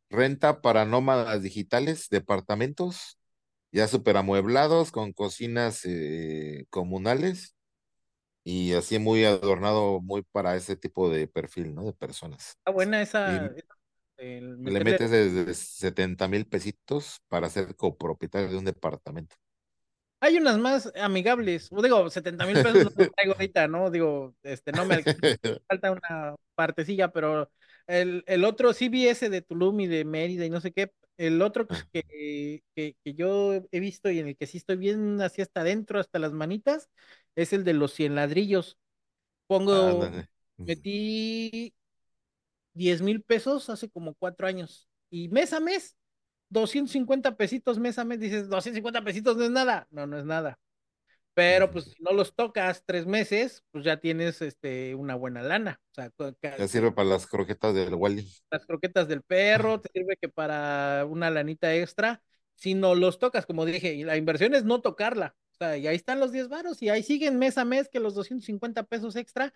renta para nómadas digitales, departamentos ya súper amueblados con cocinas eh, comunales y así muy adornado, muy para ese tipo de perfil, ¿no? De personas. está buena esa, Y el le metes desde setenta mil pesitos para ser copropietario de un departamento. Hay unas más amigables, o digo, setenta mil pesos no traigo ahorita, ¿no? Digo, este, no me falta una partecilla, pero el, el otro, sí vi ese de Tulum y de Mérida y no sé qué, el otro que, que, que que yo he visto y en el que sí estoy bien así hasta adentro, hasta las manitas, es el de los 100 ladrillos. Pongo, metí diez mil pesos hace como cuatro años y mes a mes, 250 pesitos mes a mes, dices, 250 pesitos no es nada, no, no es nada. Pero pues si no los tocas tres meses, pues ya tienes este una buena lana. O sea, Ya sirve para las croquetas del Wally. las croquetas del perro, te sirve que para una lanita extra. Si no los tocas, como dije, y la inversión es no tocarla. O sea, y ahí están los 10 varos y ahí siguen mes a mes que los 250 pesos extra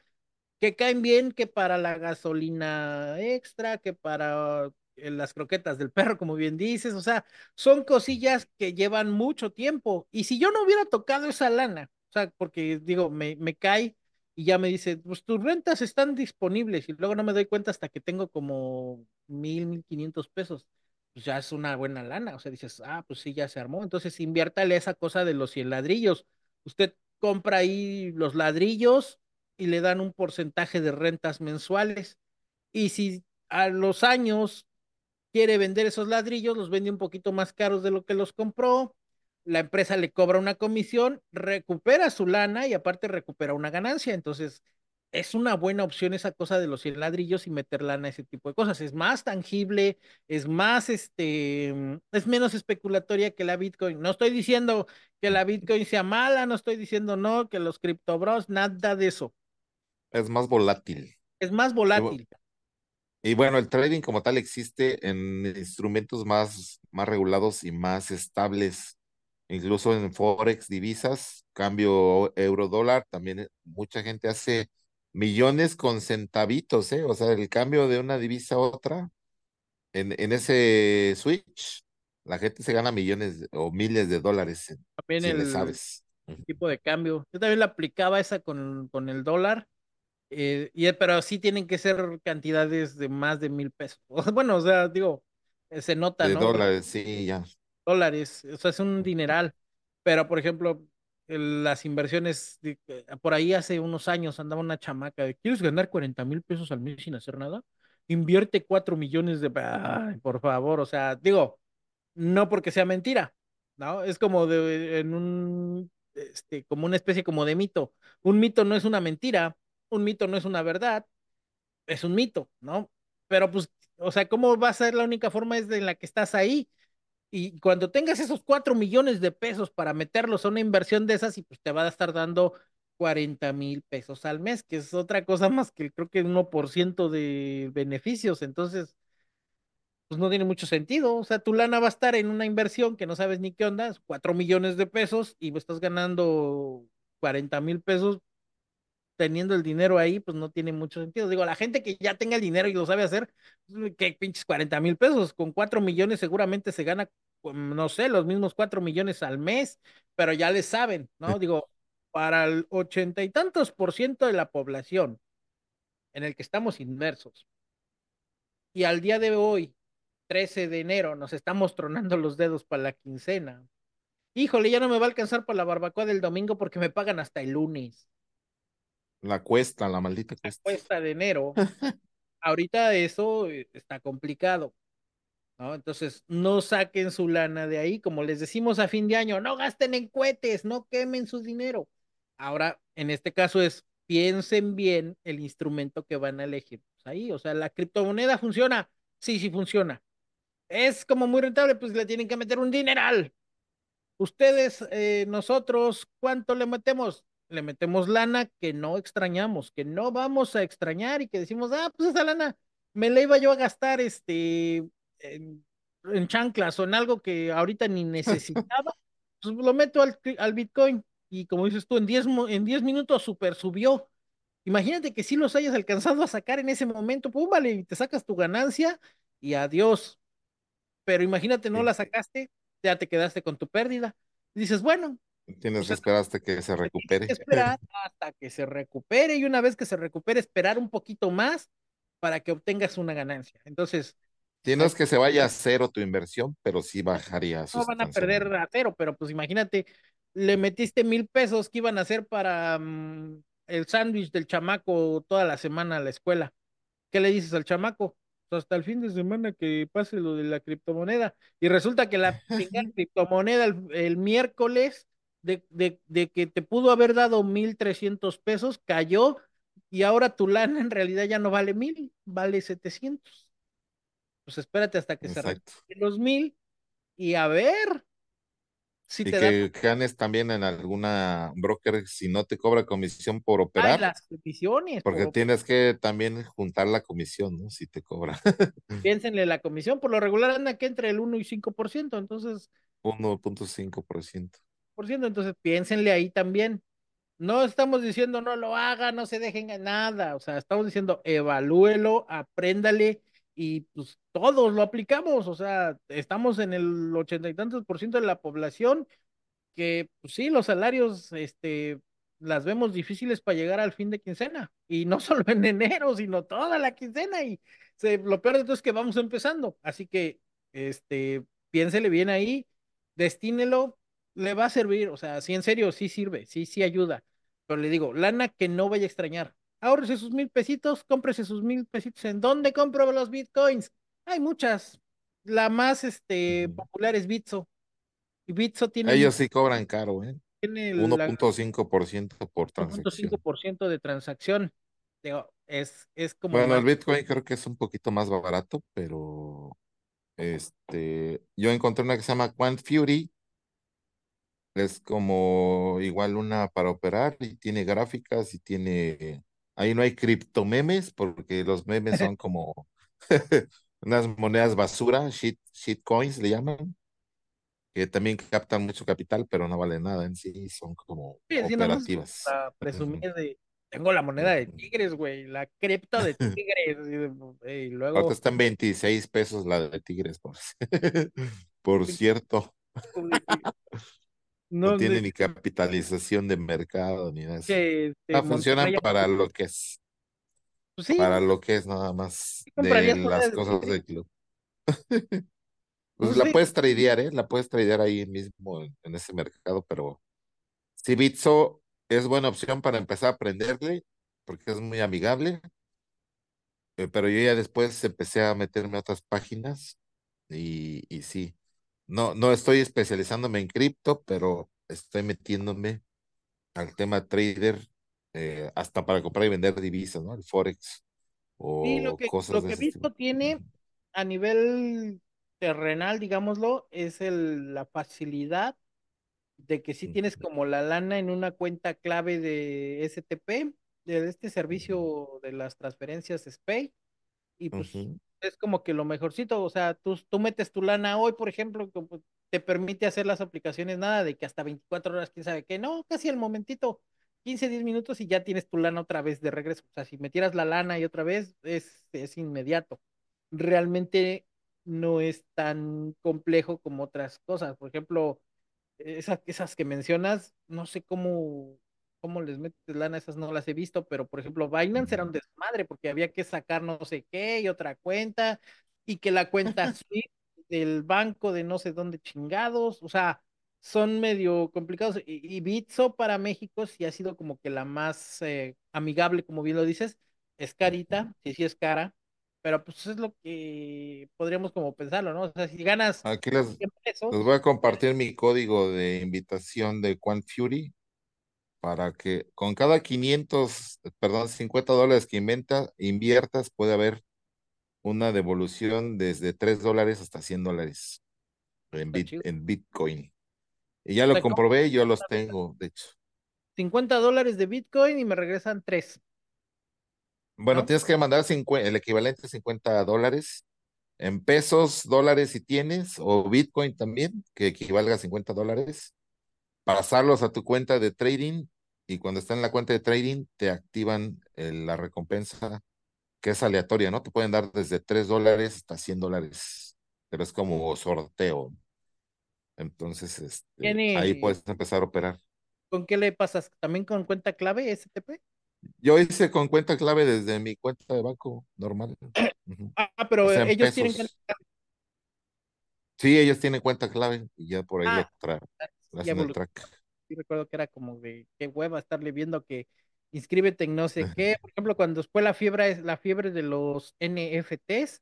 que caen bien que para la gasolina extra, que para eh, las croquetas del perro, como bien dices, o sea, son cosillas que llevan mucho tiempo. Y si yo no hubiera tocado esa lana, o sea, porque digo, me, me cae y ya me dice, pues tus rentas están disponibles y luego no me doy cuenta hasta que tengo como mil, mil quinientos pesos. Pues ya es una buena lana, o sea, dices, ah, pues sí, ya se armó. Entonces inviértale esa cosa de los 100 ladrillos. Usted compra ahí los ladrillos, y le dan un porcentaje de rentas mensuales. Y si a los años quiere vender esos ladrillos, los vende un poquito más caros de lo que los compró, la empresa le cobra una comisión, recupera su lana y aparte recupera una ganancia. Entonces, es una buena opción esa cosa de los 100 ladrillos y meter lana ese tipo de cosas. Es más tangible, es más, este, es menos especulatoria que la Bitcoin. No estoy diciendo que la Bitcoin sea mala, no estoy diciendo no, que los criptobros, nada de eso Es más volátil. es más volátil. y bueno, el trading como tal existe en instrumentos más, más regulados y más estables, incluso en Forex, divisas, cambio euro-dólar, también mucha gente hace millones con centavitos, ¿eh? O sea, el cambio de una divisa a otra, en, en ese switch, la gente se gana millones o miles de dólares También si le el sabes. Ujú. tipo de cambio. Yo también la aplicaba esa con, con el dólar, eh, y, pero sí tienen que ser cantidades de más de mil pesos. Bueno, o sea, digo, eh, se nota, De ¿no? Dólares, sí, ya. dólares, o sea, es un dineral. Pero, por ejemplo, el- las inversiones, de- eh, por ahí hace unos años andaba una chamaca de, ¿quieres ganar cuarenta mil pesos al mes sin hacer nada? Invierte cuatro millones de... Ay, por favor, o sea, digo, no porque sea mentira, ¿no? Es como de, en un, este, como una especie como de mito. Un mito no es una mentira, un mito no es una verdad, es un mito, ¿no? Pero pues, o sea, ¿cómo va a ser la única forma es de la que estás ahí? Y cuando tengas esos cuatro millones de pesos para meterlos a una inversión de esas, y pues te va a estar dando cuarenta mil pesos al mes, que es otra cosa más que creo que uno por ciento de beneficios. Entonces, pues no tiene mucho sentido. O sea, tu lana va a estar en una inversión que no sabes ni qué onda, es cuatro millones de pesos y estás ganando cuarenta mil pesos teniendo el dinero ahí, pues no tiene mucho sentido. Digo, la gente que ya tenga el dinero y lo sabe hacer, pues, que pinches cuarenta mil pesos, con cuatro millones seguramente se gana, pues, no sé, los mismos cuatro millones al mes, pero ya le saben, ¿no? Digo, para el ochenta y tantos por ciento de la población en el que estamos inmersos y al día de hoy 13 de enero nos estamos tronando los dedos para la quincena. híjole, ya no me va a alcanzar para la barbacoa del domingo porque me pagan hasta el lunes. La cuesta, la maldita La cuesta. cuesta de enero. Ahorita eso eh, está complicado. ¿no? Entonces, no saquen su lana de ahí, como les decimos a fin de año, no gasten en cohetes, no quemen su dinero. Ahora, en este caso es, piensen bien el instrumento que van a elegir. Pues ahí, o sea, la criptomoneda funciona, sí, sí funciona. Es como muy rentable, pues le tienen que meter un dineral. Ustedes, eh, nosotros, ¿cuánto le metemos? Le metemos lana que no extrañamos, que no vamos a extrañar y que decimos, ah, pues esa lana me la iba yo a gastar este en, en chanclas o en algo que ahorita ni necesitaba, pues lo meto al, al Bitcoin y como dices tú, en 10 en diez minutos super subió. Imagínate que si los hayas alcanzado a sacar en ese momento, pum, vale, y te sacas tu ganancia y adiós. Pero imagínate, no la sacaste, ya te quedaste con tu pérdida. Y dices, bueno, Tienes pues que esperar hasta que se tienes recupere. esperar hasta que se recupere y una vez que se recupere, esperar un poquito más para que obtengas una ganancia. Entonces, Sí, no hay es que se vaya a cero tu inversión, pero sí bajaría no van a perder a cero, pero pues imagínate, le metiste mil pesos que iban a hacer para mm, el sándwich del chamaco toda la semana a la escuela. ¿Qué le dices al chamaco? Pues hasta el fin de semana que pase lo de la criptomoneda. Y resulta que la criptomoneda el, el miércoles de, de, de que te pudo haber dado mil trescientos pesos, cayó y ahora tu lana en realidad ya no vale mil, vale setecientos. Pues espérate hasta que se Exacto. recuperen los mil y a ver si Y te da que ganes también en alguna broker si no te cobra comisión por ay, operar, las comisiones, porque por, tienes que también juntar la comisión, ¿no? Si te cobra piénsenle la comisión, por lo regular anda que entre el uno y cinco por ciento entonces, 1.5%. entonces piénsenle ahí también. No estamos diciendo no lo haga, no se dejen en nada, o sea, estamos diciendo evalúelo, apréndale y pues todos lo aplicamos, o sea, estamos en el ochenta y tantos por ciento de la población que pues, sí, los salarios, este, las vemos difíciles para llegar al fin de quincena, y no solo en enero, sino toda la quincena, y lo peor de todo es que vamos empezando, así que, este, piénsele bien ahí, destínelo, le va a servir, o sea, sí, en serio, sí sirve, sí, sí ayuda, pero le digo, lana que no vaya a extrañar, ahorrese sus mil pesitos, cómprese sus mil pesitos, ¿en dónde compro los bitcoins? Hay muchas, la más, este, popular es Bitso, y Bitso tiene Ellos sí cobran caro, ¿eh? tiene la 1.5% por transacción. por ciento de transacción. Digo, es, es como Bueno, el. Bitcoin creo que es un poquito más barato, pero este, yo encontré una que se llama Quant Fury, es como igual una para operar y tiene gráficas y tiene, ahí no hay criptomemes porque los memes son como unas monedas basura, shit, shitcoins le llaman, que también captan mucho capital, pero no vale nada en sí, son como Sí, operativas. para presumir Ujú, de. Tengo la moneda de tigres, güey, la cripto de tigres. Y, luego está en 26 pesos la de Tigres, por, por cierto. No no tiene de ni capitalización de mercado ni nada que de Ah, funcionan para lo que es, Pues sí, para lo que es nada más ¿sí de las cosas del club. Pues Pues la sí, puedes tradear, ¿eh? La puedes tradear ahí mismo en, en ese mercado, pero si Bitso es buena opción para empezar a aprenderle, porque es muy amigable, eh, pero yo ya después empecé a meterme a otras páginas y, y sí, no, no estoy especializándome en cripto, pero estoy metiéndome al tema trader, eh, hasta para comprar y vender divisas, ¿no? El Forex sí, lo o que, cosas lo de que ese estilo. Bitso tiene a nivel terrenal, digámoslo, es el, la facilidad de que sí tienes como la lana en una cuenta clave de STP, de este servicio de las transferencias SPAY, y pues Ujú, es como que lo mejorcito, o sea, tú, tú metes tu lana hoy, por ejemplo, te permite hacer las aplicaciones, nada de que hasta 24 horas, quién sabe qué, no, casi al momentito, 15 10 minutos y ya tienes tu lana otra vez de regreso, o sea, si metieras la lana y otra vez, es, es inmediato. Realmente no es tan complejo como otras cosas, por ejemplo, esas, esas que mencionas, no sé cómo, cómo les metes lana, esas no las he visto, pero por ejemplo, Binance era un desmadre porque había que sacar no sé qué y otra cuenta, y que la cuenta Swift del banco de no sé dónde chingados, o sea, son medio complicados. Y, y Bitso para México sí ha sido como que la más eh, amigable, como bien lo dices. Es carita, sí, sí es cara, pero pues es lo que podríamos como pensarlo, ¿no? O sea, si ganas Aquí les, 100 les voy a compartir mi código de invitación de Quant Fury para que con cada 500, perdón, 50 dólares que inventa, inviertas, puede haber una devolución desde 3 dólares hasta 100 dólares en, bit, en Bitcoin. Y ya lo comprobé, yo los tengo, de hecho. 50 dólares de Bitcoin y me regresan 3, Bueno, ¿no? tienes que mandar 50 el equivalente a 50 dólares en pesos, dólares si tienes, o Bitcoin también, que equivalga a 50 dólares, pasarlos a tu cuenta de trading y cuando está en la cuenta de trading te activan eh, la recompensa que es aleatoria, ¿no? Te pueden dar desde 3 dólares hasta 100 dólares, pero es como sorteo. Entonces, este, ahí ¿Tiene, puedes empezar a operar. con qué le pasas? ¿También con cuenta clave STP? Yo hice con cuenta clave desde mi cuenta de banco normal. Ah, O pero sea, ellos tienen que... pesos. Sí, ellos tienen cuenta clave y ya por ahí Ah, tra ya hacen el track. Sí recuerdo que era como de qué hueva estarle viendo que inscríbete en no sé qué. Por ejemplo, cuando fue la fiebre, la fiebre de los NFTs,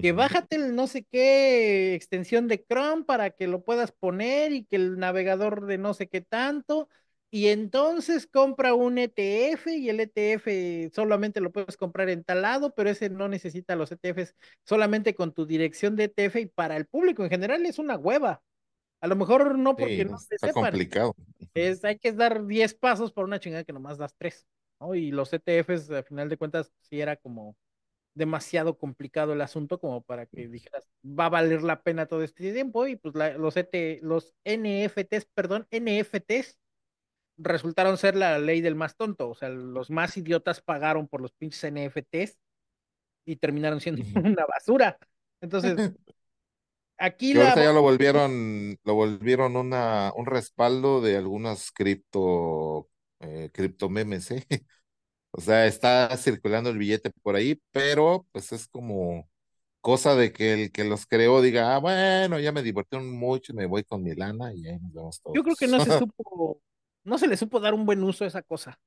que bájate el no sé qué extensión de Chrome para que lo puedas poner y que el navegador de no sé qué tanto. Y entonces compra un ETF y el ETF solamente lo puedes comprar en tal lado, pero ese no necesita los ETFs solamente con tu dirección de ETF y para el público en general es una hueva. A lo mejor no porque Sí, no te está sepan, complicado. Es, hay que dar 10 pasos por una chingada que nomás das 3, ¿no? Y los ETFs, al final de cuentas, sí era como demasiado complicado el asunto como para que dijeras, va a valer la pena todo este tiempo. Y pues la- los, ET, los NFTs, perdón, NFTs resultaron ser la ley del más tonto. O sea, los más idiotas pagaron por los pinches NFTs y terminaron siendo una basura. Entonces, aquí Que la... ahorita ya lo volvieron, lo volvieron una, un respaldo de algunas cripto, eh, cripto memes, ¿eh? O sea, está circulando el billete por ahí, pero pues es como cosa de que el que los creó diga, ah, bueno, ya me divertieron mucho, me voy con mi lana y ahí nos vemos Yo creo que todos. no se supo, no se le supo dar un buen uso a esa cosa.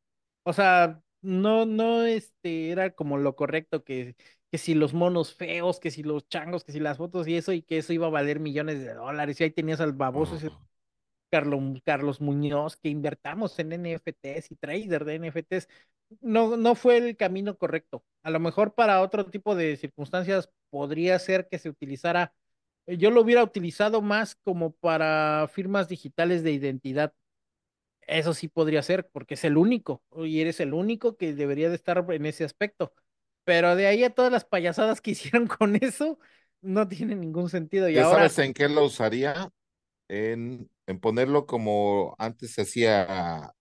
O sea, no, no, este, era como lo correcto que, que si los monos feos, que si los changos, que si las fotos y eso, y que eso iba a valer millones de dólares. Y ahí tenías al baboso ese Carlos, Carlos Muñoz, que invertamos en NFTs y trader de NFTs. No, no fue el camino correcto. A lo mejor para otro tipo de circunstancias podría ser que se utilizara, eh, yo lo hubiera utilizado más como para firmas digitales de identidad eso sí podría ser, porque es el único, y eres el único que debería de estar en ese aspecto. Pero de ahí a todas las payasadas que hicieron con eso, no tiene ningún sentido. Y ¿Ya ahora, sabes en qué lo usaría? En, en ponerlo como antes se hacía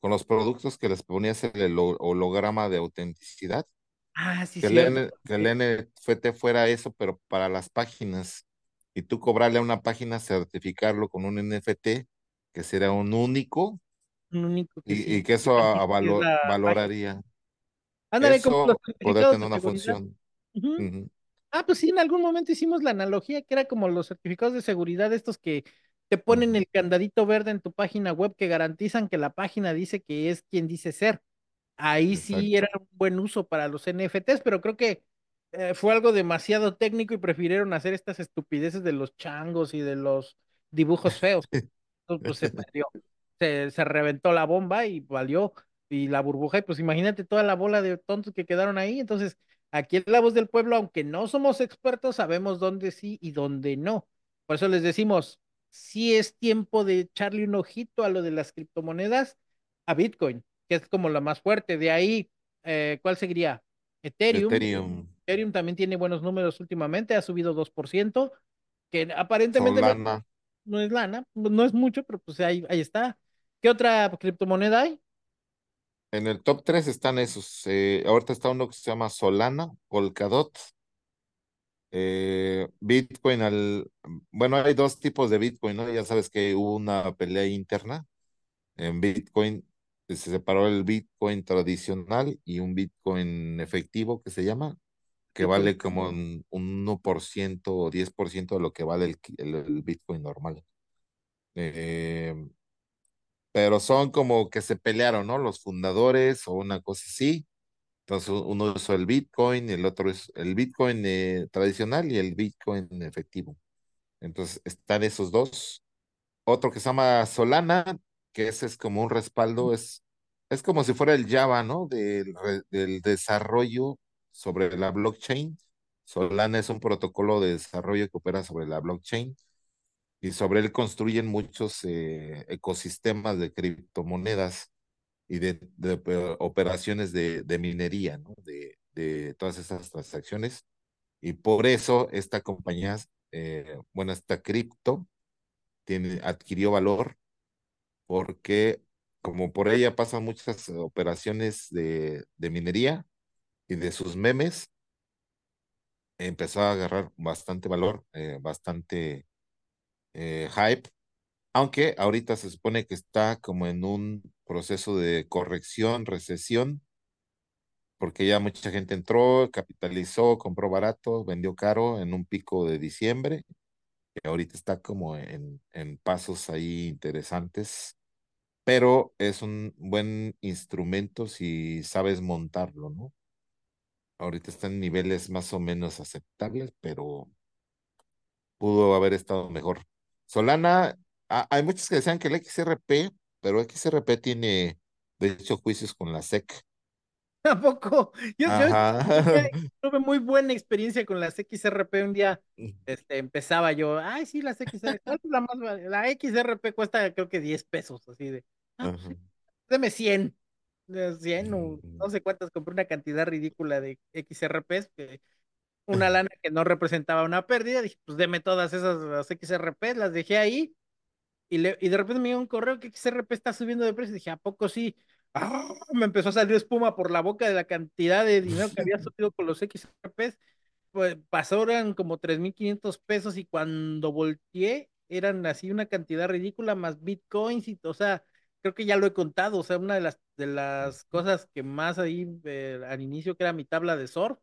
con los productos que les ponías el holo- holograma de autenticidad, ah, sí, que el, cierto. N- que el NFT fuera eso, pero para las páginas, y tú cobrarle a una página, certificarlo con un NFT, que será un único, Un único que y, y sí que eso a, a garantiza que es valo- la página. Ándale, como los Eso certificados tener de una seguridad. función. Ah, pues sí, en algún momento hicimos la analogía que era como los certificados de seguridad, estos que te ponen el candadito verde en tu página web que garantizan que la página dice que es quien dice ser. ahí sí era un buen uso para los NFTs, pero creo que eh, fue algo demasiado técnico y prefirieron hacer estas estupideces de los changos y de los dibujos feos. Entonces, pues se perdió, se, se reventó la bomba y valió, y la burbuja, y pues imagínate toda la bola de tontos que quedaron ahí. Entonces, aquí en La Voz del Pueblo, aunque no somos expertos, sabemos dónde sí y dónde no. Por eso les decimos, si es tiempo de echarle un ojito a lo de las criptomonedas, a Bitcoin que es como la más fuerte. De ahí, eh, ¿cuál seguiría? Ethereum. Ethereum, Ethereum también tiene buenos números últimamente, ha subido 2%, que aparentemente no, no es lana, no es mucho, pero pues ahí, ahí está. ¿Qué otra criptomoneda hay? En el top 3 están esos. eh, ahorita está uno que se llama Solana, Polkadot, eh, Bitcoin al... Bueno, hay dos tipos de Bitcoin, ¿no? Ya sabes que hubo una pelea interna en Bitcoin. Se separó el Bitcoin tradicional y un Bitcoin efectivo que se llama, que ¿Qué por vale como un, un 1% o 10% de lo que vale el, el el Bitcoin normal. Eh, pero son como que se pelearon, ¿no? Los fundadores o una cosa así. Entonces uno usó el Bitcoin, el otro es el Bitcoin eh, tradicional y el Bitcoin efectivo. Entonces están esos dos. Otro que se llama Solana, que ese es como un respaldo, es, es como si fuera el Java, ¿no? Del, del desarrollo sobre la blockchain. Solana es un protocolo de desarrollo que opera sobre la blockchain y sobre él construyen muchos eh, ecosistemas de criptomonedas y de, operaciones de, minería. De, todas esas transacciones. Y por eso esta compañía, eh, bueno, esta cripto, tiene, adquirió valor porque como por ella pasan muchas operaciones de, de minería y de sus memes, empezó a agarrar bastante valor, eh, bastante eh, hype, aunque ahorita se supone que está como en un proceso de corrección, recesión, porque ya mucha gente entró, capitalizó, compró barato, vendió caro en un pico de diciembre, y ahorita está como en, en pasos ahí interesantes, pero es un buen instrumento si sabes montarlo, ¿no? Ahorita está en niveles más o menos aceptables, pero pudo haber estado mejor. Solana, a, hay muchos que decían que el XRP, pero XRP tiene, de hecho, juicios con la SEC. ¿A poco? Yo, yo, tuve muy buena experiencia con las XRP. Un día este, empezaba yo, ay, sí, las XRP, la, más, la XRP cuesta creo que 10 pesos, así de, ah, sí, deme 100. 100 o no sé cuántas, compré una cantidad ridícula de XRPs, que una lana que no representaba una pérdida, dije, pues deme todas esas las XRP, las dejé ahí, y, le, y de repente me dio un correo que XRP está subiendo de precio, dije, ¿a poco sí? ¡Ah! me empezó a salir espuma por la boca de la cantidad de dinero que había subido con los XRPs, pues pasaron como 3.500 pesos y cuando volteé eran así una cantidad ridícula más bitcoins y, o sea, creo que ya lo he contado, o sea, una de las, de las cosas que más ahí eh, al inicio, que era mi tabla de surf,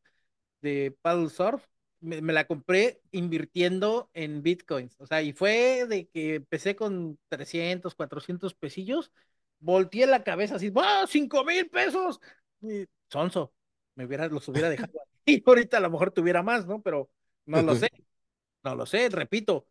de paddle surf, me, me, la compré invirtiendo en bitcoins, o sea, y fue de que empecé con 300, 400 pesillos, volteé la cabeza así, ¡ah, cinco mil pesos! Y, sonso, me hubiera, los hubiera dejado y ahorita a lo mejor tuviera más, ¿no? Pero no lo sé, no lo sé, repito,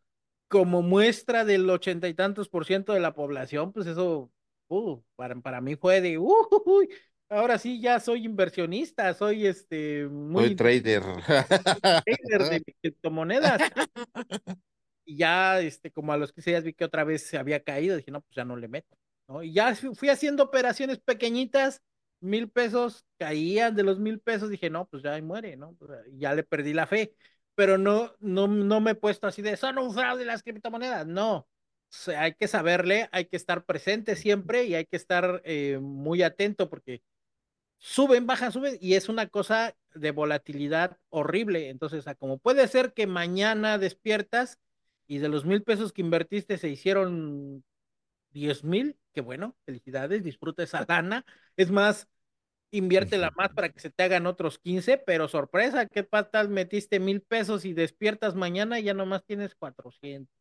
como muestra del ochenta y tantos por ciento de la población, pues eso, uh, para, para mí fue de, uh, uh, ahora sí ya soy inversionista, soy este muy soy trader. trader de criptomonedas. Y ya este como a los 15 días vi que otra vez se había caído, dije, no, pues ya no le meto, ¿no? Y ya fui haciendo operaciones pequeñitas, mil pesos caían de los mil pesos, dije, no, pues ya ahí muere, ¿no? ya le perdí la fe, pero no, no, no me he puesto así de, son un fraude las criptomonedas, no. O sea, hay que saberle, hay que estar presente siempre y hay que estar eh, muy atento porque suben, bajan, suben, y es una cosa de volatilidad horrible. Entonces, como puede ser que mañana despiertas y de los mil pesos que invertiste se hicieron diez mil, que bueno, felicidades, disfruta esa lana. Es más, inviértela más para que se te hagan otros 15, pero sorpresa, ¿qué patas metiste mil pesos y despiertas mañana y ya nomás tienes 400?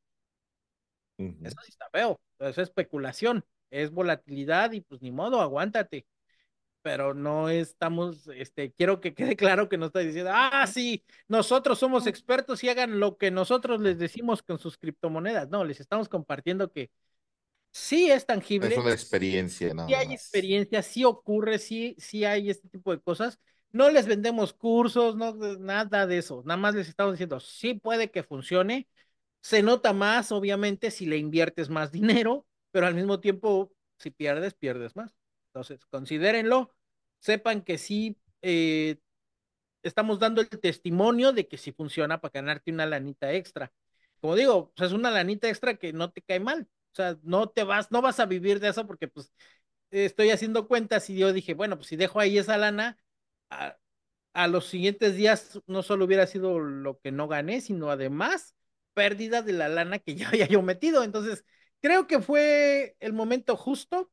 Uh -huh. Eso sí está feo, es especulación, es volatilidad y pues ni modo, aguántate pero no estamos, este, quiero que quede claro que no está diciendo, ah, sí, nosotros somos expertos y hagan lo que nosotros les decimos con sus criptomonedas. No, les estamos compartiendo que sí es tangible. Es una experiencia, ¿no? Sí hay experiencia, sí ocurre, sí, sí hay este tipo de cosas. No les vendemos cursos, no, nada de eso. Nada más les estamos diciendo, sí puede que funcione. Se nota más, obviamente, si le inviertes más dinero, pero al mismo tiempo, si pierdes, pierdes más. Entonces, considérenlo, sepan que sí eh, estamos dando el testimonio de que sí funciona para ganarte una lanita extra. Como digo, pues es una lanita extra que no te cae mal. O sea, no te vas, no vas a vivir de eso porque pues estoy haciendo cuentas y yo dije, bueno, pues si dejo ahí esa lana, a, a los siguientes días no solo hubiera sido lo que no gané, sino además pérdida de la lana que ya había yo metido. Entonces, creo que fue el momento justo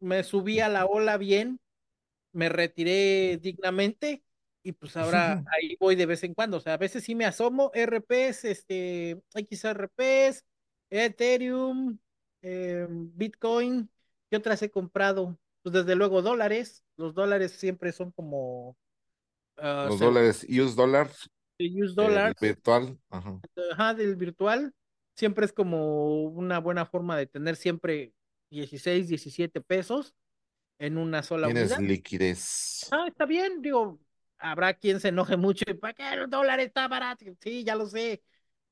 me subí a la ola bien, me retiré dignamente y pues ahora ahí voy de vez en cuando. O sea, a veces sí me asomo, RPs, este, XRPs, Ethereum, eh, Bitcoin, ¿qué otras he comprado? Pues desde luego dólares, los dólares siempre son como uh, Los dólares, US dólar, US el dólares, virtual. Ajá. ajá, del virtual, siempre es como una buena forma de tener siempre 16, 17 pesos en una sola Tienes unidad. liquidez. Ah, está bien, digo, habrá quien se enoje mucho y para qué el dólar está barato. Sí, ya lo sé,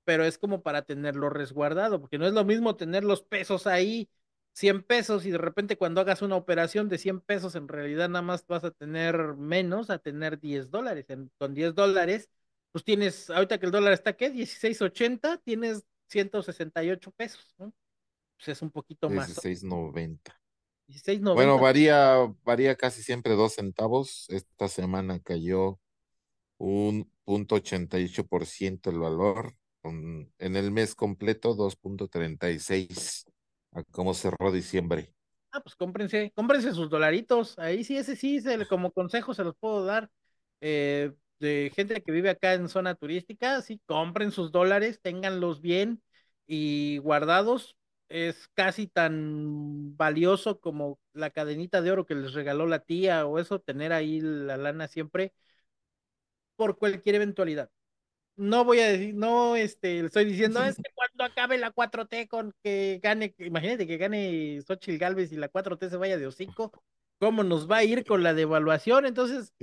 pero es como para tenerlo resguardado, porque no es lo mismo tener los pesos ahí, 100 pesos, y de repente cuando hagas una operación de 100 pesos, en realidad nada más vas a tener menos, a tener 10 dólares. En- con 10 dólares, pues tienes, ahorita que el dólar está, ¿qué? 16.80, tienes 168 pesos, ¿no? Pues es un poquito más, dieciséis noventa. Bueno, 16.90. varía, varía casi siempre dos centavos. Esta semana cayó un punto ochenta y ocho por ciento el valor. con- en el mes completo, dos punto treinta y seis a cómo cerró diciembre. Ah, pues cómprense, cómprense sus dolaritos. Ahí sí, ese sí, se como consejo se los puedo dar. eh, de gente que vive acá en zona turística, sí, compren sus dólares, ténganlos bien y guardados. Es casi tan valioso como la cadenita de oro que les regaló la tía o eso, tener ahí la lana siempre por cualquier eventualidad. No voy a decir, no, este, estoy diciendo, es que cuando acabe la 4T con que gane, imagínate que gane Xochitl Galvez y la 4T se vaya de hocico, ¿cómo nos va a ir con la devaluación? Entonces,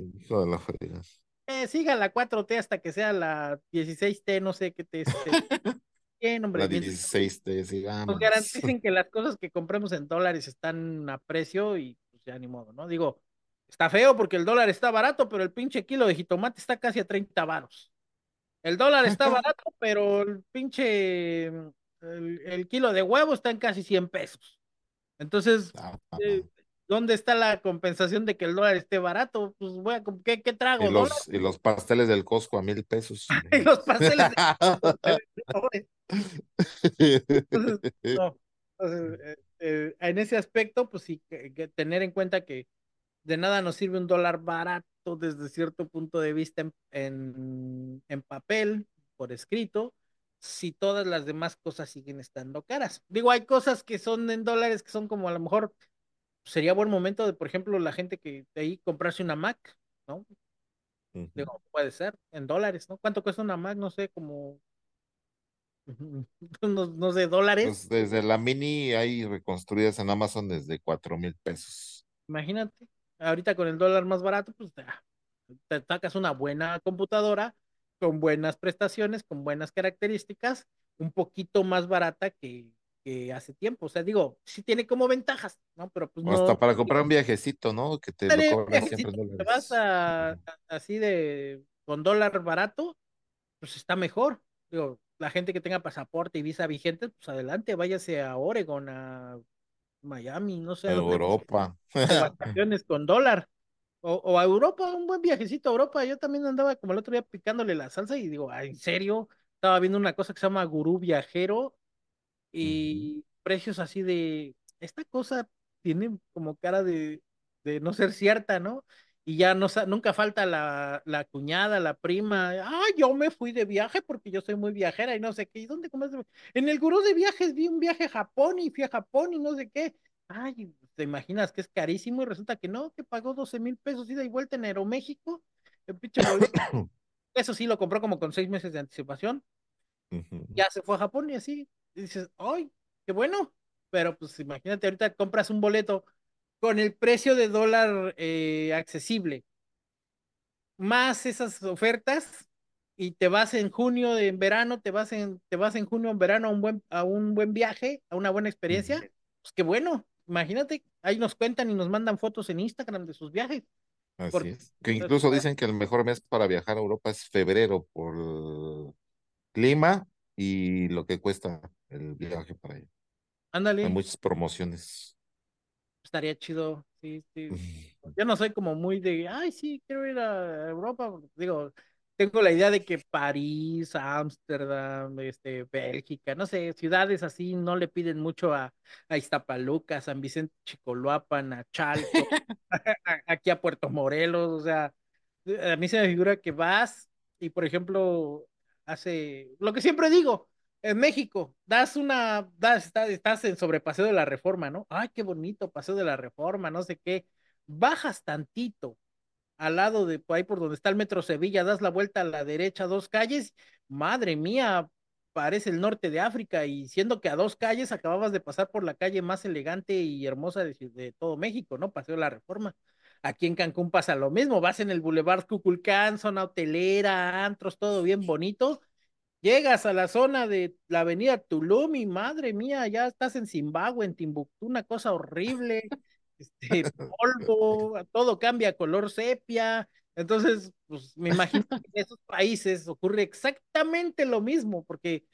eh, siga la 4T hasta que sea la 16T, no sé qué te esté bien, hombre, La mientras 16 te nos sigamos. garanticen que las cosas que compremos en dólares están a precio y pues ya ni modo, ¿no? Digo, está feo porque el dólar está barato, pero el pinche kilo de jitomate está casi a 30 varos. El dólar está barato, pero el pinche, el, el kilo de huevo está en casi 100 pesos. Entonces, Ah, eh, ¿dónde está la compensación de que el dólar esté barato? Pues voy a, ¿qué, qué Y trago? ¿Dólar? los, y los pasteles del Costco a mil pesos. Y los pasteles de. Entonces, no. Entonces, eh, eh, en ese aspecto, pues sí, que- que tener en cuenta que de nada nos sirve un dólar barato desde cierto punto de vista en, en, en papel, por escrito, si todas las demás cosas siguen estando caras. Digo, hay cosas que son en dólares que son como a lo mejor sería buen momento de, por ejemplo, la gente que de ahí comprarse una Mac, ¿no? Digo, puede ser en dólares, ¿no? ¿Cuánto cuesta una Mac? No sé, como, no, no sé, dólares. Pues desde la mini hay reconstruidas en Amazon desde cuatro mil pesos. Imagínate, ahorita con el dólar más barato, pues te, te sacas una buena computadora con buenas prestaciones, con buenas características, un poquito más barata que, que hace tiempo. O sea, digo, sí tiene como ventajas, ¿no? Pero pues O hasta no. para comprar un viajecito, ¿no? Que te lo cobran siempre en te vas dólares. a, a- así de con dólar barato, pues está mejor. Digo, la gente que tenga pasaporte y visa vigente, pues adelante, váyase a Oregon, a Miami, no sé, a donde Europa. vacaciones con dólar. O, o a Europa, un buen viajecito a Europa. Yo también andaba como el otro día picándole la salsa y digo, "Ah, ¿en serio? Estaba viendo una cosa que se llama Gurú Viajero y precios así de, esta cosa tiene como cara de, de no ser cierta, ¿no? Y ya no, nunca falta la, la cuñada, la prima, ah, yo me fui de viaje porque yo soy muy viajera y no sé qué, ¿y dónde comes? En el gurú de viajes vi un viaje a Japón y fui a Japón y no sé qué. Ay, te imaginas que es carísimo y resulta que no, que pagó 12 mil pesos ida y vuelta en Aeroméxico, el pinche. Eso sí, lo compró como con seis meses de anticipación ya se fue a Japón y así, y dices, ¡ay, qué bueno! Pero pues imagínate, ahorita compras un boleto con el precio de dólar eh, accesible, más esas ofertas, y te vas en junio, en verano, te vas en, te vas en junio, en verano a un buen, a un buen viaje, a una buena experiencia, pues qué bueno, imagínate, ahí nos cuentan y nos mandan fotos en Instagram de sus viajes. Así es. Que incluso dicen que el mejor mes para viajar a Europa es febrero por el clima y lo que cuesta el viaje para allá. Hay ándale, muchas promociones. Estaría chido, sí, sí. Ujú. Yo no soy como muy de, ay, sí, quiero ir a Europa. Digo, tengo la idea de que París, Ámsterdam, este, Bélgica, no sé, ciudades así no le piden mucho a, a Iztapaluca, San Vicente, Chicoloapan, a Chalco, a- aquí a Puerto Morelos, o sea, a mí se me figura que vas y, por ejemplo, hace, lo que siempre digo, en México, das una, das, estás, estás en sobrepaseo de la reforma, ¿no? Ay, qué bonito, paseo de la reforma, no sé qué. Bajas tantito al lado de ahí por donde está el Metro Sevilla, das la vuelta a la derecha, dos calles, madre mía, parece el norte de África y siendo que a dos calles acababas de pasar por la calle más elegante y hermosa de, de todo México, ¿no? Paseo de la Reforma. Aquí en Cancún pasa lo mismo, vas en el Boulevard Cuculcán, zona hotelera, antros, todo bien bonito. Llegas a la zona de la avenida Tulum y madre mía, ya estás en Zimbabue, en Timbuktu, una cosa horrible, este polvo, todo cambia a color sepia. Entonces, pues me imagino que en esos países ocurre exactamente lo mismo, porque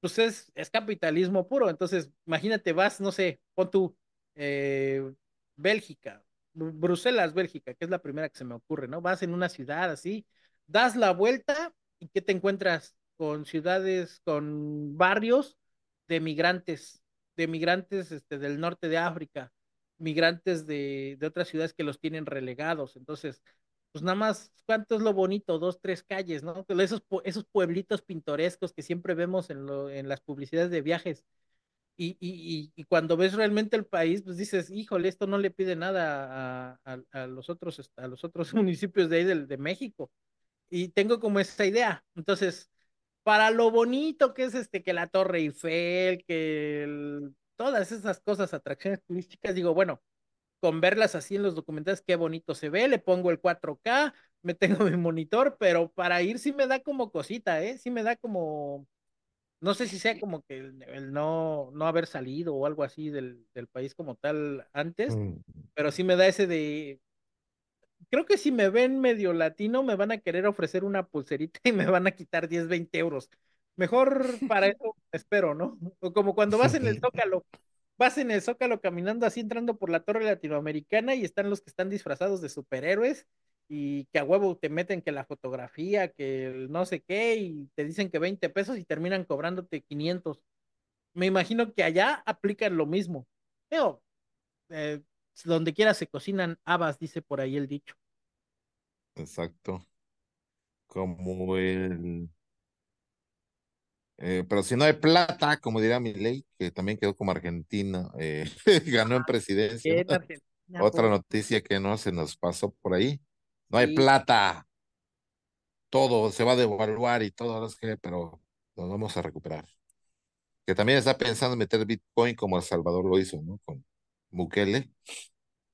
pues es, es capitalismo puro. Entonces, imagínate, vas, no sé, pon tú, eh, Bélgica, Bruselas, Bélgica, que es la primera que se me ocurre, ¿no? Vas en una ciudad así, das la vuelta y ¿qué te encuentras? Con ciudades, con barrios de migrantes, de migrantes este, del norte de África, migrantes de, de otras ciudades que los tienen relegados. Entonces, pues nada más, ¿cuánto es lo bonito? Dos, tres calles, ¿no? Esos, esos pueblitos pintorescos que siempre vemos en, lo, en las publicidades de viajes y, y, y, cuando ves realmente el país, pues dices, híjole, esto no le pide nada a, a, a los, otros, a los otros municipios de ahí de, de, México. Y tengo como esa idea. Entonces, para lo bonito que es este, que la Torre Eiffel, que el, todas esas cosas, atracciones turísticas, digo, bueno, con verlas así en los documentales, qué bonito se ve, le pongo el 4K, me tengo mi monitor, pero para ir sí me da como cosita, ¿eh? Sí me da como no sé si sea como que el, el no, no haber salido o algo así del, del país como tal antes, Mm, pero sí me da ese de, creo que si me ven medio latino me van a querer ofrecer una pulserita y me van a quitar 10, 20 euros. Mejor para eso espero, ¿no? O como cuando vas en el Zócalo, vas en el Zócalo caminando así entrando por la Torre Latinoamericana y están los que están disfrazados de superhéroes y que a huevo te meten que la fotografía, que el no sé qué, y te dicen que 20 pesos y terminan cobrándote 500. Me imagino que allá aplican lo mismo. Pero, eh, donde quiera se cocinan habas, dice por ahí el dicho. Exacto. Como el... eh, pero si no hay plata, como diría Milei, que también quedó como argentina, eh, ganó en presidencia. En Argentina, Otra por... noticia que no se nos pasó por ahí. No hay Sí, plata, todo se va a devaluar y todo, pero nos vamos a recuperar. Que también está pensando en meter Bitcoin como El Salvador lo hizo, ¿no? Con Bukele.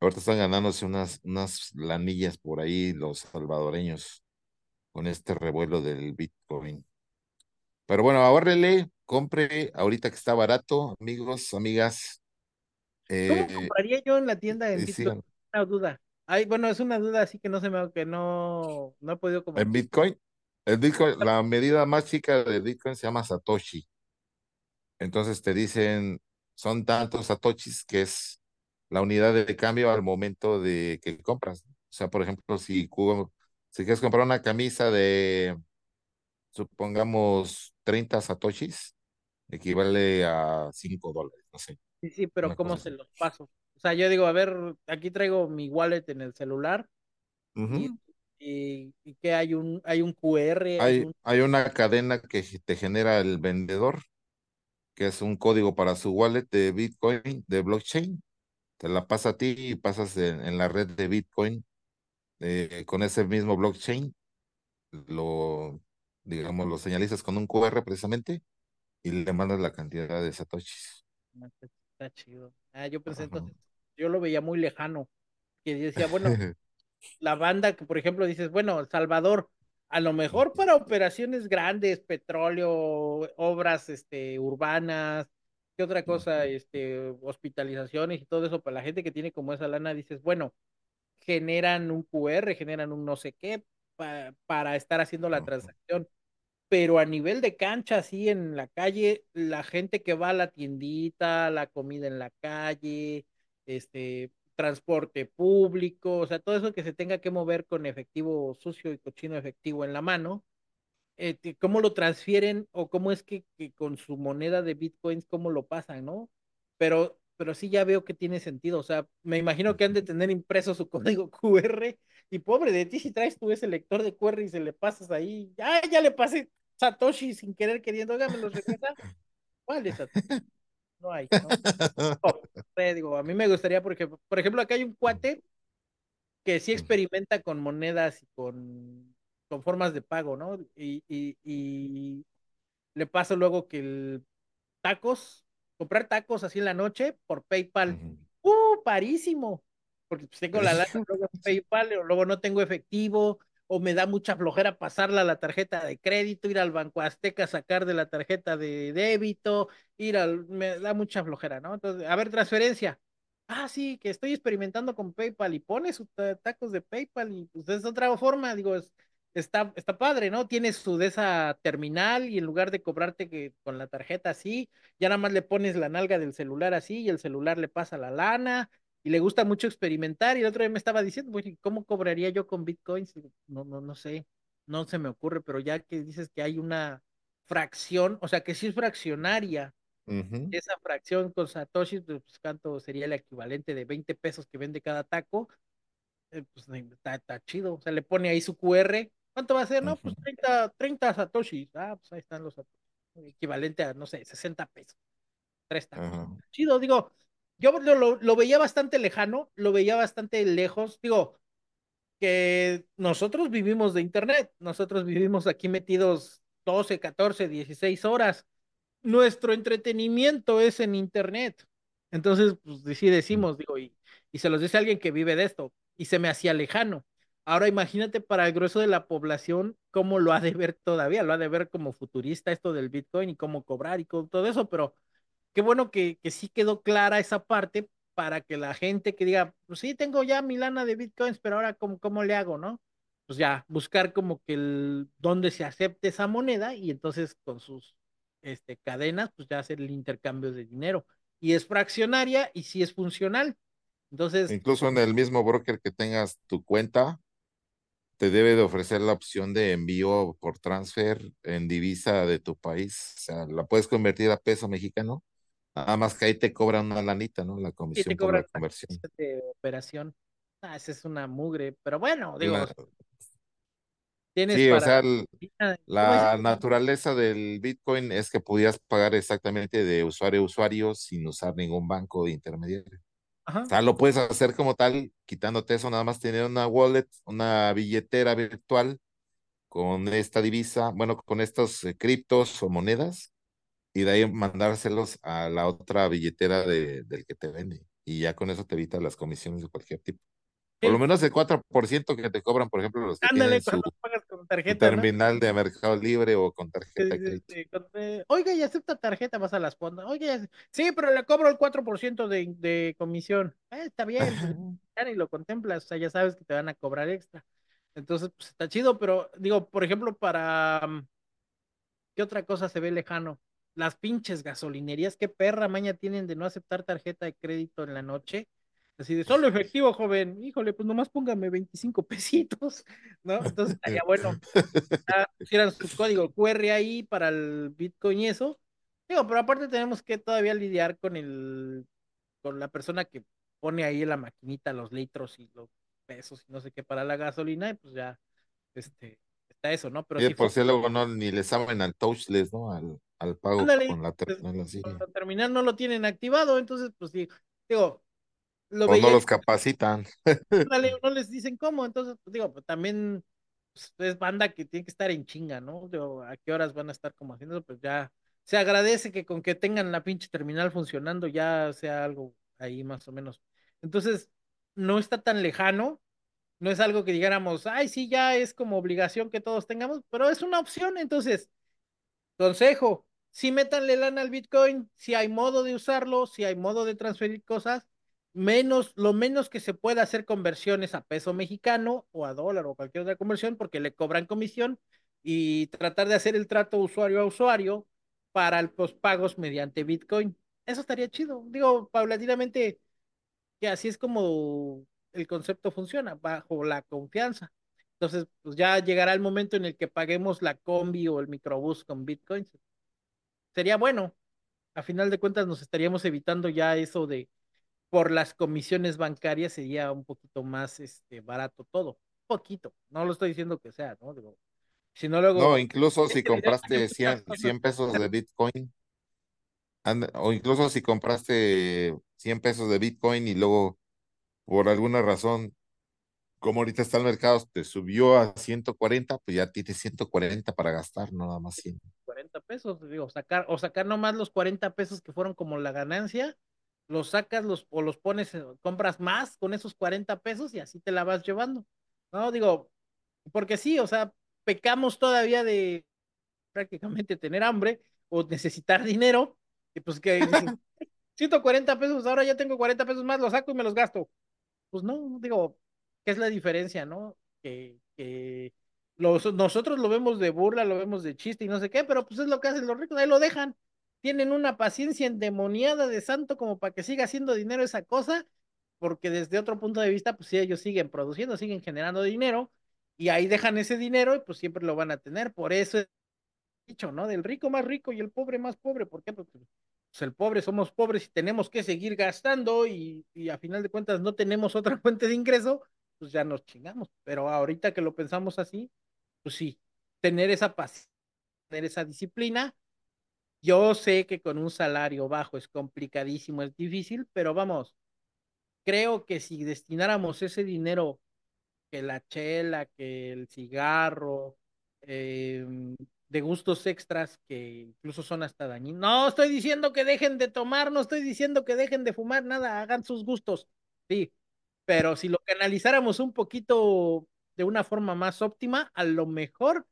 Ahorita están ganándose unas, unas lanillas por ahí los salvadoreños con este revuelo del Bitcoin. Pero bueno, ahórrele, compre ahorita que está barato, amigos, amigas, ¿Cómo eh, compraría yo en la tienda en Bitcoin? sigan. Una duda. Ay, bueno, es una duda así que no se me, que no, no he podido como En. Bitcoin, el Bitcoin, la medida más chica de Bitcoin se llama Satoshi. Entonces te dicen, son tantos satoshis que es la unidad de cambio al momento de que compras. O sea, por ejemplo, si, si quieres comprar una camisa de, supongamos, 30 satoshis, equivale a 5 dólares, no sé, Sí, sí, pero ¿cómo cosa se los paso? O sea, yo digo, a ver, aquí traigo mi wallet en el celular y, Ujú. y, y que hay un, hay un QR, hay Hay, un, hay una cadena que te genera el vendedor, que es un código para su wallet de Bitcoin, de blockchain. Te la pasa a ti y pasas en, en la red de Bitcoin eh, con ese mismo blockchain, lo, digamos, lo señalizas con un QR precisamente y le mandas la cantidad de satoshis. Ah, pues, está chido. Ah, yo pensé Ajá. entonces, yo lo veía muy lejano, que decía, bueno, la banda que, por ejemplo, dices, bueno, Salvador, a lo mejor para operaciones grandes, petróleo, obras, este, urbanas, ¿qué otra cosa? Este, hospitalizaciones y todo eso, para la gente que tiene como esa lana, dices, bueno, generan un QR, generan un no sé qué pa- para estar haciendo la transacción. Pero a nivel de cancha, así en la calle, la gente que va a la tiendita, la comida en la calle, este, transporte público, o sea, todo eso que se tenga que mover con efectivo sucio y cochino efectivo en la mano, eh, ¿cómo lo transfieren o cómo es que, que con su moneda de bitcoins, cómo lo pasan, ¿no? Pero, pero sí ya veo que tiene sentido, o sea, me imagino que han de tener impreso su código QR y pobre de ti si traes tú ese lector de QR y se le pasas ahí, ya, ya le pasé Satoshi sin querer queriendo, oiga, ¿me los regresa? ¿Cuál es Satoshi? No hay, ¿no? Digo, a mí me gustaría, porque, por ejemplo, acá hay un cuate que sí experimenta con monedas y con, con formas de pago, ¿no? Y, y, y le pasa luego que el tacos, comprar tacos así en la noche por PayPal, ¡uh! Parísimo, porque pues tengo la lana luego en PayPal, o luego no tengo efectivo, o me da mucha flojera pasarla a la tarjeta de crédito, ir al Banco Azteca, sacar de la tarjeta de débito, ir al, me da mucha flojera, ¿no? Entonces, a ver, transferencia. Ah, sí, que estoy experimentando con PayPal y pone sus tacos de PayPal y pues es otra forma, digo, es, está, está padre, ¿no? Tienes su de esa terminal y en lugar de cobrarte que con la tarjeta así, ya nada más le pones la nalga del celular así y el celular le pasa la lana y le gusta mucho experimentar. Y el otro día me estaba diciendo, ¿cómo cobraría yo con bitcoins? No, no, no sé, no se me ocurre, pero ya que dices que hay una fracción, o sea, que sí es fraccionaria, esa fracción con Satoshi, pues cuánto sería el equivalente de 20 pesos que vende cada taco, eh, pues está, chido, o sea, le pone ahí su QR, ¿cuánto va a ser? No, pues 30, 30 Satoshis, ah, pues ahí están los equivalente a, no sé, 60 pesos, tres tacos. Chido, digo, yo lo, veía bastante lejano, lo veía bastante lejos. Digo, que nosotros vivimos de Internet, nosotros vivimos aquí metidos 12, 14, 16 horas. Nuestro entretenimiento es en Internet. Entonces, pues sí decimos, digo, y, y se los dice alguien que vive de esto, y se me hacía lejano. Ahora imagínate para el grueso de la población cómo lo ha de ver todavía, lo ha de ver como futurista esto del Bitcoin y cómo cobrar y todo eso, pero qué bueno que, que sí quedó clara esa parte para que la gente que diga, pues sí, tengo ya mi lana de bitcoins, pero ahora cómo, cómo le hago, ¿no? Pues ya, buscar como que el, donde se acepte esa moneda y entonces con sus este, cadenas, pues ya hacer el intercambio de dinero. Y es fraccionaria y sí es funcional. Entonces. Incluso en el mismo broker que tengas tu cuenta, te debe de ofrecer la opción de envío por transfer en divisa de tu país. O sea, la puedes convertir a peso mexicano Nada más que ahí te cobran una lanita, ¿no? La comisión por la conversión. De operación. Ah, esa es una mugre, pero bueno, digo. Tienes sí, o sea, la naturaleza del Bitcoin es que pudieras pagar exactamente de usuario a usuario sin usar ningún banco de intermediario. O sea, lo puedes hacer como tal, quitándote eso, nada más tener una wallet, una billetera virtual con esta divisa, bueno, con estos eh, criptos o monedas, y de ahí mandárselos a la otra billetera de, del que te vende. Y ya con eso te evitas las comisiones de cualquier tipo. Por lo menos el 4% que te cobran, por ejemplo, los que Ándale, tienen su, pagas con tarjeta, terminal de Mercado Libre o con tarjeta Oiga, y acepta tarjeta, vas a las pondas. Oiga, sí, pero le cobro el 4% de, de comisión. Eh, está bien, pues, ya ni lo contemplas, o sea, ya sabes que te van a cobrar extra. Entonces, pues está chido, pero digo, por ejemplo, para... Mm, ¿Qué otra cosa se ve lejano? las pinches gasolinerías, qué perra maña tienen de no aceptar tarjeta de crédito en la noche. Así de solo efectivo, joven. Híjole, pues nomás póngame 25 pesitos, ¿no? Entonces, ya bueno, ya pusieran su código QR ahí para el Bitcoin y eso. Digo, pero aparte tenemos que todavía lidiar con el, con la persona que pone ahí en la maquinita los litros y los pesos y no sé qué para la gasolina, y pues ya, este, está eso, ¿no? Pero y por si luego no, ni les saben al touchless, ¿no? Al al pago con la pues, terminal. no lo tienen activado, entonces, pues digo, lo o no los capacitan. no les dicen cómo, entonces, digo, pues, también pues, es banda que tiene que estar en chinga, ¿no? Digo, a qué horas van a estar como haciendo, pues ya se agradece que con que tengan la pinche terminal funcionando ya sea algo ahí más o menos. Entonces, no está tan lejano, no es algo que digáramos, ay, sí, ya es como obligación que todos tengamos, pero es una opción, entonces, consejo, si métanle lana al Bitcoin, si hay modo de usarlo, si hay modo de transferir cosas, menos, lo menos que se pueda hacer conversiones a peso mexicano o a dólar o cualquier otra conversión porque le cobran comisión y tratar de hacer el trato usuario a usuario para los pagos mediante Bitcoin. Eso estaría chido. Digo, paulatinamente, que así es como el concepto funciona, bajo la confianza. Entonces, pues ya llegará el momento en el que paguemos la combi o el microbús con Bitcoin sería bueno. A final de cuentas nos estaríamos evitando ya eso de por las comisiones bancarias sería un poquito más este barato todo, poquito, no lo estoy diciendo que sea, ¿no? Digo, Si no, luego. No, incluso si compraste 100, 100 pesos de Bitcoin, o incluso si compraste 100 pesos de Bitcoin y luego, por alguna razón, como ahorita está el mercado, te subió a 140, pues ya tienes 140 para gastar, no nada más 100. 40 pesos, digo, sacar, o sacar nomás los 40 pesos que fueron como la ganancia, los sacas los, o los pones, compras más con esos 40 pesos y así te la vas llevando. No, digo, porque sí, o sea, pecamos todavía de prácticamente tener hambre o necesitar dinero, y pues que 140 pesos, ahora ya tengo 40 pesos más, los saco y me los gasto. Pues no, digo, ¿qué es la diferencia, no? Que, que los, nosotros lo vemos de burla, lo vemos de chiste y no sé qué, pero pues es lo que hacen los ricos, ahí lo dejan. Tienen una paciencia endemoniada de santo como para que siga haciendo dinero esa cosa, porque desde otro punto de vista, pues sí, ellos siguen produciendo, siguen generando dinero, y ahí dejan ese dinero y pues siempre lo van a tener. Por eso es dicho, ¿no? Del rico más rico y el pobre más pobre. ¿Por qué? Porque pues, el pobre somos pobres y tenemos que seguir gastando y, y a final de cuentas no tenemos otra fuente de ingreso, pues ya nos chingamos. Pero ahorita que lo pensamos así, pues sí, tener esa paciencia, tener esa disciplina. Yo sé que con un salario bajo es complicadísimo, es difícil, pero vamos, creo que si destináramos ese dinero que la chela, que el cigarro, em, de gustos extras que incluso son hasta dañinos. No estoy diciendo que dejen de tomar, no estoy diciendo que dejen de fumar, nada, hagan sus gustos, sí, pero si lo canalizáramos un poquito de una forma más óptima, a lo mejor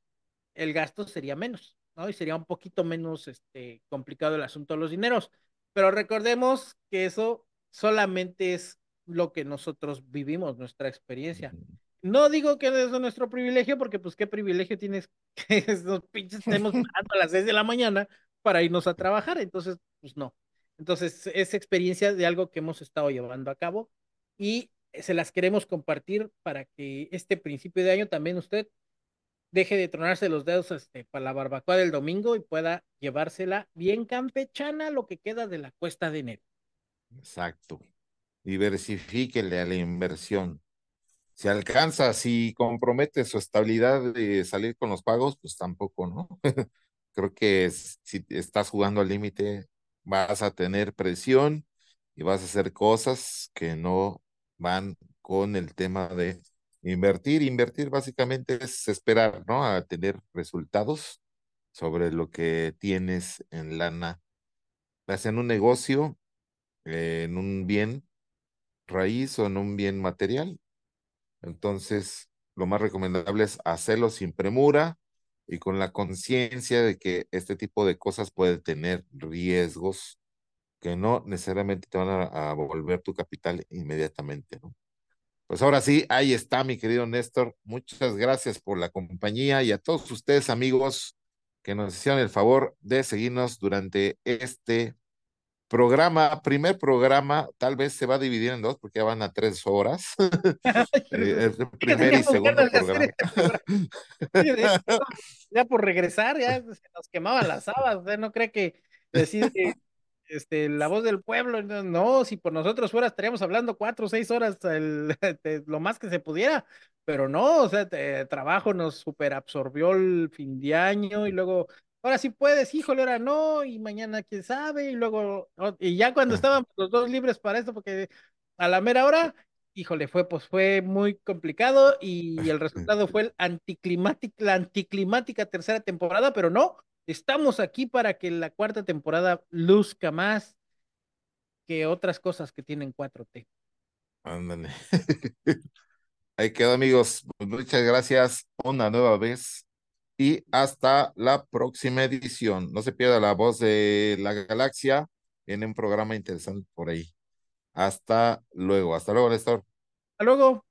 el gasto sería menos, ¿no? Y sería un poquito menos este, complicado el asunto de los dineros. Pero recordemos que eso solamente es lo que nosotros vivimos, nuestra experiencia. No digo que es nuestro privilegio, porque pues qué privilegio tienes que esos pinches estemos a las 6 de la mañana para irnos a trabajar, entonces pues no. Entonces es experiencia de algo que hemos estado llevando a cabo y se las queremos compartir para que este principio de año también usted deje de tronarse los dedos este, para la barbacoa del domingo y pueda llevársela bien campechana lo que queda de la cuesta de enero. Exacto. Diversifíquele a la inversión si alcanza, si compromete su estabilidad de salir con los pagos, pues tampoco, ¿no? Creo que si estás jugando al límite, vas a tener presión y vas a hacer cosas que no van con el tema de invertir. Invertir básicamente es esperar, ¿no? A tener resultados sobre lo que tienes en lana, en un negocio, en un bien raíz o en un bien material, entonces, lo más recomendable es hacerlo sin premura y con la conciencia de que este tipo de cosas puede tener riesgos que no necesariamente te van a, volver tu capital inmediatamente, ¿no? Pues ahora sí, ahí está, mi querido Néstor. Muchas gracias por la compañía y a todos ustedes, amigos, que nos hicieron el favor de seguirnos durante este programa, primer programa, tal vez se va a dividir en dos porque ya van a tres horas. Eh, el primer y segundo programa. ya por regresar, ya se nos quemaban las habas, usted no cree que decir este, la voz del pueblo, no, si por nosotros fuera estaríamos hablando cuatro o seis horas, el, lo más que se pudiera, pero no, o sea, el trabajo nos super absorbió el fin de año y luego ahora sí puedes, híjole, ahora no, y mañana quién sabe, y luego, y ya cuando estaban los dos libres para esto, porque a la mera hora, híjole, fue, pues fue muy complicado y el resultado fue el anticlimático, la anticlimática tercera temporada, pero no, estamos aquí para que la cuarta temporada luzca más que otras cosas que tienen 4T. Ándale. Ahí quedó, amigos. Muchas gracias una nueva vez y hasta la próxima edición. No se pierda la voz de la galaxia. en un programa interesante por ahí. Hasta luego. Hasta luego, Néstor. Hasta luego.